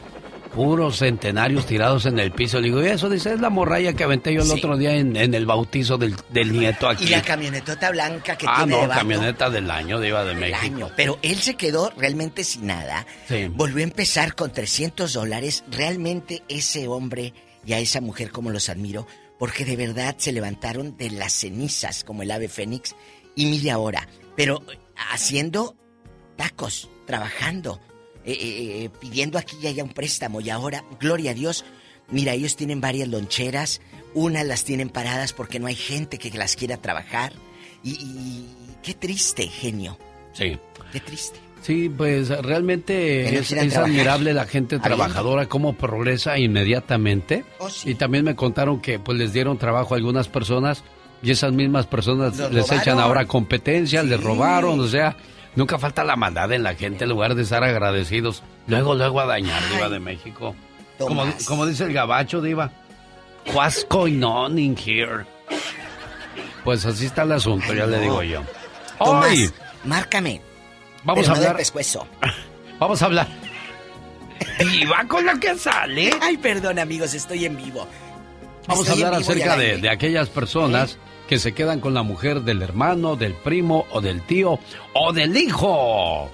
puros centenarios tirados en el piso. Le digo, "Y eso dice, es la morralla que aventé yo el Sí. otro día en, en el bautizo del, del nieto aquí. Y la camionetota blanca que ah, tiene no, debajo. camioneta del año de Iba de del México. año. Pero él se quedó realmente sin nada. Sí. Volvió a empezar con 300 dólares. Realmente ese hombre y a esa mujer como los admiro, porque de verdad se levantaron de las cenizas como el ave fénix. Y mire ahora, pero eh, haciendo tacos, trabajando, eh, eh, eh, pidiendo aquí y allá un préstamo. Y ahora, gloria a Dios, mira, ellos tienen varias loncheras, unas las tienen paradas porque no hay gente que las quiera trabajar. Y, y- qué triste, genio, Sí. qué triste. Sí, pues realmente es, admirable la gente trabajadora, cómo progresa inmediatamente. Oh, sí. Y también me contaron que pues les dieron trabajo a algunas personas y esas mismas personas Los les robaron. echan ahora competencia, les robaron, o sea, nunca falta la maldad en la gente en lugar de estar agradecidos. Luego, luego a dañar, Diva de México. Como, como dice el gabacho, Diva. What's going on in here? Pues así está el asunto, ya le no. digo yo. Tomás, Hoy márcame. vamos a no hablar. pescuezo. Vamos a hablar. Diva con la que sale. Ay, perdón, amigos, estoy en vivo. Vamos a Estoy hablar acerca de, de aquellas personas que se quedan con la mujer del hermano, del primo o del tío o del hijo.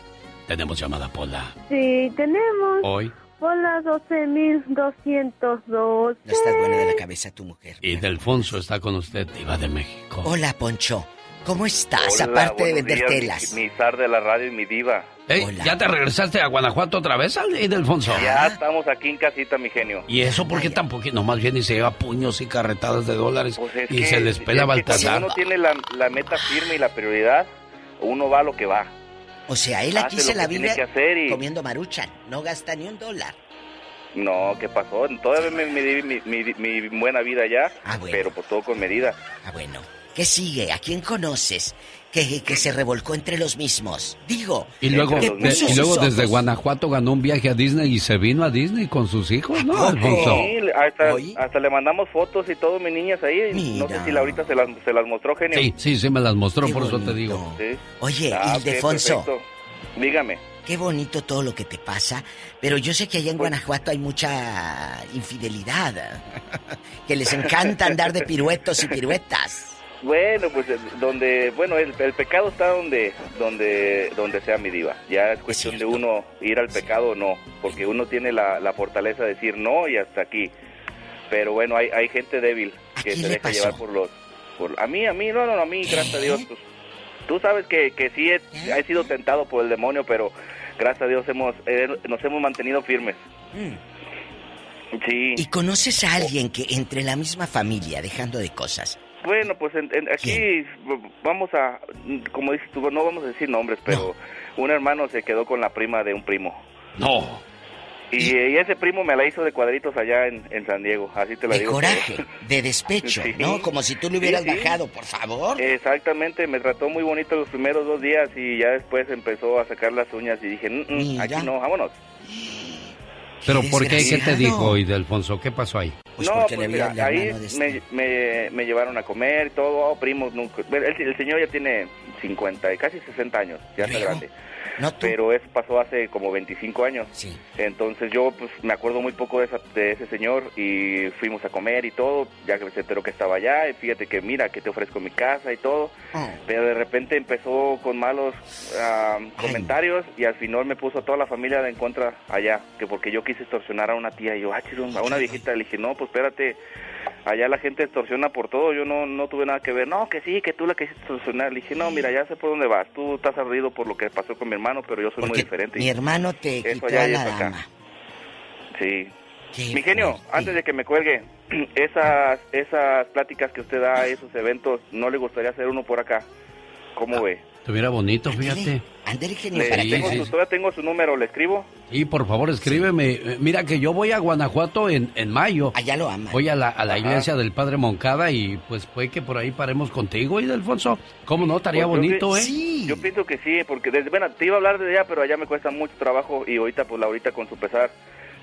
Tenemos llamada Pola. Sí, tenemos. Hoy. Hola, 12.202. No estás buena de la cabeza tu mujer. Y Delfonso está con usted, Diva de México. Hola, Poncho. ¿Cómo estás? Hola, Aparte de vender días, telas. Mi, mi zar de la radio y mi diva. Ey, ¿Ya te regresaste a Guanajuato otra vez, Delfonso? Ya estamos aquí en casita, mi genio. ¿Y eso por qué tan poquito? Nomás viene y se lleva puños y carretadas de dólares Pues es y que- se les pela Baltasar. Cuando uno tiene la, la meta firme y la prioridad, uno va a lo que va. O sea, él aquí Hace se la vive que hacer y- comiendo maruchan. No gasta ni un dólar. No, ¿qué pasó? Todavía me, me di mi, mi- mi buena vida ya, Ah, bueno. pero pues todo con medida. Ah, bueno. ¿Qué sigue? ¿A quién conoces? Que, que se revolcó entre los mismos. Digo, Y luego, que de- puso y luego sus desde. Guanajuato ganó un viaje a Disney y se vino a Disney con sus hijos, ¿no, Alfonso? Sí, hasta, hasta le mandamos fotos y todo, mis niñas ahí. No sé si Laurita se las, se las mostró, genio. Sí, sí, sí me las mostró, por eso te digo. Sí. Oye, Ah, Ildefonso. Dígame. Qué bonito todo lo que te pasa, pero yo sé que allá en Pues Guanajuato hay mucha infidelidad. que les encanta andar de piruetos y piruetas. Bueno, pues eh, donde, bueno, el, el pecado está donde, donde, donde sea mi diva. Ya es cuestión de uno ir al pecado o no, porque uno tiene la, la fortaleza de decir no y hasta aquí. Pero bueno, hay, hay gente débil que se deja pasó? llevar por los, por, a mí, a mí, no, no, no, a mí, gracias a Dios. pues, tú sabes que, que sí he, he sido tentado por el demonio, pero gracias a Dios hemos, eh, nos hemos mantenido firmes. Sí. ¿Y conoces a alguien que entre la misma familia, dejando de cosas, Bueno, pues en- en- aquí vamos a, como dices tú, no vamos a decir nombres, pero un hermano se quedó con la prima de un primo. No. Y, y ese primo me la hizo de cuadritos allá en, en San Diego, así te de digo. coraje, de despecho, Sí. ¿no? Como si tú le hubieras Sí, sí. bajado, por favor. Exactamente, me trató muy bonito los primeros dos días y ya después empezó a sacar las uñas y dije, "Mm, mm, Mira. aquí no, vámonos. Pero ¿por qué? ¿Qué te dijo, Ildefonso? ¿Qué pasó ahí? no, pues mira, ahí me, me, me llevaron a comer y todo, oh, primos, nunca. El, el señor ya tiene 50, y casi 60 años, ya está grande. Pero eso pasó hace como 25 años. Entonces yo pues me acuerdo muy poco de, esa- de ese señor y fuimos a comer y todo, ya que se enteró que estaba allá y fíjate que mira, que te ofrezco mi casa y todo. Pero de repente empezó con malos ah, comentarios y al final me puso a toda la familia de en contra allá, que porque yo quise extorsionar a una tía y yo, ah, a una viejita le dije, no, pues espérate, allá la gente extorsiona por todo, yo no, no tuve nada que ver, no, que sí, que tú la quisiste extorsionar, le dije, no, mira, ya sé por dónde vas, tú estás ardido por lo que pasó con mi hermano, pero yo soy muy diferente. mi hermano te Eso quitó allá a y la acá. dama. Sí. Mi genio, antes de que me cuelgue, esas, esas pláticas que usted da, esos eventos, ¿no le gustaría hacer uno por acá? ¿Cómo ve? Estuviera bonito, fíjate. Ándale, genio. Le- para tengo que- su- todavía tengo su número, ¿le escribo? Y por favor, escríbeme. Eh, Mira que yo voy a Guanajuato en, en mayo. Allá lo ama. Voy a la, a la iglesia del Padre Moncada y pues puede que por ahí paremos contigo, y Alfonso. ¿Cómo no? Estaría Pues yo bonito, ¿eh? Yo pienso que sí, porque desde, bueno, te iba a hablar de ella, pero allá me cuesta mucho trabajo y ahorita, pues Laurita con su pesar,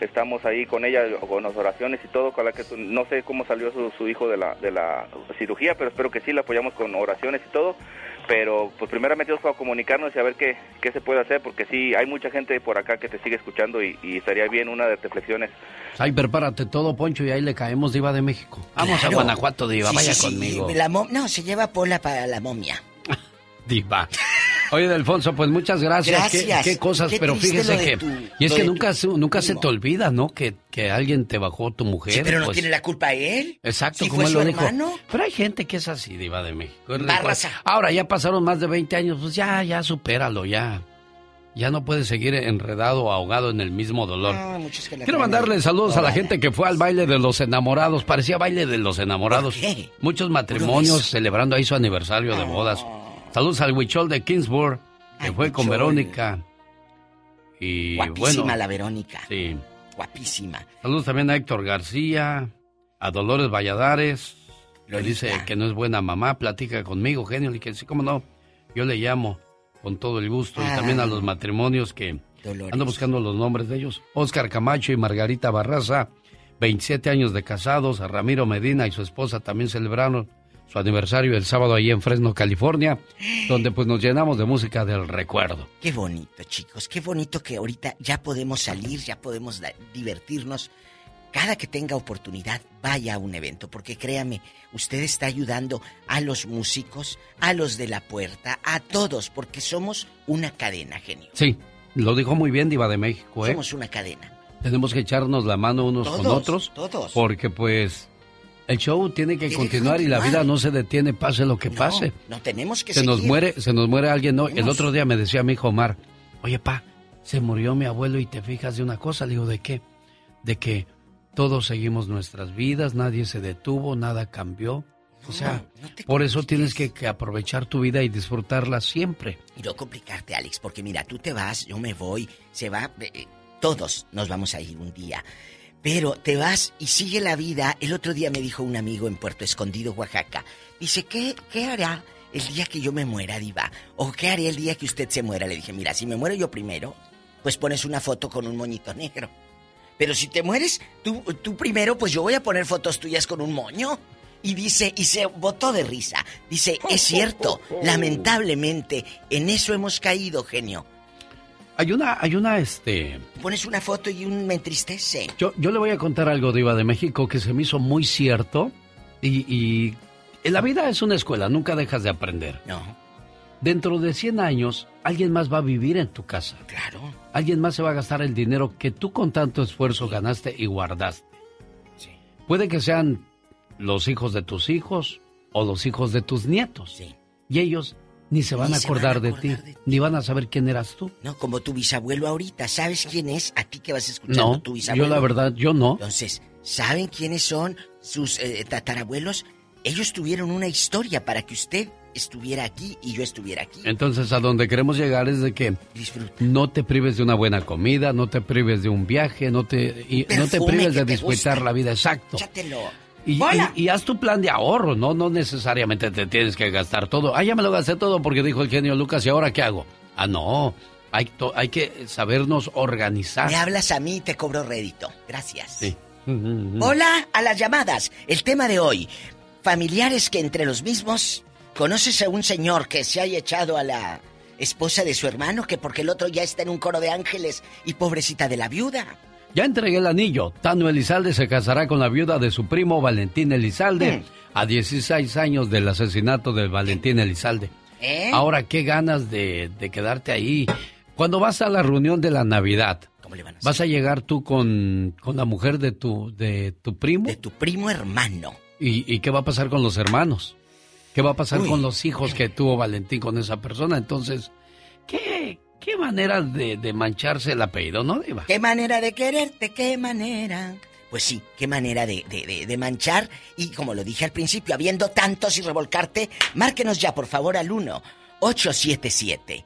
estamos ahí con ella, con las oraciones y todo, con la que no sé cómo salió su, su hijo de la, de la cirugía, pero espero que sí, la apoyamos con oraciones y todo, pero pues primeramente vamos a comunicarnos y a ver qué, qué se puede hacer, porque sí, hay mucha gente por acá que te sigue escuchando y, y estaría bien una de reflexiones. Ay, prepárate todo, Poncho, y ahí le caemos, Diva de México. Vamos a Claro. Guanajuato, Diva, Sí, vaya sí, sí, conmigo. la mo- no, se lleva Pola para la momia. Diva. Oye, Alfonso, pues muchas gracias. Gracias. Qué, cosas, Qué pero fíjese que. tu- y es que nunca, tu nunca se te olvida, ¿no? Que, que alguien te bajó tu mujer. Sí, pero no pues, tiene la culpa él. Exacto, Si como él lo dijo. hermano. Pero hay gente que es así, Diva de México. Ahora ya pasaron más de 20 años, pues ya, ya supéralo, ya. Ya no puedes seguir enredado o ahogado en el mismo dolor. La Quiero mandarle saludos a la gente que fue al baile de los enamorados. Parecía baile de los enamorados. Muchos matrimonios celebrando ahí su aniversario de bodas. Saludos al Huichol de Kingsburg, que fue con. Verónica. Y Guapísima bueno, la Verónica. sí. Guapísima. Saludos también a Héctor García, a Dolores Valladares, Lolita. dice que no es buena mamá, platica conmigo, genio, y que sí, cómo no, yo le llamo con todo el gusto. Y Ah. también a los matrimonios que Dolores. ando buscando los nombres de ellos. Oscar Camacho y Margarita Barraza, 27 años de casados, a Ramiro Medina y su esposa también celebraron su aniversario el sábado ahí en Fresno, California, donde pues nos llenamos de música del recuerdo. Qué bonito, chicos. Qué bonito que ahorita ya podemos salir, ya podemos divertirnos. Cada que tenga oportunidad, vaya a un evento, porque créame, usted está ayudando a los músicos, a los de la puerta, a todos, porque somos una cadena, genio. Sí, lo dijo muy bien Diva de México, ¿eh? Somos una cadena. Tenemos que echarnos la mano unos con otros. todos. Porque pues el show tiene que continuar y la vida no se detiene, pase lo que No, pase. No tenemos que Se nos seguir. muere, se nos muere alguien. No, el otro día me decía mi hijo Omar, oye pa, se murió mi abuelo y te fijas de una cosa. Le digo, ¿de qué? De que todos seguimos nuestras vidas, nadie se detuvo, nada cambió. O sea, por eso tienes que, que aprovechar tu vida y disfrutarla siempre. Y no complicarte, Alex, porque mira, tú te vas, yo me voy, se va, eh, todos nos vamos a ir un día. Pero te vas y sigue la vida. El otro día me dijo un amigo en Puerto Escondido, Oaxaca. Dice, ¿qué, qué hará el día que yo me muera, Diva? ¿O qué haré el día que usted se muera? Le dije, mira, si me muero yo primero, pues pones una foto con un moñito negro. Pero si te mueres tú, tú primero, pues yo voy a poner fotos tuyas con un moño. Y dice, y se botó de risa. Dice, es cierto, lamentablemente, en eso hemos caído, genio. Hay una, hay una, este... Pones una foto y un me entristece. Yo, yo le voy a contar algo, Diva de México, que se me hizo muy cierto. Y, y la vida es una escuela, nunca dejas de aprender. No. Dentro de 100 años, alguien más va a vivir en tu casa. Claro. Alguien más se va a gastar el dinero que tú con tanto esfuerzo ganaste y guardaste. Puede que sean los hijos de tus hijos o los hijos de tus nietos. Y ellos ni se van Ni a se van a acordar, de acordar ti, ni van a saber quién eras tú. No, como tu bisabuelo ahorita. ¿Sabes quién es? A ti que vas escuchando No, tu bisabuelo. yo la verdad, yo no. Entonces, ¿saben quiénes son sus eh, tatarabuelos? Ellos tuvieron una historia para que usted estuviera aquí y yo estuviera aquí. Entonces, a donde queremos llegar es de que no te prives de una buena comida, no te prives de un viaje, no te, y no te prives de disfrutar gusta. la vida, exacto. Échatelo. Y, ¡Bola! y- y haz tu plan de ahorro, ¿no? No necesariamente te tienes que gastar todo. Ah, ya me lo gasté todo porque dijo el genio Lucas, ¿y ahora qué hago? Ah, no. Hay, hay que sabernos organizar. Me hablas a mí y te cobro rédito. Gracias. Sí. Hola a las llamadas. El tema de hoy. Familiares que entre los mismos conoces a un señor que se haya echado a la esposa de su hermano que porque el otro ya está en un coro de ángeles y pobrecita de la viuda. Ya entregué el anillo. Tano Elizalde se casará con la viuda de su primo Valentín Elizalde Mm. a 16 años del asesinato de Valentín Elizalde. ¿Eh? Ahora, qué ganas de, de quedarte ahí. Cuando vas a la reunión de la Navidad, ¿vas a llegar tú con, con la mujer de tu, de tu primo? De tu primo hermano. ¿Y, y qué va a pasar con los hermanos? ¿Qué va a pasar Uy. con los hijos que tuvo Valentín con esa persona? Entonces, ¿qué, qué manera de, de mancharse el apellido, no, Diva? ¿Qué manera de quererte? ¿Qué manera? Pues sí, qué manera de, de, de, manchar. Y como lo dije al principio, habiendo tantos y revolcarte, márquenos ya por favor al 1 877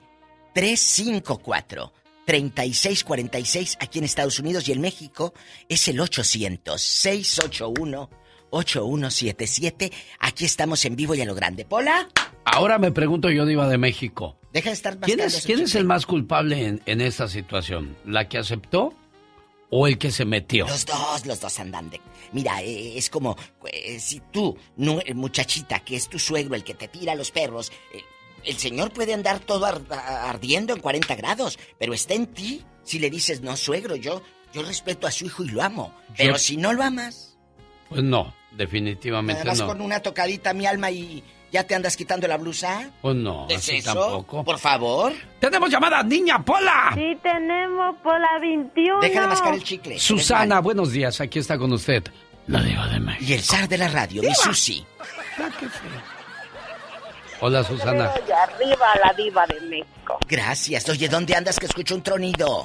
354 3646 aquí en Estados Unidos y en México es el 800 681 8177. Aquí estamos en vivo y a lo grande. ¿Pola? Ahora me pregunto yo, Diva de México. Deja de estar ¿Quién es, ¿quién es el más culpable en, en esta situación? ¿La que aceptó o el que se metió? Los dos, los dos andan de... Mira, eh, es como eh, si tú, eh, muchachita, que es tu suegro el que te tira a los perros, eh, el señor puede andar todo ar- ardiendo en 40 grados, pero está en ti si le dices, no, suegro, yo, yo respeto a su hijo y lo amo. Pero Yo- si no lo amas, Pues no, definitivamente además no. con una tocadita mi alma y ya te andas quitando la blusa. Pues no, ¿Es así eso? tampoco. Por favor. ¡Tenemos llamada, niña Pola! Sí, tenemos por la 21. Deja de mascar el chicle. Susana, buenos días, aquí está con usted. La Diva de México. Y el zar de la radio, mi Susi. Hola, Susana. Y arriba la diva de México. Gracias. Oye, ¿dónde andas que escucho un tronido?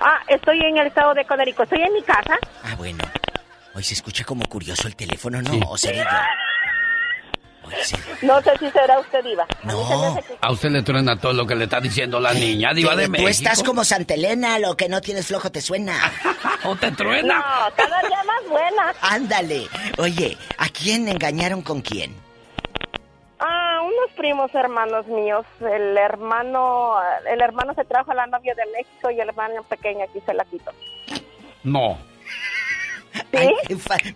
Ah, estoy en el estado de Conérico. Estoy en mi casa. Ah, bueno. Hoy se escucha como curioso el teléfono, ¿no? ¿O seré yo? No sé si será usted diva. No. A usted le truena todo lo que le está diciendo la niña, Diva de tú México. estás como Santa Elena, lo que no tienes flojo te suena. ¿O te truena? No, cada día más buena. Ándale. Oye, ¿a quién engañaron con quién? Ah, unos primos hermanos míos. El hermano, el hermano se trajo a la novia de México y el hermano pequeño aquí se la quitó. No. Ay,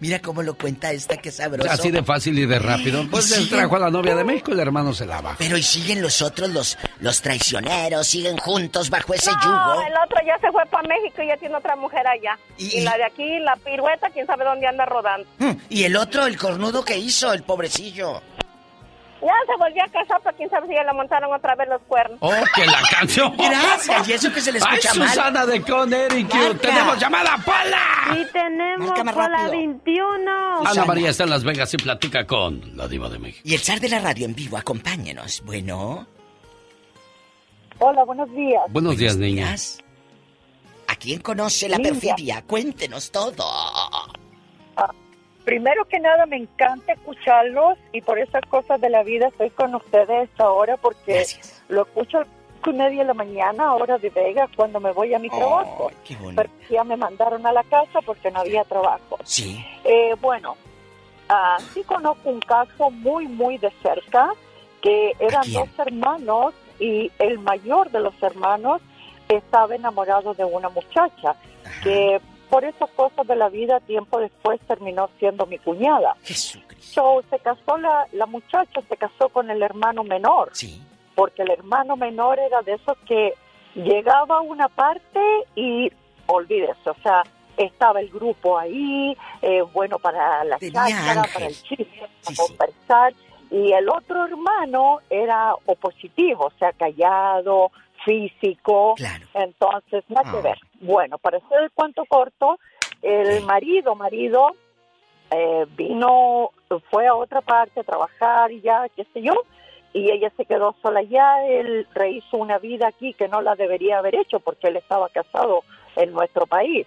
Mira cómo lo cuenta esta, que sabroso. Así de fácil y de rápido. Pues siguen- trajo a la novia de México y el hermano se la baja. Pero y siguen los otros, los, los traicioneros, siguen juntos bajo ese No, yugo. el otro ya se fue para México y ya tiene otra mujer allá. Y- Y, la de aquí, la pirueta, quién sabe dónde anda rodando. Mm, Y el otro, el cornudo que hizo, el pobrecillo. Ya se volvió a casar, pero quién sabe si ya le montaron otra vez los cuernos. ¡Oh, que la canción! Gracias, y eso que se le escucha ¡Ay, mal. Susana de Connecticut! Marca. ¡Tenemos llamada, Pola! Y tenemos Marca más por la rápido. 21. Ana Susana. María está en Las Vegas y platica con la Diva de México. Y el zar de la radio en vivo, acompáñenos. Bueno, Hola, buenos días. Buenos días, niña. días. ¿a quién conoce la perfidia? Cuéntenos todo. Primero que nada, me encanta escucharlos y por esas cosas de la vida estoy con ustedes ahora porque Gracias. lo escucho a y media de la mañana, ahora de Vega, cuando me voy a mi trabajo. Qué. Pero ya me mandaron a la casa porque no había trabajo. Sí. Eh, bueno, ah, sí conozco un caso muy, muy de cerca, que eran dos hermanos y el mayor de los hermanos estaba enamorado de una muchacha que por esas cosas de la vida tiempo después terminó siendo mi cuñada. Jesucristo. So, se casó la, la muchacha, se casó con el hermano menor, Sí. porque el hermano menor era de esos que llegaba a una parte y olvídese, o sea, estaba el grupo ahí, eh, bueno, para la cháchara, para el chiste, Sí, para sí. conversar, y el otro hermano era opositivo, o sea, callado, físico, Claro. entonces, nada Ah. que ver. Bueno, para hacer el cuento corto, el marido, marido, eh, vino, fue a otra parte a trabajar y ya, qué sé yo, y ella se quedó sola allá, él rehizo una vida aquí que no la debería haber hecho porque él estaba casado en nuestro país.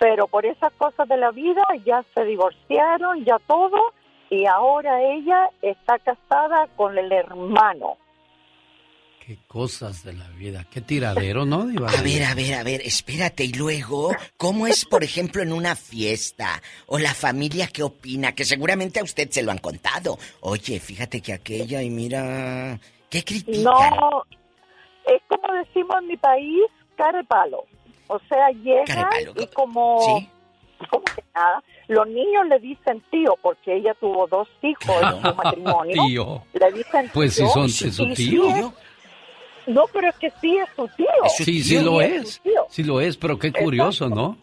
Pero por esas cosas de la vida ya se divorciaron, ya todo, y ahora ella está casada con el hermano. Qué cosas de la vida. Qué tiradero, ¿no, Diva? A ver, a ver, a ver, espérate. Y luego, ¿cómo es, por ejemplo, en una fiesta? O la familia qué opina, que seguramente a usted se lo han contado. Oye, fíjate que aquella y mira, ¿qué critican? No, es como decimos en mi país, cara de palo. O sea, Cara de llegan palo. y como, Sí. como que nada, los niños le dicen tío porque ella tuvo dos hijos en su matrimonio. Tío. Le dicen Pues sí tío, son y es su sí tío. es- no, pero es que sí es su tío. Sí, sí lo es. tío. Sí lo es, pero qué curioso, Exacto. ¿no?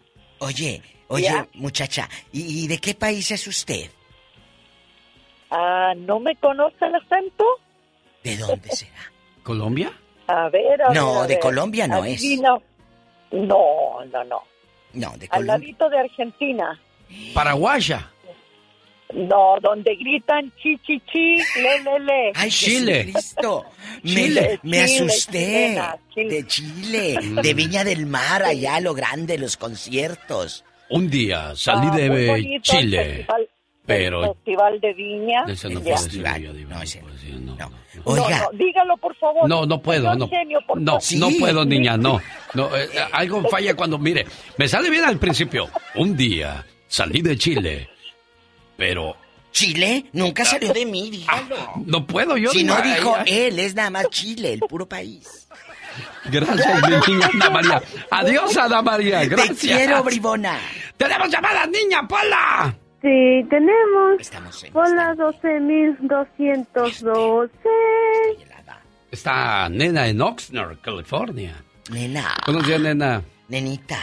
Oye, oye, Ya. muchacha, ¿y, y de qué país es usted? Ah, ¿no me conoce el acento? ¿De dónde será? ¿Colombia? A ver, a No, ver, a de ver. Colombia no es. No, no, no. No, de Al Colombia. ladito de Argentina. Paraguaya. No, donde gritan chi, chi, chi, le, le, le. Ay, Chile. Jesucristo. Me, Chile. me Chile, asusté. chilena, Chile. De Chile, de Viña del Mar, allá a lo grande, los conciertos. Un día salí Ah, de el Chile, festival- pero... el Festival de Viña. Ese no Ya. puedo decirlo yo, Diva, no decir, no. Oiga. No, no, dígalo, por favor. No, no puedo, no. genio, No, no puedo, niña, no. no eh, algo falla cuando, mire, me sale bien al principio. Un día salí de Chile, pero ¿Chile? Nunca salió de mí, dígalo. no puedo yo. si no dijo ay, ay. él, es nada más Chile, el puro país. Gracias, mi niña Ana María. Adiós, Ana María, gracias. Te quiero, bribona. ¡Tenemos llamada, niña Pola! Sí, tenemos. Estamos en Hola, 12.212. Está Nena en Oxnard, California. Nena. Buenos días, Nena. Nenita.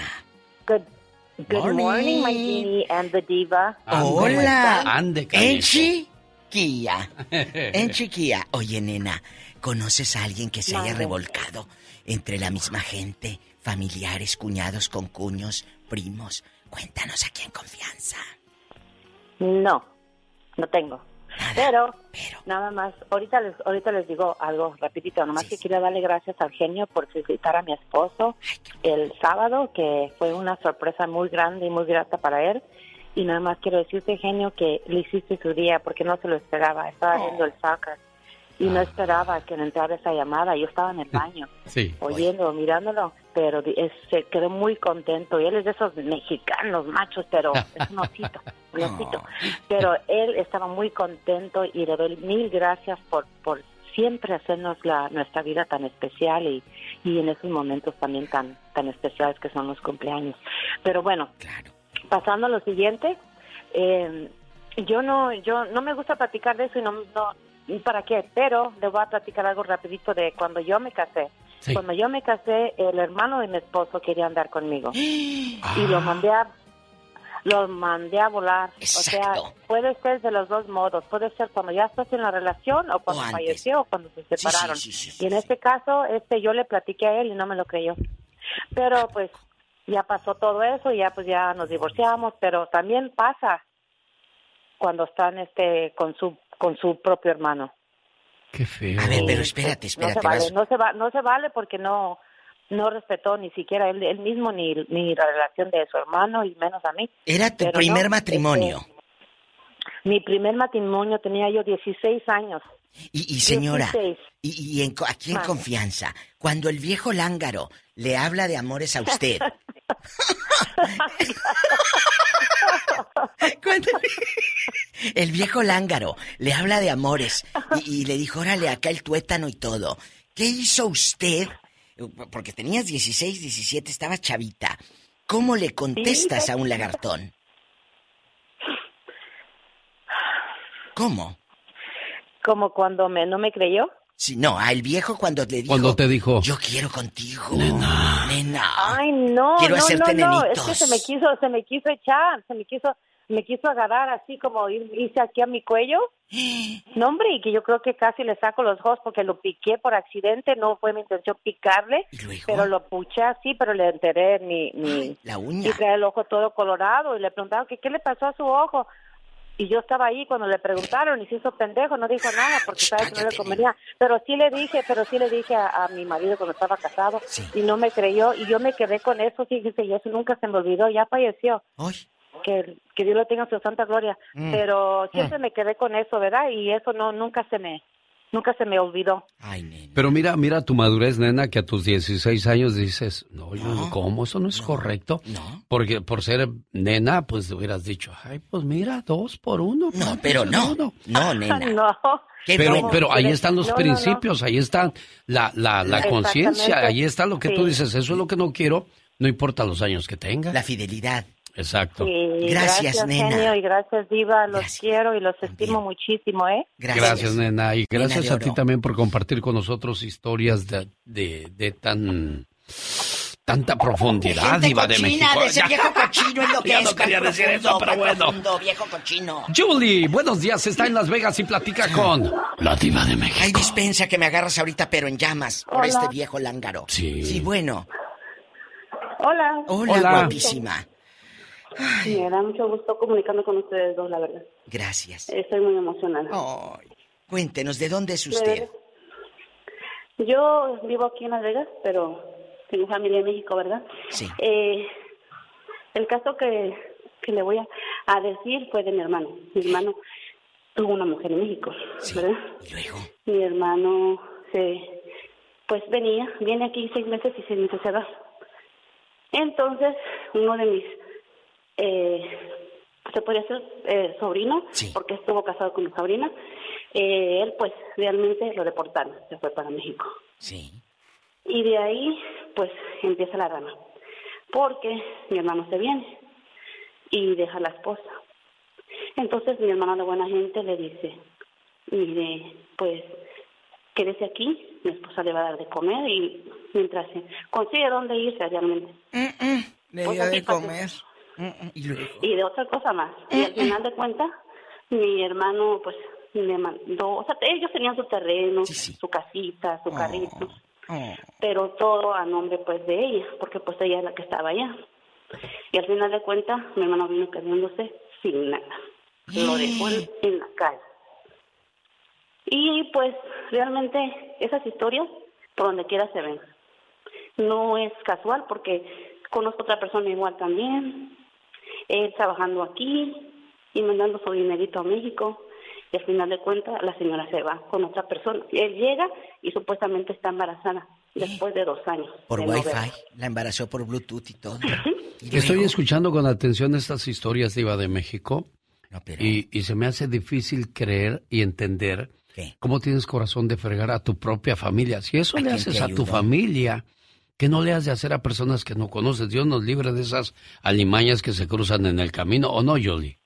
Good, good morning, my genie and the diva. Hola. Ande. En chiquilla. En chiquilla. Oye, nena, ¿conoces a alguien que se haya revolcado entre la misma gente? Familiares, cuñados, concuños, primos. Cuéntanos aquí en confianza. No, no tengo. Pero, nada más, ahorita les, ahorita les digo algo rapidito, nomás que quiero darle gracias al genio por visitar a mi esposo el sábado, que fue una sorpresa muy grande y muy grata para él. Y nada más quiero decirte, genio, que le hiciste su día porque no se lo esperaba. Estaba viendo el soccer y no esperaba que le entrara esa llamada. Yo estaba en el baño Sí. oyendo, mirándolo, pero es- se quedó muy contento. Y él es de esos mexicanos machos, pero es un osito, un osito. Pero él estaba muy contento y le doy mil gracias por, por siempre hacernos la, nuestra vida tan especial y, y en esos momentos también tan, tan especiales que son los cumpleaños. Pero bueno, pasando a lo siguiente, eh, yo no, yo no me gusta platicar de eso y no, no, ¿y ¿para qué? Pero le voy a platicar algo rapidito de cuando yo me casé. Sí. Cuando yo me casé, el hermano de mi esposo quería andar conmigo y lo mandé a lo mandé a volar. O sea, puede ser de los dos modos. Puede ser cuando ya estás en la relación o cuando O falleció o cuando se separaron. sí, sí, y en este caso, este yo le platiqué a él y no me lo creyó. Pero pues ya pasó todo eso y ya pues ya nos divorciamos, pero también pasa cuando están este con su con su propio hermano. Qué feo. A ver, pero espérate, No espérate. se vale, vas- no se va, no se vale porque no no respetó ni siquiera él, él mismo ni, ni la relación de su hermano y menos a mí. Era tu Pero primer no, matrimonio. este, mi primer matrimonio tenía yo 16 años. Y, y señora, 16. y, y en aquí confianza, cuando el viejo lángaro le habla de amores a usted, Cuando el viejo lángaro le habla de amores y, y le dijo, órale, acá el tuétano y todo. ¿Qué hizo usted? Porque tenías 16, 17, estabas chavita. ¿Cómo le contestas a un lagartón? ¿Cómo? Como cuando me, no me creyó. Sí, no, al viejo cuando le dijo... Cuando te dijo. Yo quiero contigo. Nena. Nena. Ay, no, Quiero no, hacerte no, no, es nenitos. que se me quiso, se me quiso echar, se me quiso, me quiso agarrar así como hice aquí a mi cuello. No, hombre, y que yo creo que casi le saco los ojos porque lo piqué por accidente, no fue mi intención picarle, pero lo puché así, pero le enteré mi, mi La uña. y traía el ojo todo colorado y le preguntaron que qué le pasó a su ojo. Y yo estaba ahí cuando le preguntaron y se hizo pendejo, no dijo nada porque sabes que no le convenía. Pero sí le dije, pero sí le dije a, a mi marido cuando estaba casado y no me creyó y yo me quedé con eso, fíjese, y eso nunca se me olvidó, ya falleció. Que, que Dios lo tenga en su santa gloria. Mm. Pero siempre me quedé con eso, ¿verdad? Y eso no nunca se me nunca se me olvidó. Pero mira, mira tu madurez, nena, que a tus 16 años dices, no, yo no, ¿cómo? Eso no es correcto. Porque por ser nena, pues hubieras dicho, ay, pues mira, dos por uno. No, pero no. No, nena. No. Pero, pero ahí están los No, no, no. principios, ahí está la, la, la conciencia, ahí está lo que tú Sí. dices, eso es lo que no quiero, no importa los años que tenga. La fidelidad. Exacto. Sí, Gracias, nena. genio, y gracias, Diva. Los quiero y los estimo muchísimo, ¿eh? Gracias, nena. Y gracias de a ti también por compartir con nosotros historias de, de, de tan tanta profundidad, Gente Diva de cochina, México. de ese Ya. viejo cochino es lo que Ya es. no quería decir eso, pero bueno. profundo, viejo cochino. Julie, buenos días. Está en Las Vegas y platica con la Diva de México. Hay dispensa que me agarras ahorita, pero en llamas, por Hola. este viejo lángaro. Sí. Sí, bueno. Hola. Hola, Hola. guapísima. Me da mucho gusto comunicando con ustedes dos, la verdad. Gracias. Estoy muy emocionada. Cuéntenos, ¿de dónde es usted? Yo vivo aquí en Las Vegas, pero tengo familia en México, ¿verdad? Sí. Eh, el caso que, que le voy a, a decir fue de mi hermano. Mi hermano tuvo una mujer en México, ¿verdad? ¿Y luego? Mi hermano se, pues venía, viene aquí seis meses y seis meses se va. Entonces, uno de mis, eh, se podría decir eh, sobrino, porque estuvo casado con mi sobrina, eh, él pues realmente lo deportaron, se fue para México. Sí. Y de ahí, pues empieza la rama. Porque mi hermano se viene y deja a la esposa. Entonces mi hermano de buena gente le dice, mire, pues quédese aquí, mi esposa le va a dar de comer y mientras se consigue dónde irse realmente. Le Pues dio de comer. Mm, Y luego. Y de otra cosa más. Y al final de cuentas, mi hermano, pues, me mandó, o sea, ellos tenían su terreno, su casita, su carrito, pero todo a nombre, pues, de ella, porque, pues, ella es la que estaba allá. Y al final de cuentas, mi hermano vino quedándose sin nada. Lo dejó en, en la calle. Y, pues, realmente, esas historias, por donde quiera se ven. No es casual, porque conozco otra persona igual también, él trabajando aquí y mandando su dinerito a México y al final de cuentas la señora se va con otra persona. Él llega y supuestamente está embarazada después de dos años. Por no Wi-Fi. verla. La embarazó por Bluetooth y todo. Estoy escuchando con atención estas historias de Iba de México y, y se me hace difícil creer y entender cómo tienes corazón de fregar a tu propia familia. Si eso le haces a tu familia, que no le has de hacer a personas que no conoces. Dios nos libre de esas alimañas que se cruzan en el camino, ¿o no, Yoli?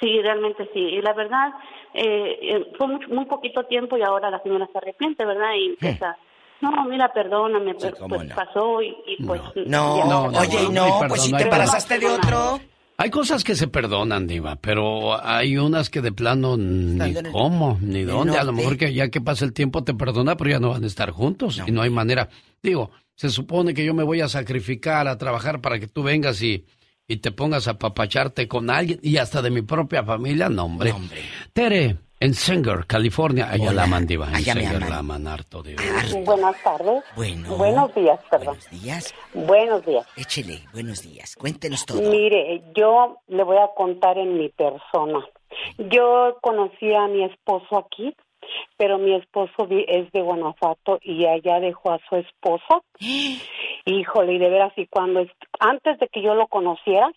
Sí, realmente sí. Y la verdad, eh, eh, fue muy, muy poquito tiempo y ahora la señora se arrepiente, ¿verdad? Y empieza, no, mira, perdóname, pues, pues pasó y, y, pues... No, ya- no, oye, no, no, pues si no te embarazaste de otro. Hay cosas que se perdonan, Diva, pero hay unas que de plano ni cómo, ni dónde. A lo mejor que ya que pasa el tiempo te perdona, pero ya no van a estar juntos y no hay manera. Digo, se supone que yo me voy a sacrificar a trabajar para que tú vengas y, y te pongas a papacharte con alguien y hasta de mi propia familia, no, hombre. Tere, en Sanger, California, allá la aman, Diva. En allá me Sanger aman. la aman harto, Diva. Buenas tardes. Bueno. Buenos días, perdón. Buenos días. Buenos días. Échele, buenos días. Cuéntenos todo. Mire, yo le voy a contar en mi persona. Yo conocí a mi esposo aquí, pero mi esposo vi- es de Guanajuato y allá dejó a su esposa. Híjole, y de veras, y cuando es- antes de que yo lo conociera,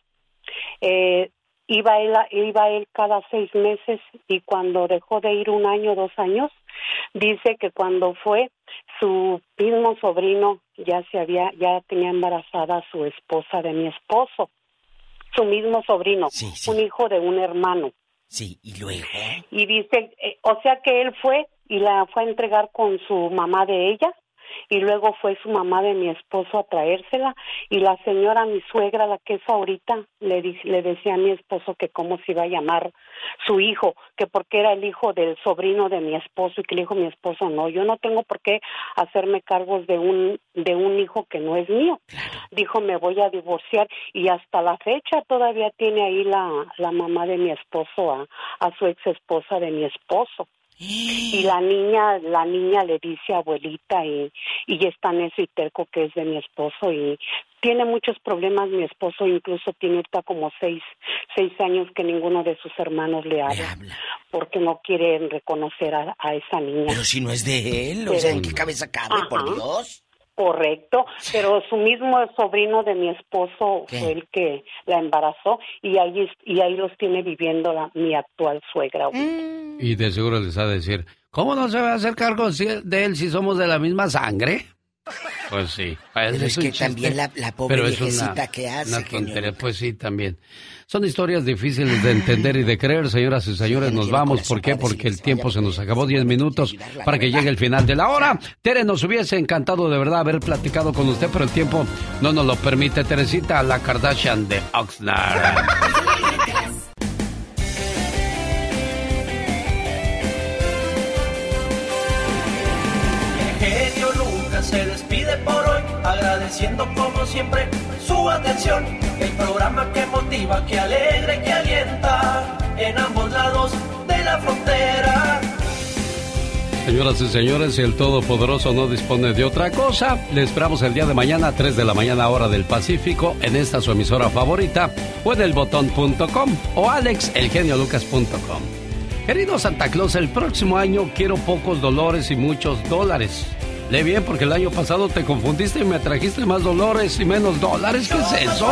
eh, iba él, iba él cada seis meses y cuando dejó de ir un año, dos años, dice que cuando fue su mismo sobrino ya se había, ya tenía embarazada a su esposa de mi esposo, su mismo sobrino, un hijo de un hermano. Sí, y luego. Y dice, eh, o sea que él fue y la fue a entregar con su mamá de ella y luego fue su mamá de mi esposo a traérsela y la señora, mi suegra, la que es ahorita, le, le decía a mi esposo que cómo se iba a llamar su hijo, que porque era el hijo del sobrino de mi esposo y que le dijo mi esposo, no, yo no tengo por qué hacerme cargos de un, de un hijo que no es mío. Dijo, me voy a divorciar y hasta la fecha todavía tiene ahí la, la mamá de mi esposo a, a su ex esposa de mi esposo. Y la niña, la niña le dice abuelita y, y está necio y terco que es de mi esposo y tiene muchos problemas mi esposo, incluso tiene ahorita como seis, seis años que ninguno de sus hermanos le habla, porque no quieren reconocer a, a esa niña. Pero si no es de él, o sea, ¿en qué cabeza cabe, por. Dios? Correcto, pero su mismo sobrino de mi esposo fue el que la embarazó y ahí y ahí los tiene viviendo la, mi actual suegra. ahorita. Y de seguro les ha de decir, ¿cómo no se va a hacer cargo si- de él si somos de la misma sangre? Pues sí. Pero es que también la- la pobre pero viejecita una- que hace, una tontería. Pues sí, también. Son historias difíciles de entender y de creer, señoras y señores. Nos vamos. ¿Por qué? Porque el tiempo se nos acabó 10 minutos para que llegue el final de la hora. Tere, nos hubiese encantado de verdad haber platicado con usted, pero el tiempo no nos lo permite. Teresita, la Kardashian de Oxnard. agradeciendo como siempre su atención. El programa que motiva, que alegra y que alienta en ambos lados de la frontera. Señoras y señores, si el Todopoderoso no dispone de otra cosa, le esperamos el día de mañana a 3 de la mañana hora del Pacífico en esta su emisora favorita o en elbotón.com o alexelgeniolucas.com. Querido Santa Claus, el próximo año quiero pocos dolores y muchos dólares. Lee bien porque el año pasado te confundiste y me trajiste más dolores y menos dólares. ¿Qué es eso?